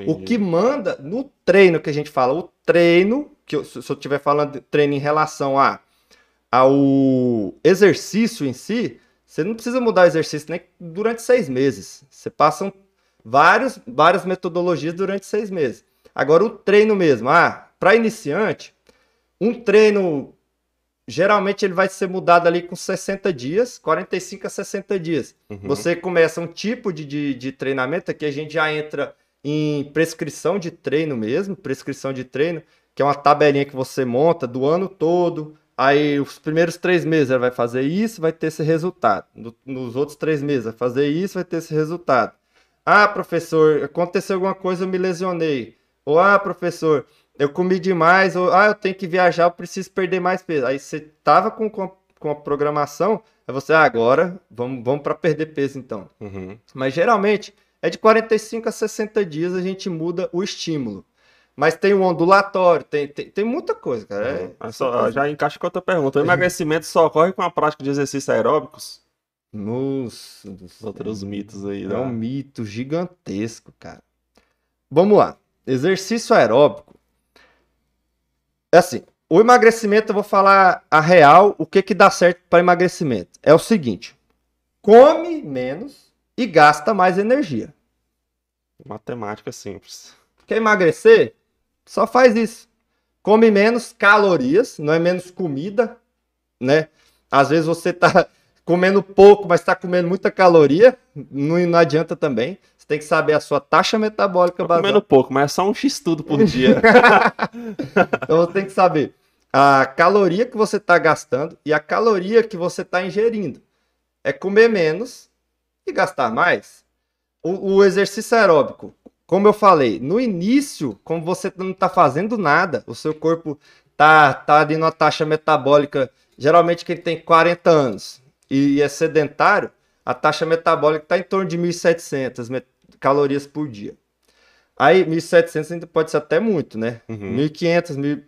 O Entendi. que manda no treino que a gente fala, o treino, que eu- se se eu estiver falando de treino em relação a, ao exercício em si, você não precisa mudar o exercício nem durante seis meses. Você passa vários, várias metodologias durante seis meses. Agora, o treino mesmo, ah, para iniciante, um treino geralmente ele vai ser mudado ali com 60 dias, 45 a 60 dias. Uhum. Você começa um tipo de, de, de treinamento, aqui a gente já entra em prescrição de treino mesmo, prescrição de treino, que é uma tabelinha que você monta do ano todo. Aí os primeiros três meses ela vai fazer isso, vai ter esse resultado. No- nos outros três meses vai fazer isso, vai ter esse resultado. Ah, professor, aconteceu alguma coisa, eu me lesionei. Ou ah, professor, eu comi demais, ou ah, eu tenho que viajar, eu preciso perder mais peso. Aí você tava com, com, com a programação, aí você, ah, agora vamos, vamos para perder peso então. Uhum. Mas geralmente é de 45 a 60 dias a gente muda o estímulo. Mas tem o ondulatório, tem, tem, tem muita coisa, cara. É- Mas só- já encaixa com outra pergunta. O emagrecimento só ocorre com a prática de exercícios aeróbicos? Nossa, do Os céu. outros mitos aí. É né? um mito gigantesco, cara. Vamos lá. Exercício aeróbico. É assim, o emagrecimento eu vou falar a real, o que que dá certo para emagrecimento. É o seguinte: come menos e gasta mais energia. Matemática simples. Quer emagrecer? Só faz isso. Come menos calorias, não é menos comida, né? Às vezes você tá comendo pouco, mas tá comendo muita caloria, não, não adianta também. Você tem que saber a sua taxa metabólica basal. comendo pouco, mas é só um x-tudo por dia. Então você tem que saber a caloria que você está gastando e a caloria que você está ingerindo. É comer menos e gastar mais. O, o exercício aeróbico, como eu falei, no início, como você não está fazendo nada, o seu corpo tá, tá ali numa taxa metabólica, geralmente quem tem 40 anos e é sedentário, a taxa metabólica está em torno de 1.700 calorias por dia. Aí, 1.700 ainda pode ser até muito, né? Uhum. 1.500,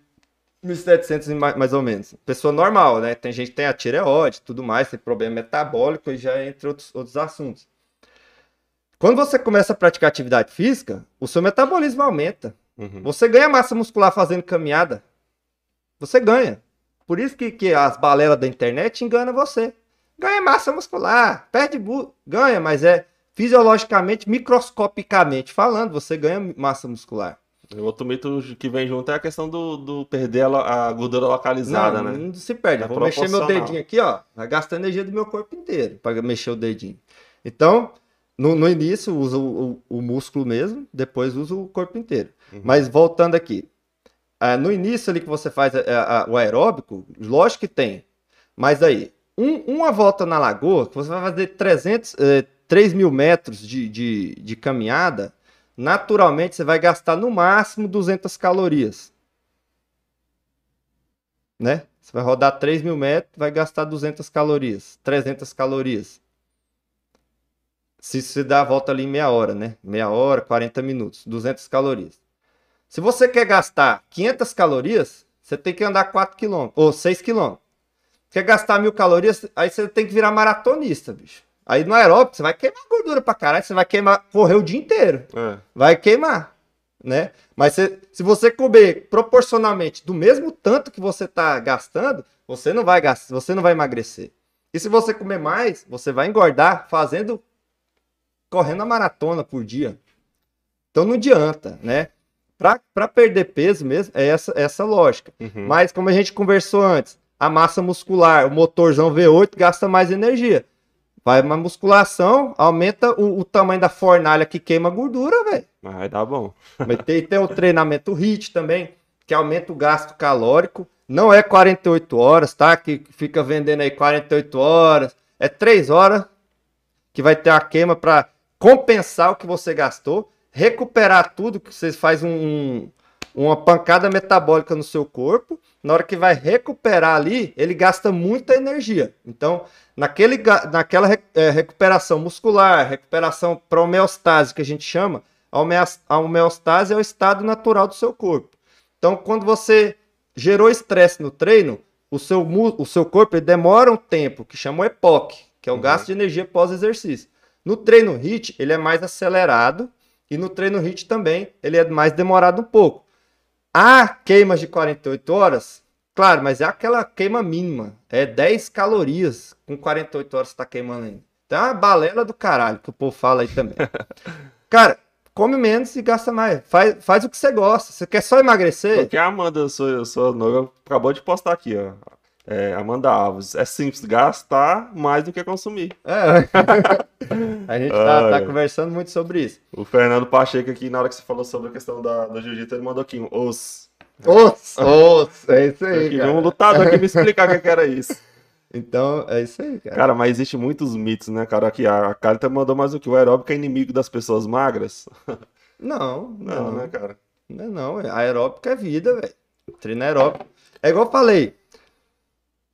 1.700 mais, mais ou menos. Pessoa normal, né? Tem gente que tem a tireoide, tudo mais, tem problema metabólico e já entre outros, outros assuntos. Quando você começa a praticar atividade física, o seu metabolismo aumenta. Uhum. Você ganha massa muscular fazendo caminhada. Você ganha. Por isso que, que as balelas da internet enganam você. Ganha massa muscular, perde ganha, mas é fisiologicamente, microscopicamente falando, você ganha massa muscular. O outro mito que vem junto é a questão do, do perder a, a, gordura localizada, não, né? Não se perde. É vou mexer meu dedinho aqui, ó. Vai gastar energia do meu corpo inteiro para mexer o dedinho. Então, no, no início, usa o, o, o, músculo mesmo, depois usa o corpo inteiro. Uhum. Mas voltando aqui. Uh, no início ali que você faz a, a, o aeróbico, lógico que tem. Mas aí, um, uma volta na lagoa, que você vai fazer 300, eh, 3 mil metros de, de, de caminhada, naturalmente você vai gastar no máximo 200 calorias. Né? Você vai rodar 3 mil metros, vai gastar 200 calorias, 300 calorias. Se você dá a volta ali em meia hora, né? Meia hora, 40 minutos, 200 calorias. Se você quer gastar 500 calorias, você tem que andar 4 km, ou 6 km. Quer gastar mil calorias, aí você tem que virar maratonista, bicho. Aí no aeróbico você vai queimar gordura pra caralho, você vai queimar, correr o dia inteiro. É. Vai queimar, né? Mas se, se você comer proporcionalmente do mesmo tanto que você tá gastando, você não vai gastar, você não vai emagrecer. E se você comer mais, você vai engordar fazendo correndo a maratona por dia. Então não adianta, né? Para perder peso mesmo, é essa, essa lógica. Uhum. Mas como a gente conversou antes, a massa muscular, o motorzão V8 gasta mais energia. Vai uma musculação, aumenta o, o tamanho da fornalha que queima gordura, velho. Vai dar bom. Mas tem, tem o treinamento HIIT também, que aumenta o gasto calórico. Não é 48 horas, tá? Que fica vendendo aí 48 horas. É 3 horas que vai ter a queima para compensar o que você gastou, recuperar tudo que você faz um, uma pancada metabólica no seu corpo. Na hora que vai recuperar ali, ele gasta muita energia. Então, Naquele, naquela é, recuperação muscular, recuperação para homeostase que a gente chama, a homeostase é o estado natural do seu corpo. Então, quando você gerou estresse no treino, o seu, o seu corpo demora um tempo, que chama o EPOC, que é o uhum. gasto de energia pós-exercício. No treino HIIT, ele é mais acelerado, e no treino HIIT também, ele é mais demorado um pouco. A queimas de 48 horas, Claro, mas é aquela queima mínima. É 10 calorias com 48 horas você tá queimando ainda. Então é uma balela do caralho que o povo fala aí também. Cara, come menos e gasta mais. Faz, faz o que você gosta. Você quer só emagrecer? Porque a Amanda, sua, sua noiva, acabou de postar aqui, ó. É, Amanda Alves. É simples, gastar mais do que consumir. É. a gente tá, tá, conversando muito sobre isso. O Fernando Pacheco aqui, na hora que você falou sobre a questão da, do jiu-jitsu, ele mandou aqui os os, os, é isso aí. Que um lutador aqui me explicar o que era isso. Então, é isso aí, cara. Cara, mas existe muitos mitos, né, cara? Aqui, a Carita mandou mais o que? O aeróbico é inimigo das pessoas magras? Não, não, não né, cara? Não, não. É, aeróbico é vida, velho. Treino aeróbico. É igual eu falei.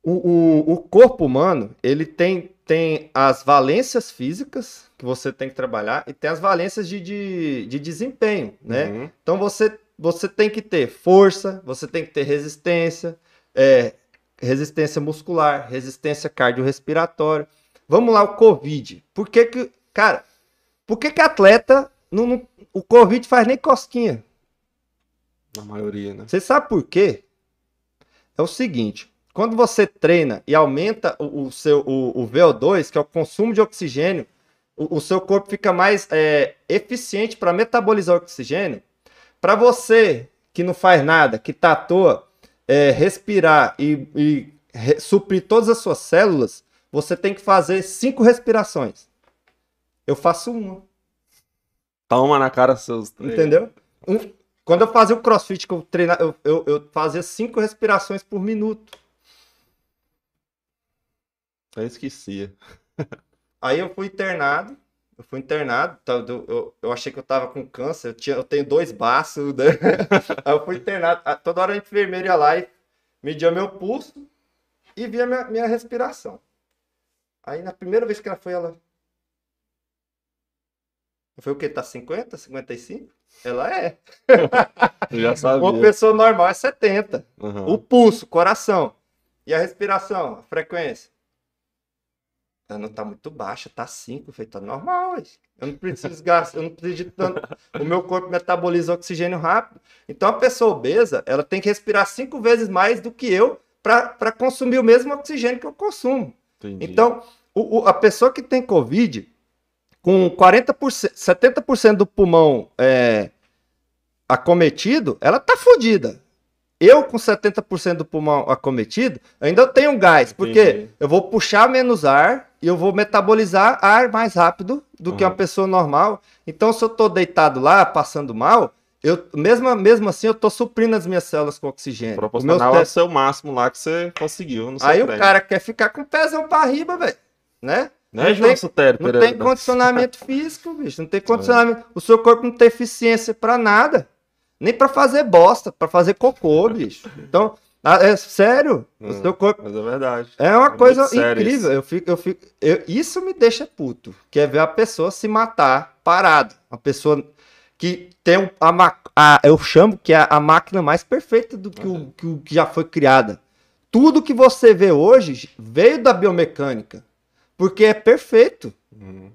O, o, o corpo humano, ele tem, tem as valências físicas que você tem que trabalhar e tem as valências de, de, de desempenho, né? Uhum. Então você você tem que ter força, você tem que ter resistência, é, resistência muscular, resistência cardiorrespiratória. Vamos lá, o Covid. Por que que, cara, por que que atleta, não, não, o Covid faz nem cosquinha? Na maioria, né? Você sabe por quê? É o seguinte, quando você treina e aumenta o, o seu o, o, VO2, que é o consumo de oxigênio, o, o seu corpo fica mais é, eficiente para metabolizar o oxigênio, para você que não faz nada, que tá à toa, é, respirar e, e re, suprir todas as suas células, você tem que fazer cinco respirações. Eu faço uma. Toma na cara seus. Entendeu? Um, quando eu fazia o crossfit, que eu treinava, eu, eu, eu fazia cinco respirações por minuto. Eu esquecia. Aí eu fui internado, Eu fui internado, tá, eu, eu, achei que eu tava com câncer, eu, tinha, eu tenho dois baços, né? Aí eu fui internado. Toda hora a enfermeira ia lá e media meu pulso e via minha, minha respiração. Aí na primeira vez que ela foi, ela. Falei, o quê? Tá 50? 55? Ela é. Eu já sabia. Uma pessoa normal é 70. Aham. O pulso, coração. E a respiração, a frequência. Ela não tá muito baixa, tá 5. Eu falei, tá normal. Eu não preciso gastar, eu não preciso de tanto. O meu corpo metaboliza oxigênio rápido. Então a pessoa obesa, ela tem que respirar cinco vezes mais do que eu para consumir o mesmo oxigênio que eu consumo. Entendi. Então, o- o- a pessoa que tem Covid, com 40%, 70% do pulmão é, acometido, ela tá fodida. Eu, com 70% do pulmão acometido, ainda tenho gás, porque Entendi. eu vou puxar menos ar e eu vou metabolizar ar mais rápido do que Uhum. uma pessoa normal. Então, se eu tô deitado lá, passando mal, eu, mesmo, mesmo assim, eu tô suprindo as minhas células com oxigênio. O Proporcional ao seu máximo lá que você conseguiu Aí o treino. cara quer ficar com pezão pra riba, velho. Né? Né, não João tem- Sutério Não tem condicionamento físico, bicho. Não tem condicionamento. O seu corpo não tem eficiência pra nada. Nem pra fazer bosta, pra fazer cocô, bicho. Então, ah, é sério. O Hum. seu corpo. Mas é verdade. É uma muito coisa incrível. isso. Eu fico, eu fico, eu- isso me deixa puto. Que é ver a pessoa se matar parado. Uma pessoa que tem um- a, a- eu chamo que é a máquina mais perfeita do que, o, que, o que já foi criada. Tudo que você vê hoje veio da biomecânica. Porque é perfeito. Uhum.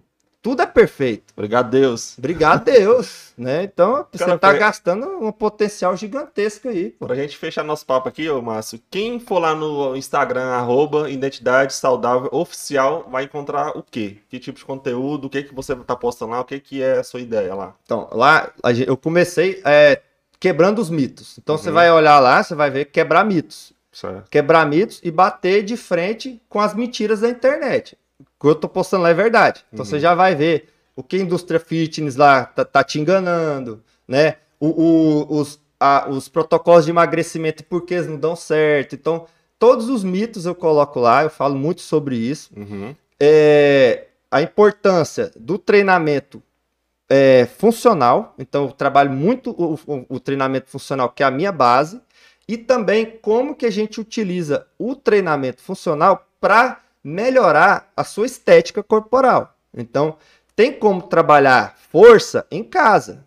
Tudo é perfeito. Obrigado, Deus. Obrigado, Deus. né? Então, você tá foi- gastando um potencial gigantesco aí. Pô. Pra gente fechar nosso papo aqui, ô Márcio, quem for lá no Instagram, arroba Identidade Saudável Oficial, vai encontrar o quê? Que tipo de conteúdo? O que, que você tá postando lá? O que, que é a sua ideia lá? Então, lá eu comecei é, quebrando os mitos. Então, você Uhum. vai olhar lá, você vai ver quebrar mitos. Certo. Quebrar mitos e bater de frente com as mentiras da internet. Que eu tô postando lá é verdade. Então, Uhum. você já vai ver o que a indústria fitness lá tá, tá te enganando, né? O, o- os, a- os protocolos de emagrecimento e por que eles não dão certo. Então, todos os mitos eu coloco lá, eu falo muito sobre isso. Uhum. é, a importância do treinamento é, funcional. Então, eu trabalho muito o, o- o treinamento funcional, que é a minha base, e também como que a gente utiliza o treinamento funcional para melhorar a sua estética corporal. Então, tem como trabalhar força em casa.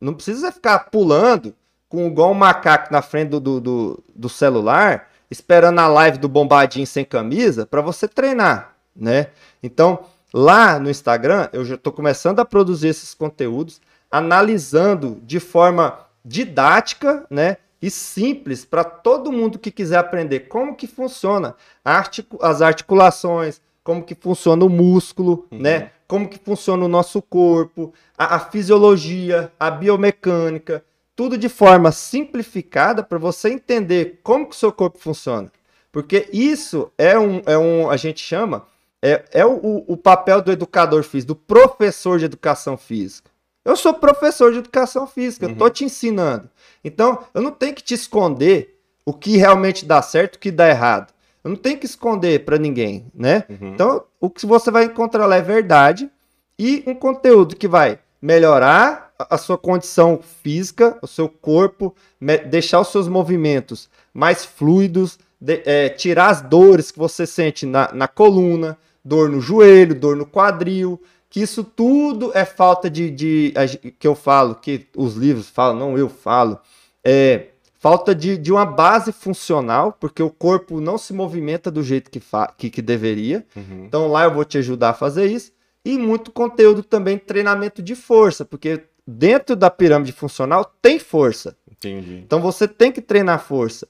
Não precisa ficar pulando com igual um macaco na frente do, do, do- do celular, esperando a live do bombadinho sem camisa para você treinar, né? Então, lá no Instagram, eu já estou começando a produzir esses conteúdos, analisando de forma didática, né? E simples para todo mundo que quiser aprender como que funciona as articulações, como que funciona o músculo, Uhum. né? Como que funciona o nosso corpo, a, a fisiologia, a biomecânica, tudo de forma simplificada para você entender como que o seu corpo funciona. Porque isso é um, é um a gente chama, é, é o- o papel do educador físico, do professor de educação física. Eu sou professor de educação física, eu tô te ensinando. Então, eu não tenho que te esconder o que realmente dá certo e o que dá errado. Eu não tenho que esconder para ninguém, né? Uhum. Então, o que você vai encontrar lá é verdade e um conteúdo que vai melhorar a sua condição física, o seu corpo, deixar os seus movimentos mais fluidos, de- é, tirar as dores que você sente na, na coluna, dor no joelho, dor no quadril, que isso tudo é falta de, de que eu falo, que os livros falam, não eu falo, é falta de, de uma base funcional, porque o corpo não se movimenta do jeito que, que, que deveria. Uhum. Então lá eu vou te ajudar a fazer isso. E muito conteúdo também, treinamento de força, porque dentro da pirâmide funcional tem força. Entendi. Então você tem que treinar força.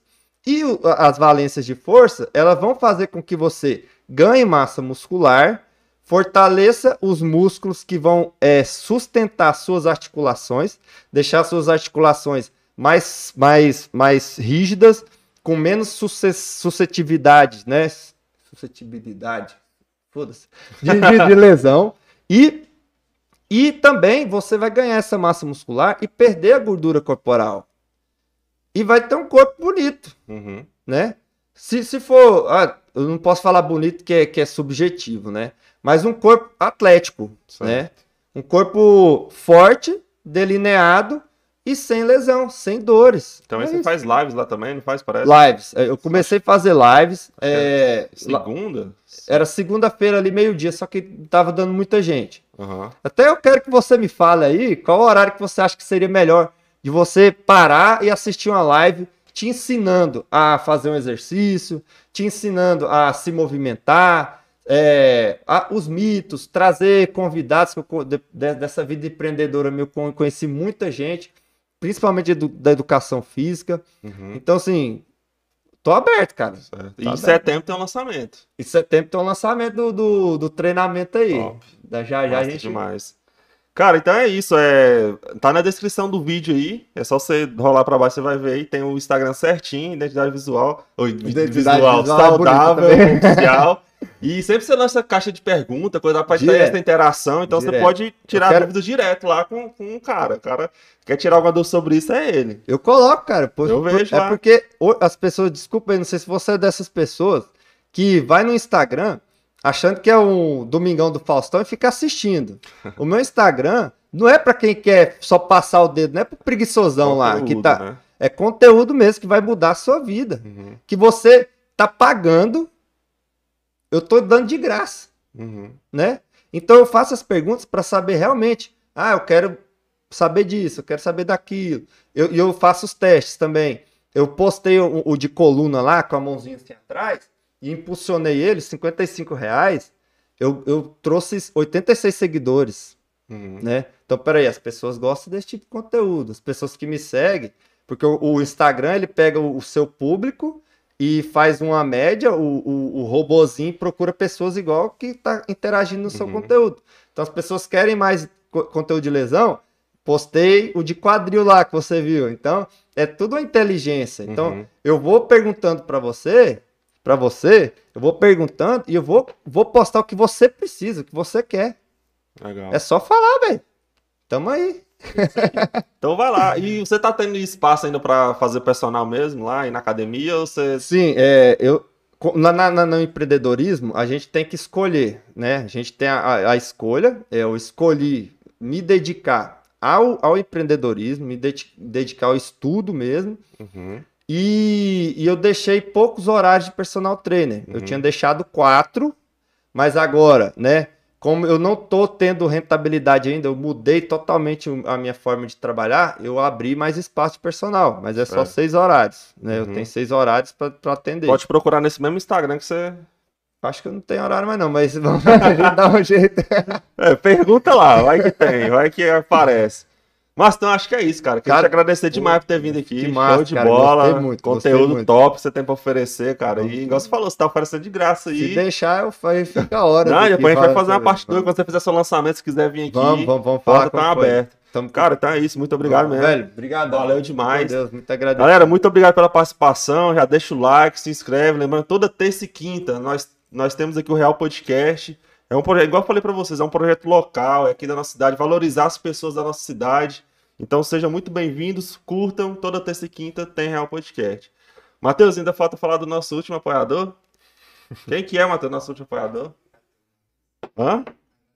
E o- as valências de força, elas vão fazer com que você ganhe massa muscular, fortaleça os músculos que vão é, sustentar suas articulações, deixar suas articulações mais, mais, mais rígidas, com menos suscetibilidade, né? Suscetibilidade. Foda-se. De, de- de lesão. E, e também você vai ganhar essa massa muscular e perder a gordura corporal. E vai ter um corpo bonito Uhum. né? Se, se for, ah, eu não posso falar bonito que é, que é subjetivo, né? Mas um corpo atlético, Certo. né? Um corpo forte, delineado e sem lesão, sem dores. Também É você isso. faz lives lá também, não faz, parece? Lives. É, Eu comecei a fazer lives. é, la- Segunda? Era segunda-feira ali, meio-dia, só que tava dando muita gente. Aham. Até eu quero que você me fale aí qual horário que você acha que seria melhor de você parar e assistir uma live te ensinando a fazer um exercício, te ensinando a se movimentar, é, a- os mitos, trazer convidados eu de- de- dessa vida empreendedora con- conheci muita gente, principalmente edu- da educação física. Uhum. Então assim, tô aberto, cara. E Tá em bem. setembro tem um lançamento. Em setembro tem o lançamento do, do, do treinamento aí. Top. Da, já já a gente demais. Cara, então é isso. É... Tá na descrição do vídeo aí. É só você rolar pra baixo, você vai ver aí. Tem o Instagram certinho, identidade visual. Ou Identidade visual, visual é saudável, também. oficial. E sempre você lança caixa de pergunta, coisa pra ter essa interação. Então você Direto. pode tirar quero- dúvidas direto lá com, com o cara. O cara quer tirar alguma dúvida sobre isso, é ele. Eu coloco, cara. Eu vejo é lá. porque as pessoas, desculpa aí, não sei se você é dessas pessoas que vai no Instagram achando que é um Domingão do Faustão e fica assistindo. O meu Instagram não é pra quem quer só passar o dedo, não é pro preguiçosão lá, que tá. né? É conteúdo mesmo que vai mudar a sua vida. Uhum, Que você tá pagando, eu tô dando de graça uhum. né? Então eu faço as perguntas para saber realmente, ah, eu quero saber disso, eu quero saber daquilo. E eu, eu faço os testes também. Eu postei o, o de coluna lá, com a mãozinha assim atrás, e impulsionei ele, 55 reais. Eu, eu trouxe 86 seguidores, Uhum. né? Então, peraí, as pessoas gostam desse tipo de conteúdo. As pessoas que me seguem, porque o, o Instagram, ele pega o, o seu público e faz uma média, o, o, o robozinho procura pessoas igual que tá interagindo no seu Uhum. conteúdo. Então, as pessoas querem mais co- conteúdo de lesão, postei o de quadril lá que você viu. Então, é tudo uma inteligência. Então, Uhum. eu vou perguntando para você, para você, eu vou perguntando e eu vou, vou postar o que você precisa, o que você quer. Legal. É só falar, velho. Tamo aí. Então vai lá. E você tá tendo espaço ainda pra fazer personal mesmo lá e na academia ou você. Sim, é, eu na, na- no empreendedorismo a gente tem que escolher, né? A gente tem a, a- escolha. é, Eu escolhi me dedicar ao, ao empreendedorismo, me dedi- dedicar ao estudo mesmo. Uhum. E, e eu deixei poucos horários de personal trainer. Eu Uhum. tinha deixado quatro, mas agora, né? Como eu não tô tendo rentabilidade ainda, eu mudei totalmente a minha forma de trabalhar, eu abri mais espaço de personal, mas é só É. seis horários, né? Uhum. Eu tenho seis horários para atender. Pode procurar nesse mesmo Instagram que você. Acho que eu não tenho horário mais não, mas vamos dá um jeito. É, pergunta lá, vai que tem, vai que aparece. Mas então acho que é isso, cara. Queria Cara, te agradecer demais por ter vindo aqui. que Show massa, de cara, bola. gostei muito, gostei conteúdo muito. top que você tem pra oferecer, cara. E igual você falou, você tá oferecendo de graça aí. Se deixar, eu fica a hora. Não, depois a gente vai fazer uma parte isso. 2 quando você fizer seu lançamento, se quiser vir aqui. Vamos, vamos, vamos falar. Porta tá aberta. Tamo... Cara, é isso. Muito obrigado mesmo. Velho, obrigado. Valeu demais. Meu Deus, muito agradecido. Galera, muito obrigado pela participação. Já deixa o like, se inscreve. Lembrando, toda terça e quinta nós, nós temos aqui o Real Podcast. É um projeto, igual eu falei pra vocês, é um projeto local, é aqui da nossa cidade, valorizar as pessoas da nossa cidade. Então sejam muito bem-vindos, curtam. Toda terça e quinta tem Real Podcast. Matheus, ainda falta falar do nosso último apoiador. Quem que é, Matheus, nosso último apoiador? Hã?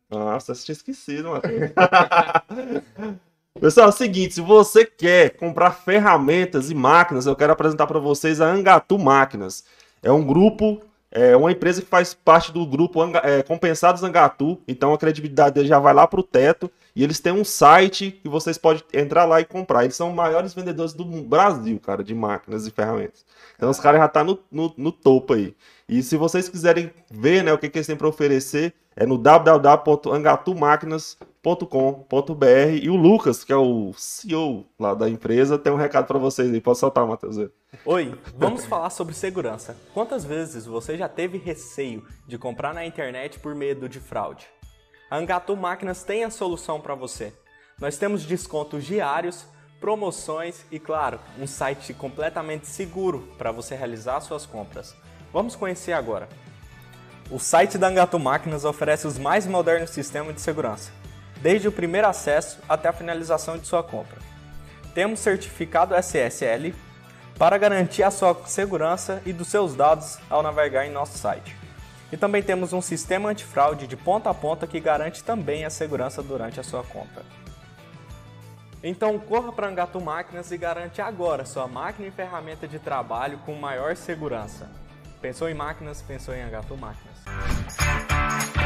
Nossa, você tinha esquecido, Matheus. Pessoal, é o seguinte, se você quer comprar ferramentas e máquinas, eu quero apresentar para vocês a Angatu Máquinas. É um grupo, é uma empresa que faz parte do grupo é, Compensados Angatu, então a credibilidade dele já vai lá pro teto. E eles têm um site que vocês podem entrar lá e comprar. Eles são os maiores vendedores do Brasil, cara, de máquinas e ferramentas. Então os caras já estão no, no, no topo aí. E se vocês quiserem ver né, o que, que eles têm para oferecer, é no www.angatumáquinas.com.br. E o Lucas, que é o CEO lá da empresa, tem um recado para vocês aí. Pode soltar, Matheus. Oi, vamos falar sobre segurança. Quantas vezes você já teve receio de comprar na internet por medo de fraude? A Angatu Máquinas tem a solução para você. Nós temos descontos diários, promoções e, claro, um site completamente seguro para você realizar suas compras. Vamos conhecer agora. O site da Angatu Máquinas oferece os mais modernos sistemas de segurança, desde o primeiro acesso até a finalização de sua compra. Temos certificado SSL para garantir a sua segurança e dos seus dados ao navegar em nosso site. E também temos um sistema antifraude de ponta a ponta que garante também a segurança durante a sua compra. Então corra para Angatu Máquinas e garante agora sua máquina e ferramenta de trabalho com maior segurança. Pensou em máquinas, pensou em Angatu Máquinas.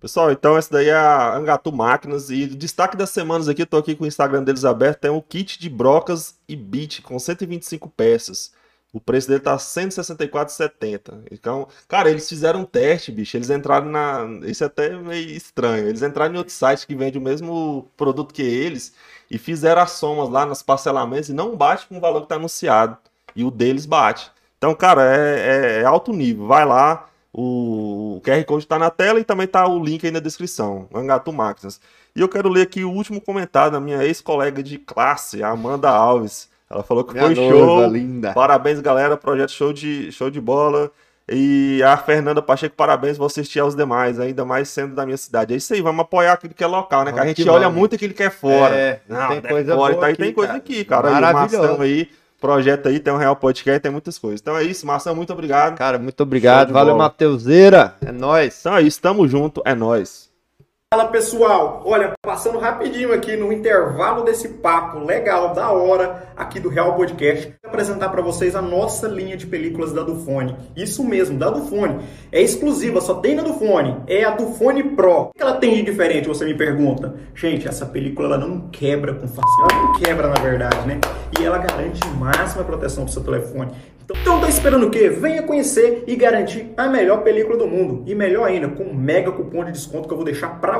Pessoal, então essa daí é a Angatu Máquinas e destaque das semanas aqui, eu tô aqui com o Instagram deles aberto, tem um kit de brocas e bit com 125 peças. O preço dele tá 164,70. Então, cara, eles fizeram um teste, bicho. Eles entraram na. Isso é até meio estranho. Eles entraram em outro site que vende o mesmo produto que eles e fizeram as somas lá nos parcelamentos e não bate com o valor que tá anunciado. E o deles bate. Então, cara, é, é, é alto nível. Vai lá, o QR Code está na tela e também está o link aí na descrição. Angatu Máquinas. E eu quero ler aqui o último comentário da minha ex-colega de classe, a Amanda Alves. Ela falou que Minha foi noiva show. linda. Parabéns, galera. Projeto show de, show de bola. E a Fernanda Pacheco, parabéns, vou assistir aos demais, ainda mais sendo da minha cidade. É isso aí, vamos apoiar aquilo que é local, né? Que a gente que olha vamos. muito aquilo que é fora. É, não, tem tem coisa fora, boa tá aí, aqui, tem coisa cara. aqui, cara. Aí, o Maravilhoso. Marção aí, projeto aí, tem um Real Podcast, tem muitas coisas. Então é isso, Marção, muito obrigado. Cara, muito obrigado. Valeu. Mateuseira. É nóis. Então é isso, tamo junto, é nóis. Fala pessoal, olha, passando rapidinho aqui no intervalo desse papo legal, da hora, aqui do Real Podcast, vou apresentar para vocês a nossa linha de películas da Dufone. Isso mesmo, da Dufone. É exclusiva, só tem na Dufone. É a Dufone Pro. O que ela tem de diferente, você me pergunta? Gente, essa película ela não quebra com facilidade. Ela não quebra, na verdade, né? E ela garante máxima proteção pro seu telefone. Então, então tá esperando o quê? Venha conhecer e garantir a melhor película do mundo. E melhor ainda, com um mega cupom de desconto que eu vou deixar pra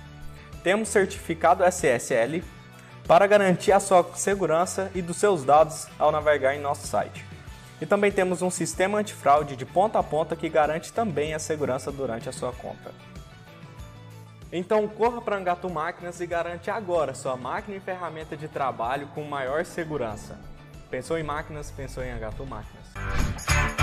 Temos certificado SSL para garantir a sua segurança e dos seus dados ao navegar em nosso site. E também temos um sistema antifraude de ponta a ponta que garante também a segurança durante a sua compra. Então corra para Angatu Máquinas e garante agora sua máquina e ferramenta de trabalho com maior segurança. Pensou em máquinas, pensou em Angatu Máquinas.